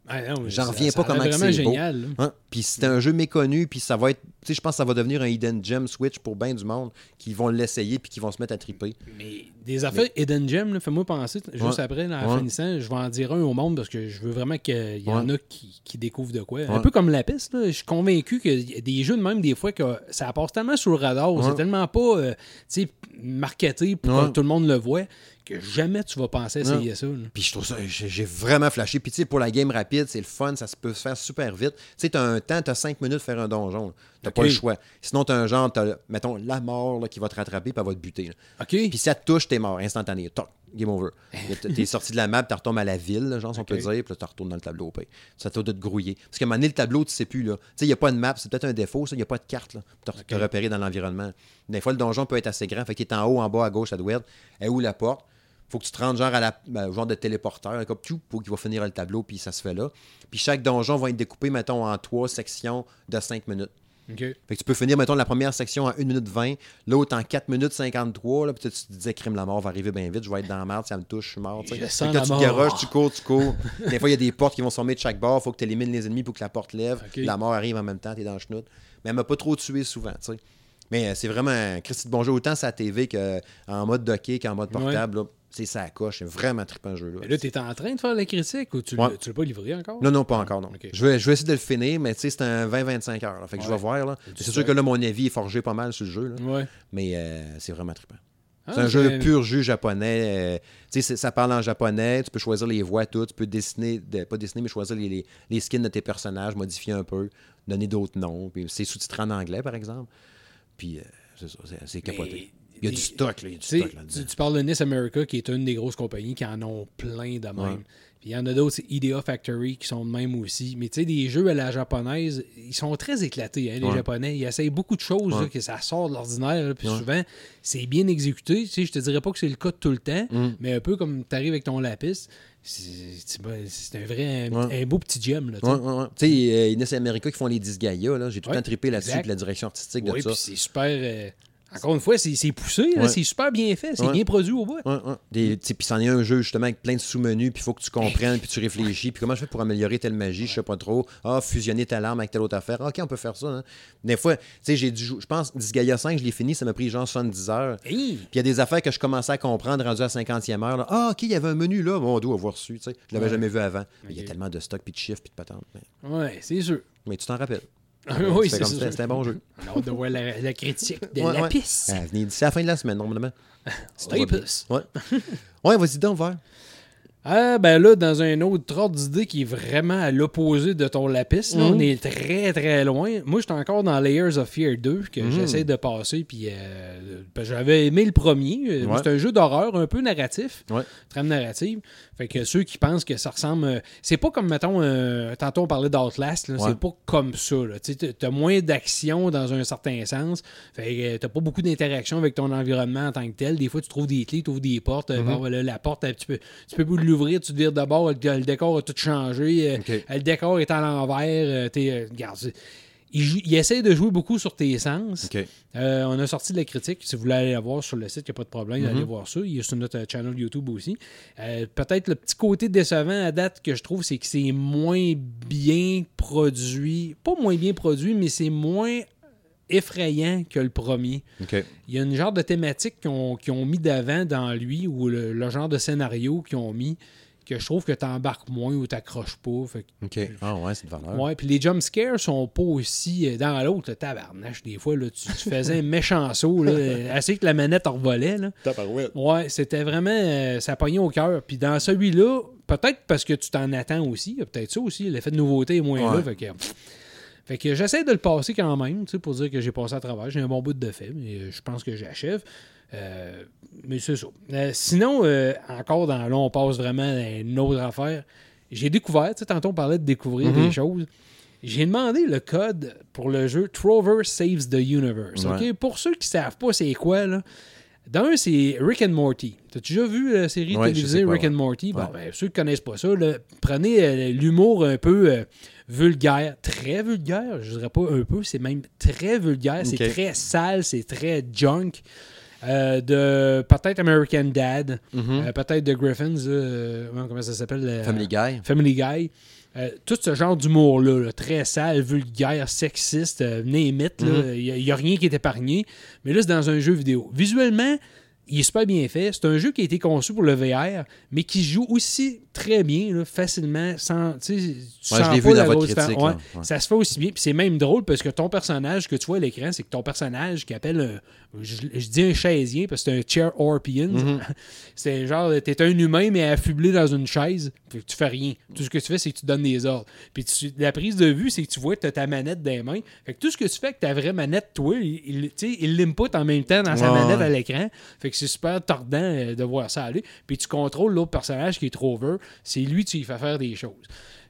Ah, J'en ça- reviens ça pas a l'air comment c'est beau. génial. Hein? Puis c'est un jeu méconnu, puis ça va être. Tu sais, je pense que ça va devenir un Hidden Gem Switch pour bien du monde qui vont l'essayer puis qui vont se mettre à triper. Mais des affaires Hidden Gem, fais-moi penser, juste Ouais. après, en Ouais. finissant, je vais en dire un au monde parce que je veux vraiment qu'il y en Ouais. a qui, qui découvrent de quoi. Un peu comme la piste, là, je suis convaincu a des jeux de même, des fois, que ça passe tellement sur le radar, c'est tellement pas euh, tu sais, marketé pour que tout le monde le voit, que jamais tu vas penser essayer ça. là. Puis je trouve ça, j'ai vraiment flashé. Puis tu sais, pour la game rapide, c'est le fun, ça se peut se faire super vite. Tu sais, t'as un temps, t'as 5 minutes pour faire un donjon. Ok. pas le choix. Sinon, t'as un genre, mettons, la mort là, qui va te rattraper puis elle va te buter. là. OK? Puis si ça te touche, t'es mort, instantané. Toc, game over. *laughs* T'es sorti de la map, tu retombes à la ville, là, genre, si on peut dire, puis tu retournes dans le tableau. Puis ça t'a de te grouiller. Parce qu'à un moment donné, le tableau, tu sais plus. Tu sais, il n'y a pas de map, c'est peut-être un défaut, ça. Il n'y a pas de carte, pour te, repérer dans l'environnement. Des fois, le donjon peut être assez grand. Fait qu'il est en haut, en bas, à gauche, à droite. Et où la porte? Faut que tu te rendes genre à la ben, genre de téléporteur, comme tchou, pour qu'il va finir le tableau, puis ça se fait là. Puis chaque donjon va être découpé, mettons, en trois sections de 5 minutes. Fait que tu peux finir, mettons, la première section en 1 minute 20, l'autre en 4 minutes 53, là, puis tu tu te disais, crime, la mort va arriver bien vite, je vais être dans la merde, si ça me touche, je suis mort. tu sais. Je Fait sens que là, la tu mort. te garoches, tu cours, tu cours. *laughs* Des fois, il y a des portes qui vont se de chaque bord, faut que tu élimines les ennemis pour que la porte lève, la mort arrive en même temps, t'es dans le chenoute. Mais elle m'a pas trop tué souvent, tu sais. Mais euh, c'est vraiment Christy de bon jeu, autant sur la TV qu'en mode docké qu'en mode portable. là. C'est ça coche, c'est vraiment trippant jeu. Là. Mais là, t'es en train de faire la critique ou tu Ouais. l'as tu pas livré encore? Non, non, pas encore. Non. Je, vais, je vais essayer de le finir, mais tu sais, c'est un 20-25 heures. là. fait que je vais voir. Là. C'est sûr que là, mon avis est forgé pas mal sur le jeu. là. Ouais. Mais euh, c'est vraiment trippant. Ah, C'est un jeu pur jeu japonais. euh, tu ça parle en japonais. Tu peux choisir les voix, tout. Tu peux dessiner, de- pas dessiner, mais choisir les, les- les skins de tes personnages, modifier un peu, donner d'autres noms. Puis c'est sous-titré en anglais, par exemple. Puis euh, c'est ça, c'est- c'est capoté. Il y a du stock, là. Il y a du stock tu, tu parles de NIS America, qui est une des grosses compagnies qui en ont plein de même. Ouais. Puis il y en a d'autres, c'est Idea Factory, qui sont de même aussi. Mais tu sais, des jeux à la japonaise, ils sont très éclatés, hein, les Ouais. Japonais. Ils essayent beaucoup de choses, Ouais. là, que ça sort de l'ordinaire. Puis souvent, c'est bien exécuté. Tu sais, je te dirais pas que c'est le cas de tout le temps, Mm. mais un peu comme tu arrives avec ton lapis, c'est un vrai, un, Ouais. un beau petit gem. Là, tu sais. Sais, euh, Ines America qui font les Disgaea, là. J'ai tout le Ouais, temps trippé là-dessus, puis la direction artistique de Oui, ça. c'est super. euh, encore une fois, c'est poussé, Ouais. c'est super bien fait, c'est Ouais. bien produit au bout. Puis c'en est un jeu justement avec plein de sous-menus, puis il faut que tu comprennes, puis tu réfléchis, puis comment je fais pour améliorer telle magie, je sais pas trop. Ah, fusionner telle arme avec telle autre affaire. Ah, Ok, on peut faire ça. hein. Des fois, tu sais, j'ai dû je pense, Disgaea 5, je l'ai fini, ça m'a pris genre 70 heures. Hey! Puis il y a des affaires que je commençais à comprendre rendu à 50e heure. là. Ah, ok, il y avait un menu là, bon, on doit avoir reçu, tu sais. Je l'avais Ouais. jamais vu avant. Mais Il y a tellement de stock, puis de chiffres, puis de patentes. Mais, Ouais, c'est sûr. mais tu t'en rappelles. Oui, C'était c'est ça, C'était un bon jeu. On de voir la, la critique de Ouais, la ouais. piste. Ah, venez d'ici la fin de la semaine, normalement. *laughs* Si. Lapis. Ouais. ouais, vas-y donc, voir. Ah, ben là, dans un autre ordre d'idée qui est vraiment à l'opposé de ton lapis, là, Mhm. on est très très loin. Moi, j'étais encore dans Layers of Fear 2 que Mhm. j'essaie de passer. Puis euh, j'avais aimé le premier. Euh, Ouais. C'est un jeu d'horreur un peu narratif, Ouais. trame narrative. Fait que ceux qui pensent que ça ressemble. euh, c'est pas comme, mettons, euh, tantôt on parlait d'Outlast, Ouais. c'est pas comme ça. Tu t'as moins d'action dans un certain sens. Fait que t'as pas beaucoup d'interaction avec ton environnement en tant que tel. Des fois, tu trouves des clés, tu ouvres des portes. Mhm. bon, voilà, la porte, tu peux, tu peux l'ouvrir, tu te vires de bord, le, le décor a tout changé. euh, euh, le décor est à l'envers. euh, t'es, regarde, il, il essaie de jouer beaucoup sur tes sens. Euh, on a sorti de la critique. Si vous voulez aller la voir sur le site, il n'y a pas de problème, Mhm. allez voir ça. Il est sur notre channel YouTube aussi. Euh, Peut-être le petit côté décevant à date que je trouve, c'est que c'est moins bien produit. Pas moins bien produit, mais c'est moins effrayant que le premier. Il y a une genre de thématique qu'ils ont, mis d'avant dans lui, ou le, le genre de scénario qu'ils ont mis, que je trouve que tu embarques moins ou t'accroches pas. Fait que OK. Ah ouais, c'est de valeur. Ouais, puis les jump scares sont pas aussi euh, dans l'autre, le tabarnache. Des fois, là, tu, tu faisais un méchant saut, là, *laughs* assez que la manette en revolait. Là. Ouais, c'était vraiment. euh, ça pognait au cœur. Puis dans celui-là, peut-être parce que tu t'en attends aussi, peut-être ça aussi, l'effet de nouveauté est moins Ouais. là. Fait que, fait que j'essaie de le passer quand même, tu sais, pour dire que j'ai passé à travers. J'ai un bon bout de fait, mais euh, je pense que j'achève. Euh, mais c'est ça. Euh, sinon, euh, encore dans là, on passe vraiment à une autre affaire. J'ai découvert, tantôt on parlait de découvrir Mhm. des choses. J'ai demandé le code pour le jeu Trover Saves the Universe. Ouais. Pour ceux qui savent pas c'est quoi, là, d'un, c'est Rick and Morty. T'as déjà vu la série Ouais, télévisée quoi, Rick ouais. and Morty? Bon, ben, ceux qui connaissent pas ça, là, prenez euh, l'humour un peu euh, vulgaire, très vulgaire, je dirais pas un peu, c'est même très vulgaire, c'est très sale, c'est très junk. Euh, de peut-être American Dad, Mhm. euh, peut-être de Griffins, euh, comment ça s'appelle? Family Guy. Family Guy. Tout ce genre d'humour-là, là, très sale, vulgaire, sexiste, it, Mhm. il n'y a, rien qui est épargné. Mais là, c'est dans un jeu vidéo. Visuellement, il est super bien fait. C'est un jeu qui a été conçu pour le VR, mais qui joue aussi très bien, là, facilement, sans. Tu Ouais, sens je l'ai pas vu la dans votre critique. ouais, Ouais. Ça se fait aussi bien. Puis c'est même drôle parce que ton personnage que tu vois à l'écran, c'est que ton personnage qui appelle un. Je, je dis un chaisien parce que c'est un chair Orpian. Mhm. *laughs* C'est genre, t'es un humain, mais affublé dans une chaise. Fait que tu fais rien. Tout ce que tu fais, c'est que tu donnes des ordres. Puis tu- la prise de vue, c'est que tu vois que tu as ta manette dans les mains. Fait que tout ce que tu fais avec ta vraie manette, toi, il, il, tu sais, il l'input en même temps dans sa Ouais, manette à l'écran. Fait que c'est super tordant euh, de voir ça aller. Puis tu contrôles l'autre personnage qui est Trover. C'est lui, tu lui fais faire des choses.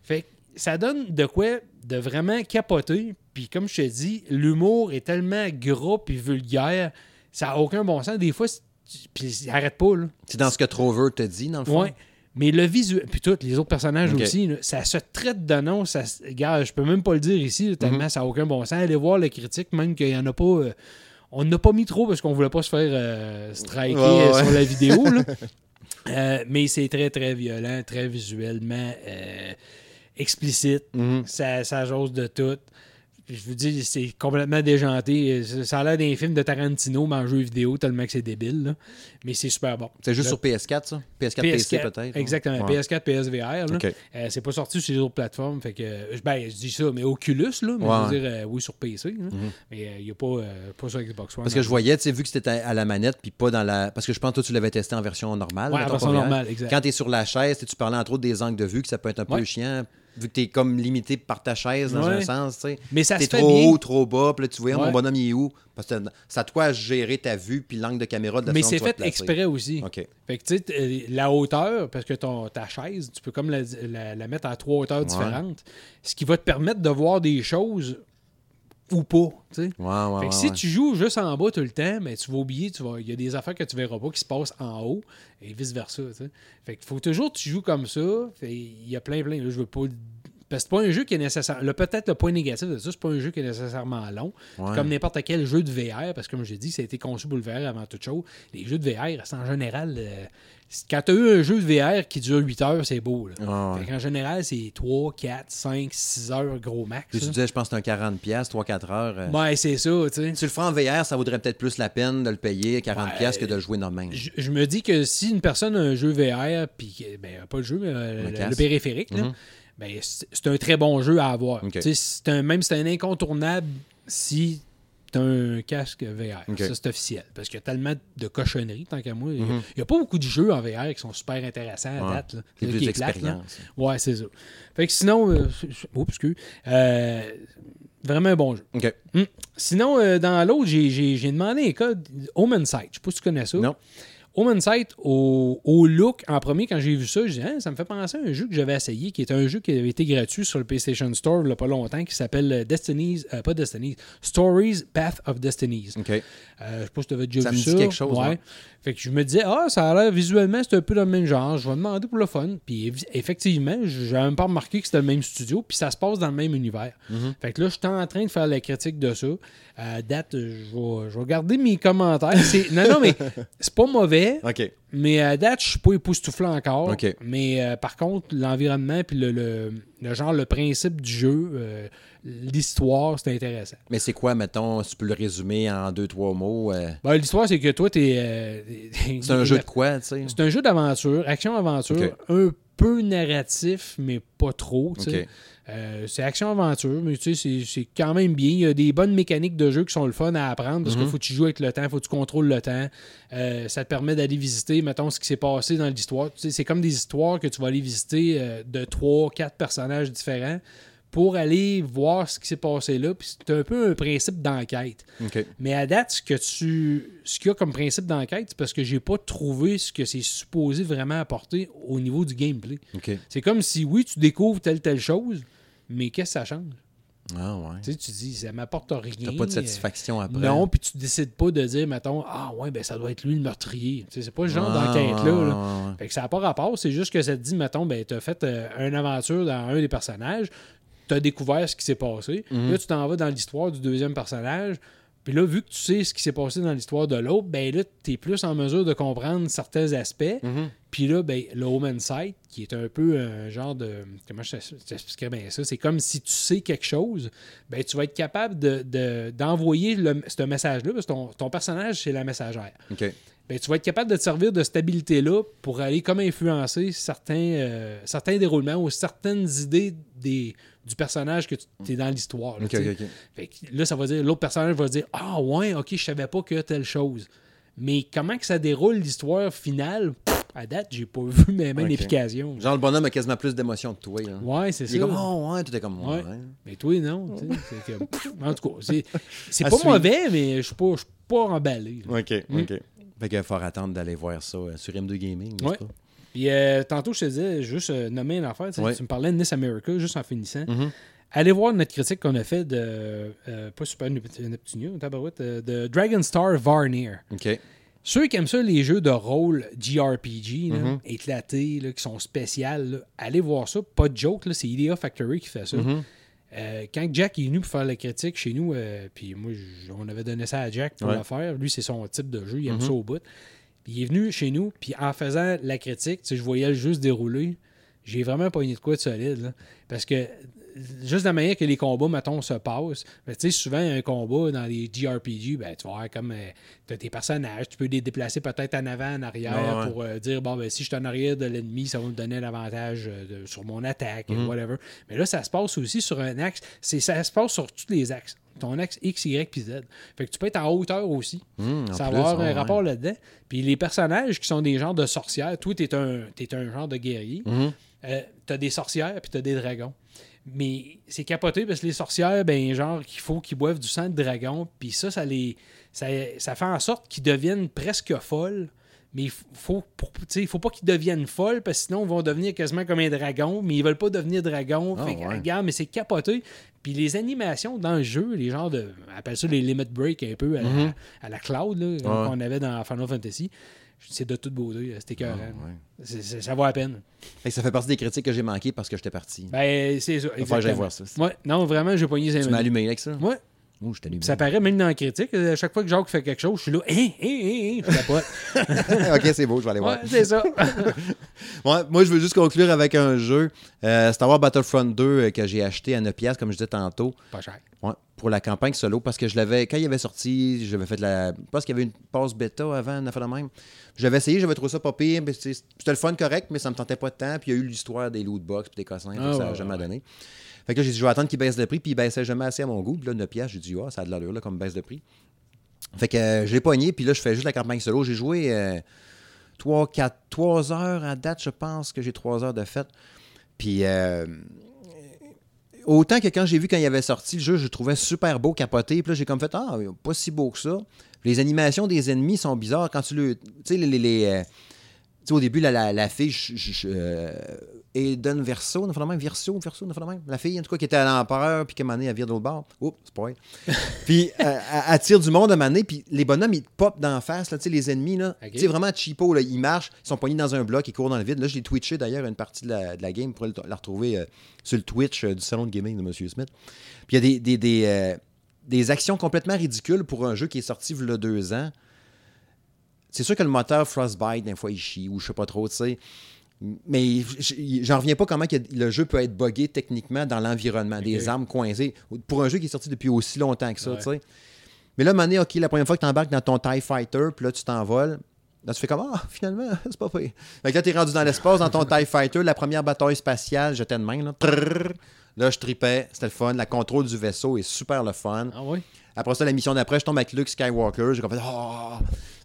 Fait que ça donne de quoi de vraiment capoter. Puis comme je te dis, l'humour est tellement gras puis vulgaire, ça n'a aucun bon sens. Des fois, puis arrête pas, là. C'est dans ce que Trover te dit, dans le fond? Ouais. Mais le visuel, puis tous les autres personnages aussi, là, ça se traite de nom. Ça, regarde, je peux même pas le dire ici, tellement Mhm. ça n'a aucun bon sens. Allez voir la critique, même qu'il y en a pas. euh, on n'a pas mis trop parce qu'on voulait pas se faire euh, striker ouais, euh, sur la vidéo. là. *laughs* Euh, mais c'est très, très violent, très visuellement euh, explicite. Mhm. Ça, ça jase de tout. je vous dis, c'est complètement déjanté. Ça a l'air d'un film de Tarantino, mais en jeu vidéo, tellement que c'est débile. là. Mais c'est super bon. C'est juste sur PS4, ça? PS4, PC peut-être? Exactement. Ouais. PS4, PSVR. Euh, c'est pas sorti sur les autres plateformes. Fait que, euh, ben, je dis ça, mais Oculus, là, mais Ouais. je veux dire, euh, oui, sur PC. là. Mhm. Mais il n'y a pas, pas sur Xbox One. Parce que je voyais, tu sais, vu que c'était à à la manette, puis pas dans la. Parce que je pense que toi, tu l'avais testé en version normale. Ouais, en version normale, exact. Quand tu es sur la chaise, tu parlais entre autres des angles de vue, que ça peut être un peu chiant, vu que tu es comme limité par ta chaise dans Ouais. un sens, tu sais. Mais ça T'es se fait trop bien. haut, trop bas, puis là, tu vois, Ouais. mon bonhomme, il est où? Parce que c'est à toi de gérer ta vue, puis l'angle de caméra de la Mais c'est fait exprès aussi. OK. Fait que tu sais, euh, la hauteur, parce que ton, ta chaise, tu peux comme la, la- la mettre à trois hauteurs différentes, ce qui va te permettre de voir des choses ou pas. Ouais, ouais, Fait que si tu joues juste en bas tout le temps, mais tu vas oublier, tu vas, il y a des affaires que tu verras pas qui se passent en haut et vice-versa. Fait qu'il faut toujours que tu joues comme ça. Il y a plein, plein. Là, je veux pas. Parce que c'est pas un jeu qui est nécessaire. Peut-être le point négatif de ça, c'est pas un jeu qui est nécessairement long. Ouais. Comme n'importe quel jeu de VR, parce que comme j'ai dit, ça a été conçu pour le VR avant toute chose. Les jeux de VR, c'est en général. euh, quand tu as eu un jeu de VR qui dure 8 heures, c'est beau. Là. Ah, ouais. Qu'en général, c'est 3, 4, 5, 6 heures gros max. Puis tu disais, je pense que c'est un 40$, 3-4 heures. euh. Ouais, c'est ça, tu sais. Tu le feras en VR, ça vaudrait peut-être plus la peine de le payer 40$ Ouais. que de le jouer normal. je, je me dis que si une personne a un jeu VR, puis ben, pas le jeu, mais euh, Le périphérique, là, Mhm. Ben, c'est un très bon jeu à avoir. Ok. Tu sais, c'est un, même c'est un incontournable si tu as un casque VR. Ça, c'est officiel. Parce qu'il y a tellement de cochonneries, tant qu'à moi. Il Mhm. n'y a, pas beaucoup de jeux en VR qui sont super intéressants à Ouais. date. C'est plus d'expérience. Ouais, c'est ça. Fait que sinon, euh, oups, excuse. Euh, vraiment un bon jeu. OK. Sinon, euh, dans l'autre, j'ai- demandé un code Omen Sight. Je sais pas si tu connais ça. Non. Omen Sight, au, au look, en premier, quand j'ai vu ça, je dis Hein, ça me fait penser à un jeu que j'avais essayé, qui est un jeu qui avait été gratuit sur le PlayStation Store il n'y a pas longtemps, qui s'appelle euh, Destiny's, euh, pas Destiny's, Stories Path of Destinies. OK. Euh, je sais pas si tu avais déjà Ça vu me dit ça. quelque chose, Ouais. Fait que je me disais, ah, ça a l'air visuellement, c'est un peu dans le même genre. Je vais demander pour le fun. Puis eff- effectivement, j'ai même pas remarqué que c'était le même studio. Puis ça se passe dans le même univers. Mhm. Fait que là, je suis en train de faire la critique de ça. À date, je vais, je vais garder mes commentaires. C'est- Non, non, mais *laughs* c'est pas mauvais. OK. Mais à date, je suis pas époustouflant encore. Mais euh, par contre, l'environnement, puis le, le- le genre, le principe du jeu, euh, l'histoire, c'est intéressant. Mais c'est quoi, mettons, si tu peux le résumer en deux, trois mots? euh, Ben, l'histoire, c'est que toi, t'es. euh, c'est un jeu de quoi, tu sais? C'est un jeu d'aventure, action-aventure, un peu narratif, mais pas trop. tu sais. Euh, c'est action-aventure, mais tu sais, c'est- quand même bien. Il y a des bonnes mécaniques de jeu qui sont le fun à apprendre parce Mhm. qu'il faut que tu joues avec le temps, il faut que tu contrôles le temps. Euh, ça te permet d'aller visiter, mettons, ce qui s'est passé dans l'histoire. Tu sais, c'est comme des histoires que tu vas aller visiter euh, de trois, quatre personnages différents pour aller voir ce qui s'est passé là. Puis c'est un peu un principe d'enquête. Mais à date, ce que tu ce qu'il y a comme principe d'enquête, c'est parce que j'ai pas trouvé ce que c'est supposé vraiment apporter au niveau du gameplay. C'est comme si oui, tu découvres telle telle chose, mais qu'est-ce que ça change? Ah, ouais. Tu sais, tu dis, ça m'apporte rien. T'as pas de satisfaction après. Non, puis tu décides pas de dire, mettons, ah ouais, ben ça doit être lui le meurtrier. Tu sais, c'est pas le genre Ah, d'enquête-là. là. Fait que ça n'a pas rapport, c'est juste que ça te dit, mettons, ben, tu as fait euh, une aventure dans un des personnages, tu as découvert ce qui s'est passé. Mhm. Là, tu t'en vas dans l'histoire du deuxième personnage. Puis là, vu que tu sais ce qui s'est passé dans l'histoire de l'autre, ben là, tu es plus en mesure de comprendre certains aspects. Mhm. Puis là, ben, le Home Insight, qui est un peu un genre de. Comment je t'expliquerais bien ça? C'est comme si tu sais quelque chose, ben, tu vas être capable de- de- d'envoyer le ce message-là, parce que ton, ton personnage, c'est la messagère OK. ben, tu vas être capable de te servir de cette habilité-là pour aller comme influencer certains, euh, certains déroulements ou certaines idées des, du personnage que tu es dans l'histoire. là, là, ça va dire, l'autre personnage va dire Ah ouais, ok, je savais pas que telle chose. Mais comment que ça déroule l'histoire finale, pff, à date, j'ai pas vu même une Ok. explication. Genre, le bonhomme a quasiment plus d'emballé que toi. Là. Ouais, c'est Il ça. est comme, oh, ouais, tout est comme, ouais. Ouais. Mais toi, non. tu sais, c'est comme- *laughs* pff, en tout cas, c'est, pas suivre. mauvais, mais je suis pas, pas emballé. là. OK, Mm. OK. Fait qu'il va falloir attendre d'aller voir ça euh, sur M2 Gaming, n'est-ce Ouais. pas? Puis euh, tantôt, je te disais, juste euh, nommer une affaire. tu me parlais de Nice America, juste en finissant. Mhm. Allez voir notre critique qu'on a fait de. euh, pas Super Nept- Neptunio, tabarouette, euh, de Dragon Star Varnir. OK. Ceux qui aiment ça, les jeux de rôle JRPG, là, Mhm. éclatés, là, qui sont spéciales, là, allez voir ça. Pas de joke, c'est Idea Factory qui fait ça. Mhm. Euh, quand Jack est venu pour faire la critique chez nous, euh, puis moi, on avait donné ça à Jack pour Ouais. le faire. Lui, c'est son type de jeu, il aime Mhm. ça au bout. Puis il est venu chez nous, puis en faisant la critique, je voyais le jeu se dérouler. J'ai vraiment pogné de quoi de solide. là. parce que juste la manière que les combats, mettons, se passent. Tu sais, souvent, un combat dans les JRPG, ben, tu voir comme euh, tu as tes personnages, tu peux les déplacer peut-être en avant, en arrière pour euh, dire, bon, ben, si je suis en arrière de l'ennemi, ça va me donner l'avantage euh, sur mon attaque, Mhm. whatever. Mais là, ça se passe aussi sur un axe. Ça se passe sur tous les axes. Ton axe X, Y, puis Z. Fait que tu peux être en hauteur aussi. Hum, en ça va plus, avoir ouais, un rapport là-dedans. Puis les personnages qui sont des genres de sorcières, toi, t'es un, t'es un genre de guerrier. Mhm. Euh, t'as des sorcières puis t'as des dragons. Mais c'est capoté parce que les sorcières, ben genre qu'il faut qu'ils boivent du sang de dragon, puis ça, ça les. Ça, ça fait en sorte qu'ils deviennent presque folles. Mais il faut, pour, faut pas qu'ils deviennent folles parce que sinon ils vont devenir quasiment comme un dragon, mais ils veulent pas devenir dragon. Ah, Fait que, ouais. regarde, mais c'est capoté. Puis les animations dans le jeu, les genres de. On appelle ça les limit break un peu à, la, à la cloud là, Mhm. Ouais. qu'on avait dans Final Fantasy. C'est de toute beauté, c'était écœurant. Ah, ouais. C'est- c'est- ça vaut la peine. Que ça fait partie des critiques que j'ai manquées parce que j'étais parti. Ben, c'est ça. Falloir que j'aille voir ça. Ouais, non, vraiment, j'ai pogné Tu ces m'as allumé avec ça? Ouais. Ouh, je t'allume. Ça paraît même dans la critique. À chaque fois que Jacques fait quelque chose, je suis là, hein, hein, hein, hein, je capote. *laughs* ok, c'est beau, je vais aller voir. Ouais, c'est ça. *laughs* Moi, je veux juste conclure avec un jeu. Euh, Star Wars Battlefront 2 euh, que j'ai acheté à 9 piastres, comme je disais tantôt. Pas cher. Ouais, pour la campagne solo, parce que je l'avais, quand il avait sorti, j'avais fait de la. Je pense qu'il y avait une passe bêta avant, une affaire de même. J'avais essayé, j'avais trouvé ça pas pire, c'était le fun correct, mais ça me tentait pas de temps. Puis il y a eu l'histoire des loot box puis des cossins, Ah, ça n'a jamais ouais. donné. Fait que j'ai dit, je vais attendre qu'il baisse le prix, puis il baissait jamais assez à mon goût. Puis là, 9 piastres, j'ai dit, ah, ça a de l'allure, là, comme baisse de prix. Fait que euh, je l'ai pogné, puis là, je fais juste la campagne solo. J'ai joué 3, 4, 3 heures à date, je pense que j'ai 3 heures de fête. Puis euh, autant que quand j'ai vu quand il avait sorti le jeu, je le trouvais super beau, capoté. Puis là, j'ai comme fait, ah, pas si beau que ça. Les animations des ennemis sont bizarres. Quand tu le. Tu sais, les. euh, sais, au début, la, la, la fille, je- je- je- euh, Aiden Verso, on a fait le même, Verso, Verso, on a fait le même. La fille, en tout cas, qui était à l'empereur, puis qui m'a elle vire de l'autre bord. Oups, spoil. *laughs* puis euh, elle, tire du monde à maner, puis les bonhommes, ils popent d'en face, là, tu sais, les ennemis, là. Tu sais, vraiment cheapo, là. Ils marchent, ils sont poignés dans un bloc, ils courent dans le vide. Là, je l'ai twitché d'ailleurs une partie de la, de la game pour la retrouver euh, sur le Twitch euh, du salon de gaming de M. Smith. Puis il y a des, des, des, des actions complètement ridicules pour un jeu qui est sorti il y a deux ans. C'est sûr que le moteur Frostbite, des fois, il chie, ou je sais pas trop, tu sais. Mais j'en reviens pas comment que le jeu peut être buggé techniquement dans l'environnement, des armes coincées. Pour un jeu qui est sorti depuis aussi longtemps que ça, Ouais. tu sais. Mais là, à un moment donné, OK, la première fois que tu embarques dans ton TIE Fighter, puis là, tu t'envoles, là, tu fais comme, ah, finalement, *laughs* c'est pas pire. Fait que là, tu es rendu dans l'espace, dans ton TIE Fighter, la première bataille spatiale, j'étais de main, là. Trrr. Là, je tripais, c'était le fun. La contrôle du vaisseau est super le fun. Ah oui? Après ça, la mission d'après, je tombe avec Luke Skywalker. J'ai comme fait, oh!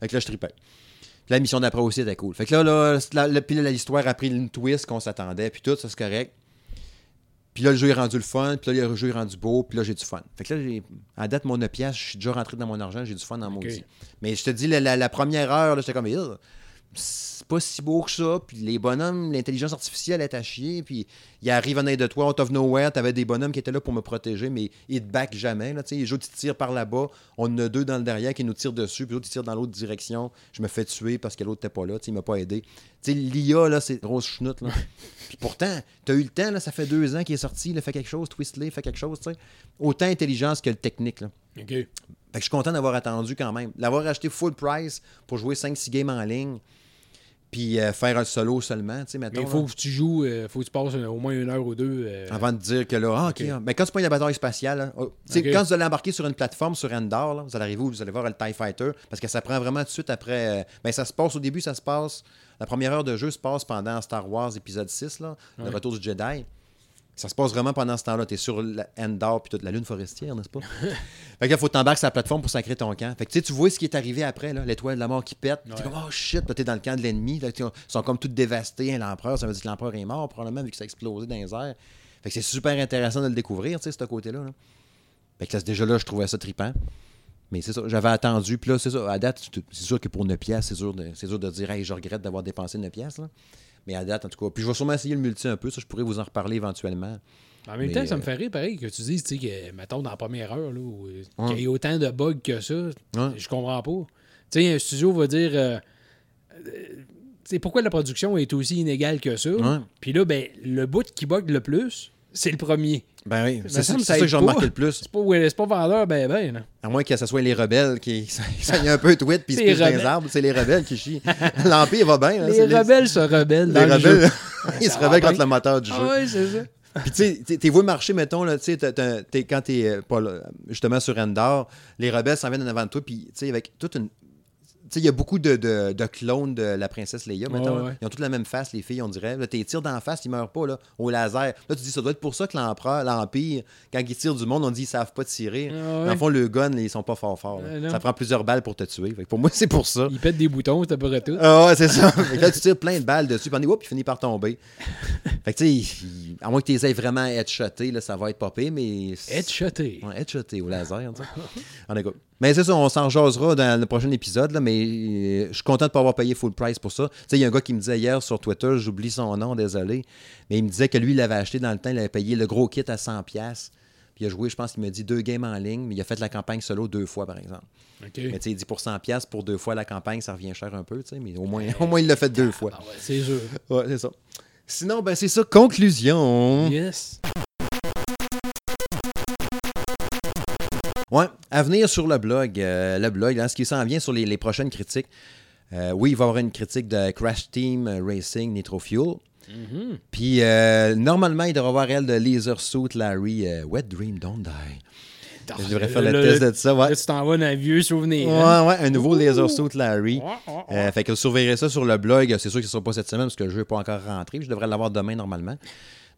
Fait que là, je tripais. Puis la mission d'après aussi était cool. Fait que là, là, la- la- puis là, l'histoire a pris une twist qu'on s'attendait, puis tout, ça, c'est correct. Puis là, le jeu est rendu le fun, puis là, le jeu est rendu beau, puis là, j'ai du fun. Fait que là, j'ai- à date, mon 9 piastres, je suis déjà rentré dans mon argent, j'ai du fun dans mon. Mais je te dis, la, la- la première heure, là, j'étais comme, c'est pas si beau que ça, puis les bonhommes, l'intelligence artificielle est à chier, puis il arrive en aide de toi, out of nowhere, t'avais des bonhommes qui étaient là pour me protéger, mais ils te back jamais, là, tu les autres, ils tirent par là-bas, on en a deux dans le derrière qui nous tirent dessus, puis l'autre, ils tirent dans l'autre direction, je me fais tuer parce que l'autre n'était pas là, tu il m'a pas aidé. Tu l'IA, là, c'est grosse chenoute, là. *laughs* puis pourtant, t'as eu le temps, là, ça fait deux ans qu'il est sorti, il fait quelque chose, Twistley fait quelque chose, tu sais. Autant intelligence que le technique, là. OK. Fait que je suis content d'avoir attendu quand même. L'avoir acheté full price pour jouer 5-6 games en ligne, puis euh, faire un solo seulement, tu sais, Mais mettons. il faut là. que tu joues, euh, faut que tu passes euh, au moins une heure ou deux. euh, Avant de dire que là, ah, OK. Ah, Mais quand tu prends la bataille spatiale, là, oh, quand vous allez embarquer sur une plateforme sur Endor, là, vous allez arriver où vous allez voir le TIE Fighter, parce que ça prend vraiment tout de suite après. ben, ça se passe au début, ça se passe. La première heure de jeu se passe pendant Star Wars épisode 6, là, le retour du Jedi. Ça se passe vraiment pendant ce temps-là. Tu es sur Endor puis toute la lune forestière, n'est-ce pas? *laughs* fait que là, faut t'embarquer sur la plateforme pour sacrer ton camp. Fait que tu sais, tu vois ce qui est arrivé après, là, l'étoile de la mort qui pète. Tu Ouais. es comme, oh shit, là, t'es dans le camp de l'ennemi. Ils sont comme tous dévastés, hein, l'empereur. Ça veut dire que l'empereur est mort, probablement, vu que ça a explosé dans les airs. Fait que c'est super intéressant de le découvrir, tu sais, ce côté-là. là. Fait que là, déjà là, je trouvais ça trippant. Mais c'est ça, j'avais attendu. Puis là, c'est ça, à date, c'est c'est sûr que pour 9 piastres, c'est sûr, de- c'est sûr de dire, hey, je regrette d'avoir dépensé 9 piastres. là. Mais à date, en tout cas. Puis je vais sûrement essayer le multi un peu. Ça, je pourrais vous en reparler éventuellement. En même Mais, temps, ça me euh, fait rire, pareil, que tu dises, tu sais, que, mettons, dans la première heure, là, où, Ouais. qu'il y ait autant de bugs que ça, je comprends pas. Tu sais, un studio va dire, euh, euh, tu sais, pourquoi la production est aussi inégale que ça? Puis là, ben, le bout qui bug le plus, c'est le premier. Ben oui, me c'est ça, ça que j'ai remarqué le plus. C'est pas, ouais, pas vendeur, ben, ben, là. À moins que ce soit les rebelles qui *laughs* s'aillent un peu tweet puis se C'est pichent dans les arbres. C'est les rebelles qui chient. *laughs* L'Empire va bien. hein, Les rebelles se rebellent Les jeu. rebelles, *laughs* ils se rebellent contre le moteur du jeu. Ah ouais, c'est ça. Puis tu sais, t'es vu marcher, mettons, là, tu sais, quand t'es euh, pas là, justement sur Endor, les rebelles s'en viennent en avant de toi, puis tu sais, avec toute une. Tu sais, il y a beaucoup de, de- de clones de la princesse Leia, ouais. Ils ont toutes la même face, les filles, on dirait. Là, t'es tires d'en face, ils meurent pas, là, au laser. Là, tu dis, ça doit être pour ça que l'empereur, l'Empire, quand ils tirent du monde, on dit, ils savent pas tirer. Ah Dans le fond, le gun, ils sont pas fort forts. Euh, non. ça prend plusieurs balles pour te tuer. Fait que pour moi, c'est pour ça. Il pète des boutons, c'est à peu près tout. Ah ouais, c'est ça. *laughs* Fait que là, tu tires plein de balles dessus, puis on il finit par tomber. *laughs* fait que, tu sais, à moins que tu les aies vraiment headshotés, là, ça va être popé, mais. Headshoté. Ouais, headshoté au laser. *laughs* En tout cas. Mais c'est ça, on s'en jasera dans le prochain épisode, là, mais euh, je suis content de ne pas avoir payé full price pour ça. Tu sais, il y a un gars qui me disait hier sur Twitter, j'oublie son nom, désolé, mais il me disait que lui, il l'avait acheté dans le temps, il avait payé le gros kit à 100$. Puis il a joué, je pense qu'il m'a dit deux games en ligne, mais il a fait la campagne solo deux fois, par exemple. Mais tu sais, il dit pour 100$ pour deux fois la campagne, ça revient cher un peu, tu sais, mais au moins, *laughs* au moins il l'a fait deux fois. Ah ouais, c'est sûr. Ouais, c'est ça. Sinon, ben c'est ça, conclusion. Yes. Ouais, à venir sur le blog, euh, le blog, là, ce qui s'en vient sur les, les prochaines critiques. Euh, oui, il va y avoir une critique de Crash Team Racing Nitro Fuel. Mhm. Puis, euh, normalement, il devrait y avoir elle de Laser Suit Larry Wet Dream Don't Die. Je devrais faire le test de ça, ouais. Là, tu un vieux souvenir. Ouais, hein? ouais, un nouveau Laser Suit Larry. Ouais, ouais, ouais. Fait que surveillerez ça sur le blog. C'est sûr que ce ne sera pas cette semaine parce que le jeu n'est pas encore rentré. Je devrais l'avoir demain normalement.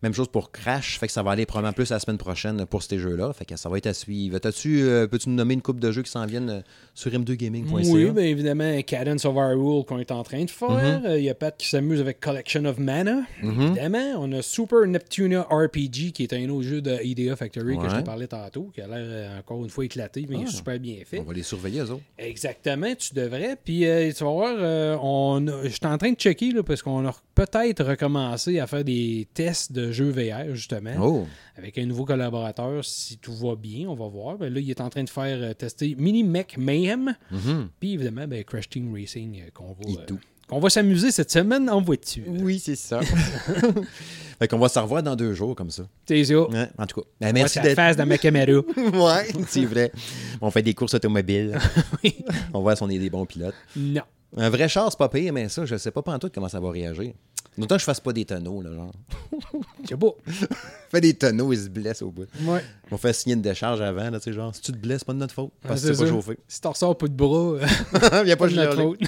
Même chose pour Crash. Fait que ça va aller probablement plus la semaine prochaine pour ces jeux-là. Fait que ça va être à suivre. T'as-tu, euh, peux-tu nous nommer une coupe de jeux qui s'en viennent euh, sur m2gaming.ca? Oui, bien évidemment, Cadence of Hyrule qu'on est en train de faire. Mm-hmm. Euh, Il y a Pat qui s'amuse avec Collection of Mana. Évidemment, on a Super Neptuna RPG qui est un autre jeu de IDEA Factory que je te parlais tantôt, qui a l'air encore une fois éclaté, mais il est Ah. super bien fait. On va les surveiller, eux autres. Exactement, tu devrais. Puis euh, tu vas voir, on a- je suis en train de checker là, parce qu'on a peut-être recommencé à faire des tests de jeux VR, justement, Oh! avec un nouveau collaborateur. Si tout va bien, on va voir. Ben, là, il est en train de faire euh, tester Mini Mech Mayhem. Mhm. Puis évidemment, ben, Crash Team Racing euh, qu'on va, euh, qu'on va s'amuser cette semaine en voiture. Oui, c'est ça. *laughs* fait qu'on va se revoir dans deux jours comme ça. C'est ça. Ouais, en tout cas. Ben, merci d'être. face dans ma caméra. *laughs* ouais, c'est vrai. On fait des courses automobiles. *laughs* Oui. On voit si on est des bons pilotes. non. Un vrai char, c'est pas pire, mais ça, je sais pas tout comment ça va réagir. D'autant que je fasse pas des tonneaux, là, genre. *laughs* Je sais pas. *laughs* Fait des tonneaux, ils se blessent au bout. Ouais. On fait signer une décharge avant, là, tu sais, genre, si tu te blesses, pas de notre faute. Parce Ouais, que c'est pas ça. chauffé. Si t'en ressors pas de bras, euh, *laughs* Viens pas pas de notre faute.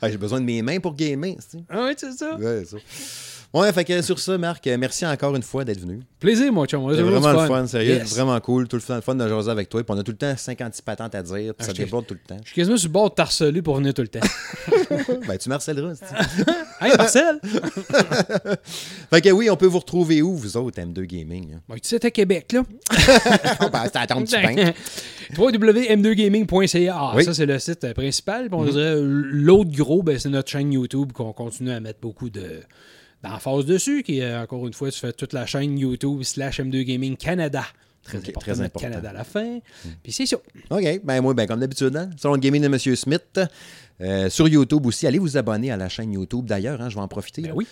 Ah, J'ai besoin de mes mains pour gamer, tu sais. Ah ouais, c'est ça. Ouais, ça. Ouais, fait que sur ça, Marc, euh, merci encore une fois d'être venu. Plaisir, mon chum. C'est vraiment le fun, sérieux. Yes. Vraiment cool. Tout le fun, le fun de jaser avec toi. Puis on a tout le temps 56 patentes à dire. Puis Ah, ça déborde tout le temps. Je suis quasiment sur le bord de t'harceler pour venir tout le temps. *laughs* ben, tu marcelleras. *laughs* hey, Marcel! *laughs* fait que oui, on peut vous retrouver où, vous autres, M2 Gaming? hein? Bon, tu sais, à Québec, là. ben, c'est à ton petit pain. www.m2gaming.ca. Ah, Oui. Ça, c'est le site euh, principal. Puis on dirait, euh, l'autre gros, ben, c'est notre chaîne YouTube qu'on continue à mettre beaucoup de d'emphase dessus. Qui, est, encore une fois, tu fais toute la chaîne YouTube slash M2 Gaming Canada. Très important très important. Canada à la fin. Puis c'est ça. OK. Ben, moi, ben, comme d'habitude, hein, Salon de Gaming de M. Smith. Euh, sur YouTube aussi. Allez vous abonner à la chaîne YouTube. D'ailleurs, hein, je vais en profiter. Ben oui.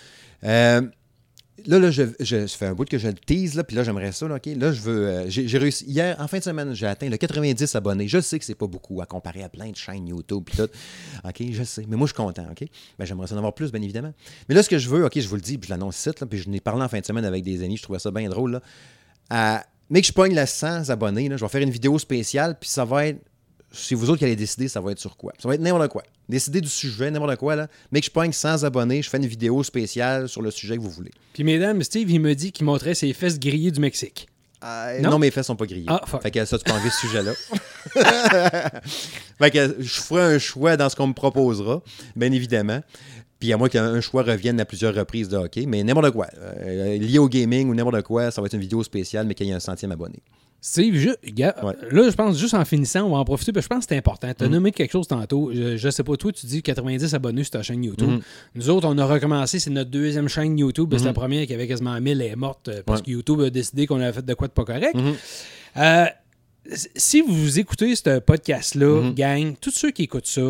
Euh, Là, là, je, je, ça fait un bout que je le tease, là, puis là, j'aimerais ça, là, OK? Là, je veux... euh, j'ai réussi... Hier, en fin de semaine, j'ai atteint le 90 abonnés. Je sais que c'est pas beaucoup à comparer à plein de chaînes YouTube puis tout. OK? Je sais. Mais moi, je suis content, OK? Ben, j'aimerais ça en avoir plus, bien évidemment. Mais là, ce que je veux, OK, je vous le dis, puis je l'annonce ici, puis je n'ai parlé en fin de semaine avec des amis, je trouvais ça bien drôle, là. À- mais que je pogne la 100 abonnés, là, je vais faire une vidéo spéciale, puis ça va être... Si vous autres qui allez décider, ça va être sur quoi? Ça va être n'importe quoi. Décider du sujet, n'importe quoi, là. Mais que je pogne 100 abonnés, je fais une vidéo spéciale sur le sujet que vous voulez. Puis, mesdames, Steve, il me dit qu'il montrait ses fesses grillées du Mexique. Euh, Non? non? mes fesses sont pas grillées. Ah, fuck. Fait que ça, tu peux enlever ce sujet-là. *laughs* fait que je ferai un choix dans ce qu'on me proposera, bien évidemment. Puis à moins qu'un choix revienne à plusieurs reprises de hockey, mais n'importe quoi. Euh, lié au gaming ou n'importe quoi, ça va être une vidéo spéciale, mais qu'il y ait un centième abonné. Steve, Ouais. là, je pense juste en finissant, on va en profiter, parce que je pense que c'est important. Tu as nommé quelque chose tantôt. Je, je sais pas, toi, tu dis 90 abonnés sur ta chaîne YouTube. Mhm. Nous autres, on a recommencé, c'est notre deuxième chaîne YouTube. parce que La première qui avait quasiment 1000 est morte euh, parce Ouais. que YouTube a décidé qu'on avait fait de quoi de pas correct. Mhm. Euh, si vous écoutez ce podcast-là, gang, tous ceux qui écoutent ça,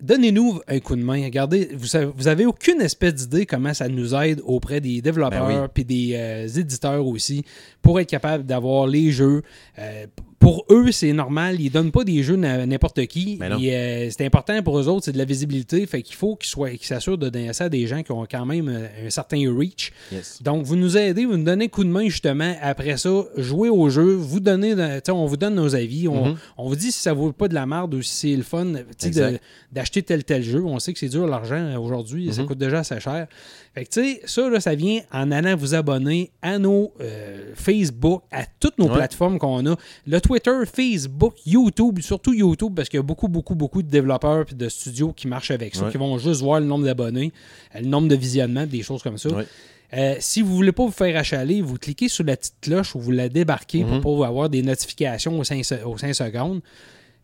donnez-nous un coup de main. Regardez, vous savez, vous avez aucune espèce d'idée comment ça nous aide auprès des développeurs Ben oui. puis des euh, éditeurs aussi pour être capable d'avoir les jeux, euh, pour eux, c'est normal. Ils donnent pas des jeux à n'importe qui. Ben. Et, euh, c'est important pour eux autres, c'est de la visibilité. Fait qu'il faut qu'ils soient- qu'ils s'assurent de donner ça à des gens qui ont quand même euh, un certain reach. Yes. Donc, vous nous aidez, vous nous donnez un coup de main justement. Après ça, jouez au jeu, vous donnez, on vous donne nos avis, on, Mhm. on vous dit si ça vaut pas de la merde ou si c'est le fun de- d'acheter tel tel jeu. On sait que c'est dur l'argent aujourd'hui, ça Mhm. coûte déjà assez cher. Fait que tu sais, ça, là, ça vient en allant vous abonner à nos euh, Facebook, à toutes nos Ouais. plateformes qu'on a. Le Twitter, Facebook, YouTube, surtout YouTube, parce qu'il y a beaucoup, beaucoup, beaucoup de développeurs et de studios qui marchent avec ça, Ouais. qui vont juste voir le nombre d'abonnés, euh, le nombre de visionnements, des choses comme ça. Ouais. Euh, si vous voulez pas vous faire achaler, vous cliquez sur la petite cloche ou vous la débarquez Mhm. pour pas avoir des notifications aux 5, aux cinq secondes.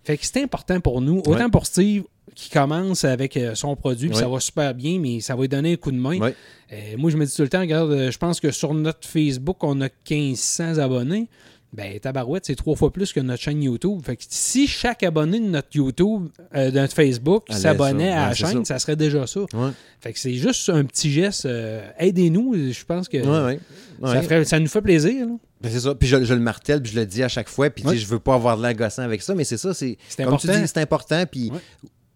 Fait que c'est important pour nous, autant Ouais. pour Steve qui commence avec euh, son produit, puis ça va super bien, mais ça va lui donner un coup de main. Euh, moi, je me dis tout le temps, regarde, euh, je pense que sur notre Facebook, on a 1500 abonnés. Ben, Tabarouette, c'est trois fois plus que notre chaîne YouTube. Fait que si chaque abonné de notre YouTube, euh, de notre Facebook, s'abonnait à la Ouais, c'est chaîne, ça. ça. serait déjà ça. Ouais. Fait que c'est juste un petit geste. euh, Aidez-nous, je pense que Ouais, ça, Ouais. ferait- ça nous fait plaisir. là. Ben, c'est ça. Puis je, je le martèle, puis je le dis à chaque fois. Puis je veux pas avoir de l'air gossant avec ça, mais c'est ça. C'est C'est comme tu important. dis, c'est important. Puis.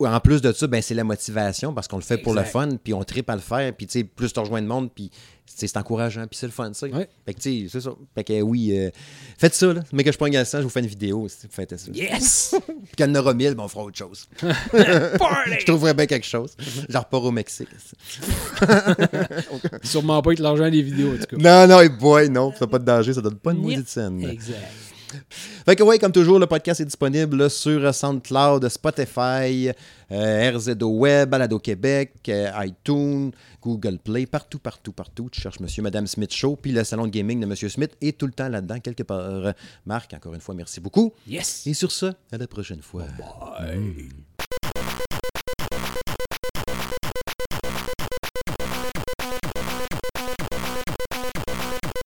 En plus de ça, ben, c'est la motivation parce qu'on le fait pour le fun, puis on tripe à le faire. Puis tu sais, plus tu rejoins de monde, puis c'est encourageant, puis c'est le fun, ça. Ouais. Fait que tu sais, c'est ça. Fait que oui, euh, faites ça, là. Mais que je prends ça, je vous fais une vidéo. Faites ça. Yes! *laughs* Puis quand il y en aura mille, ben, on fera autre chose. *laughs* *laughs* Je trouverais bien quelque chose. Genre pas au Mexique. Sûrement pas avec l'argent des vidéos, en tout cas. Non, non, et boy, non, ça pas de danger, ça donne pas de maudite scène. Exact. Fait que ouais, comme toujours, le podcast est disponible là, sur SoundCloud, Spotify, euh, RZO Web, Balado Québec, euh, iTunes, Google Play, partout, partout, partout. Tu cherches Monsieur, Madame Smith Show, puis le salon de gaming de Monsieur Smith est tout le temps là-dedans, quelque part. Marc, encore une fois, merci beaucoup. Yes! Et sur ce, à la prochaine fois. Bye.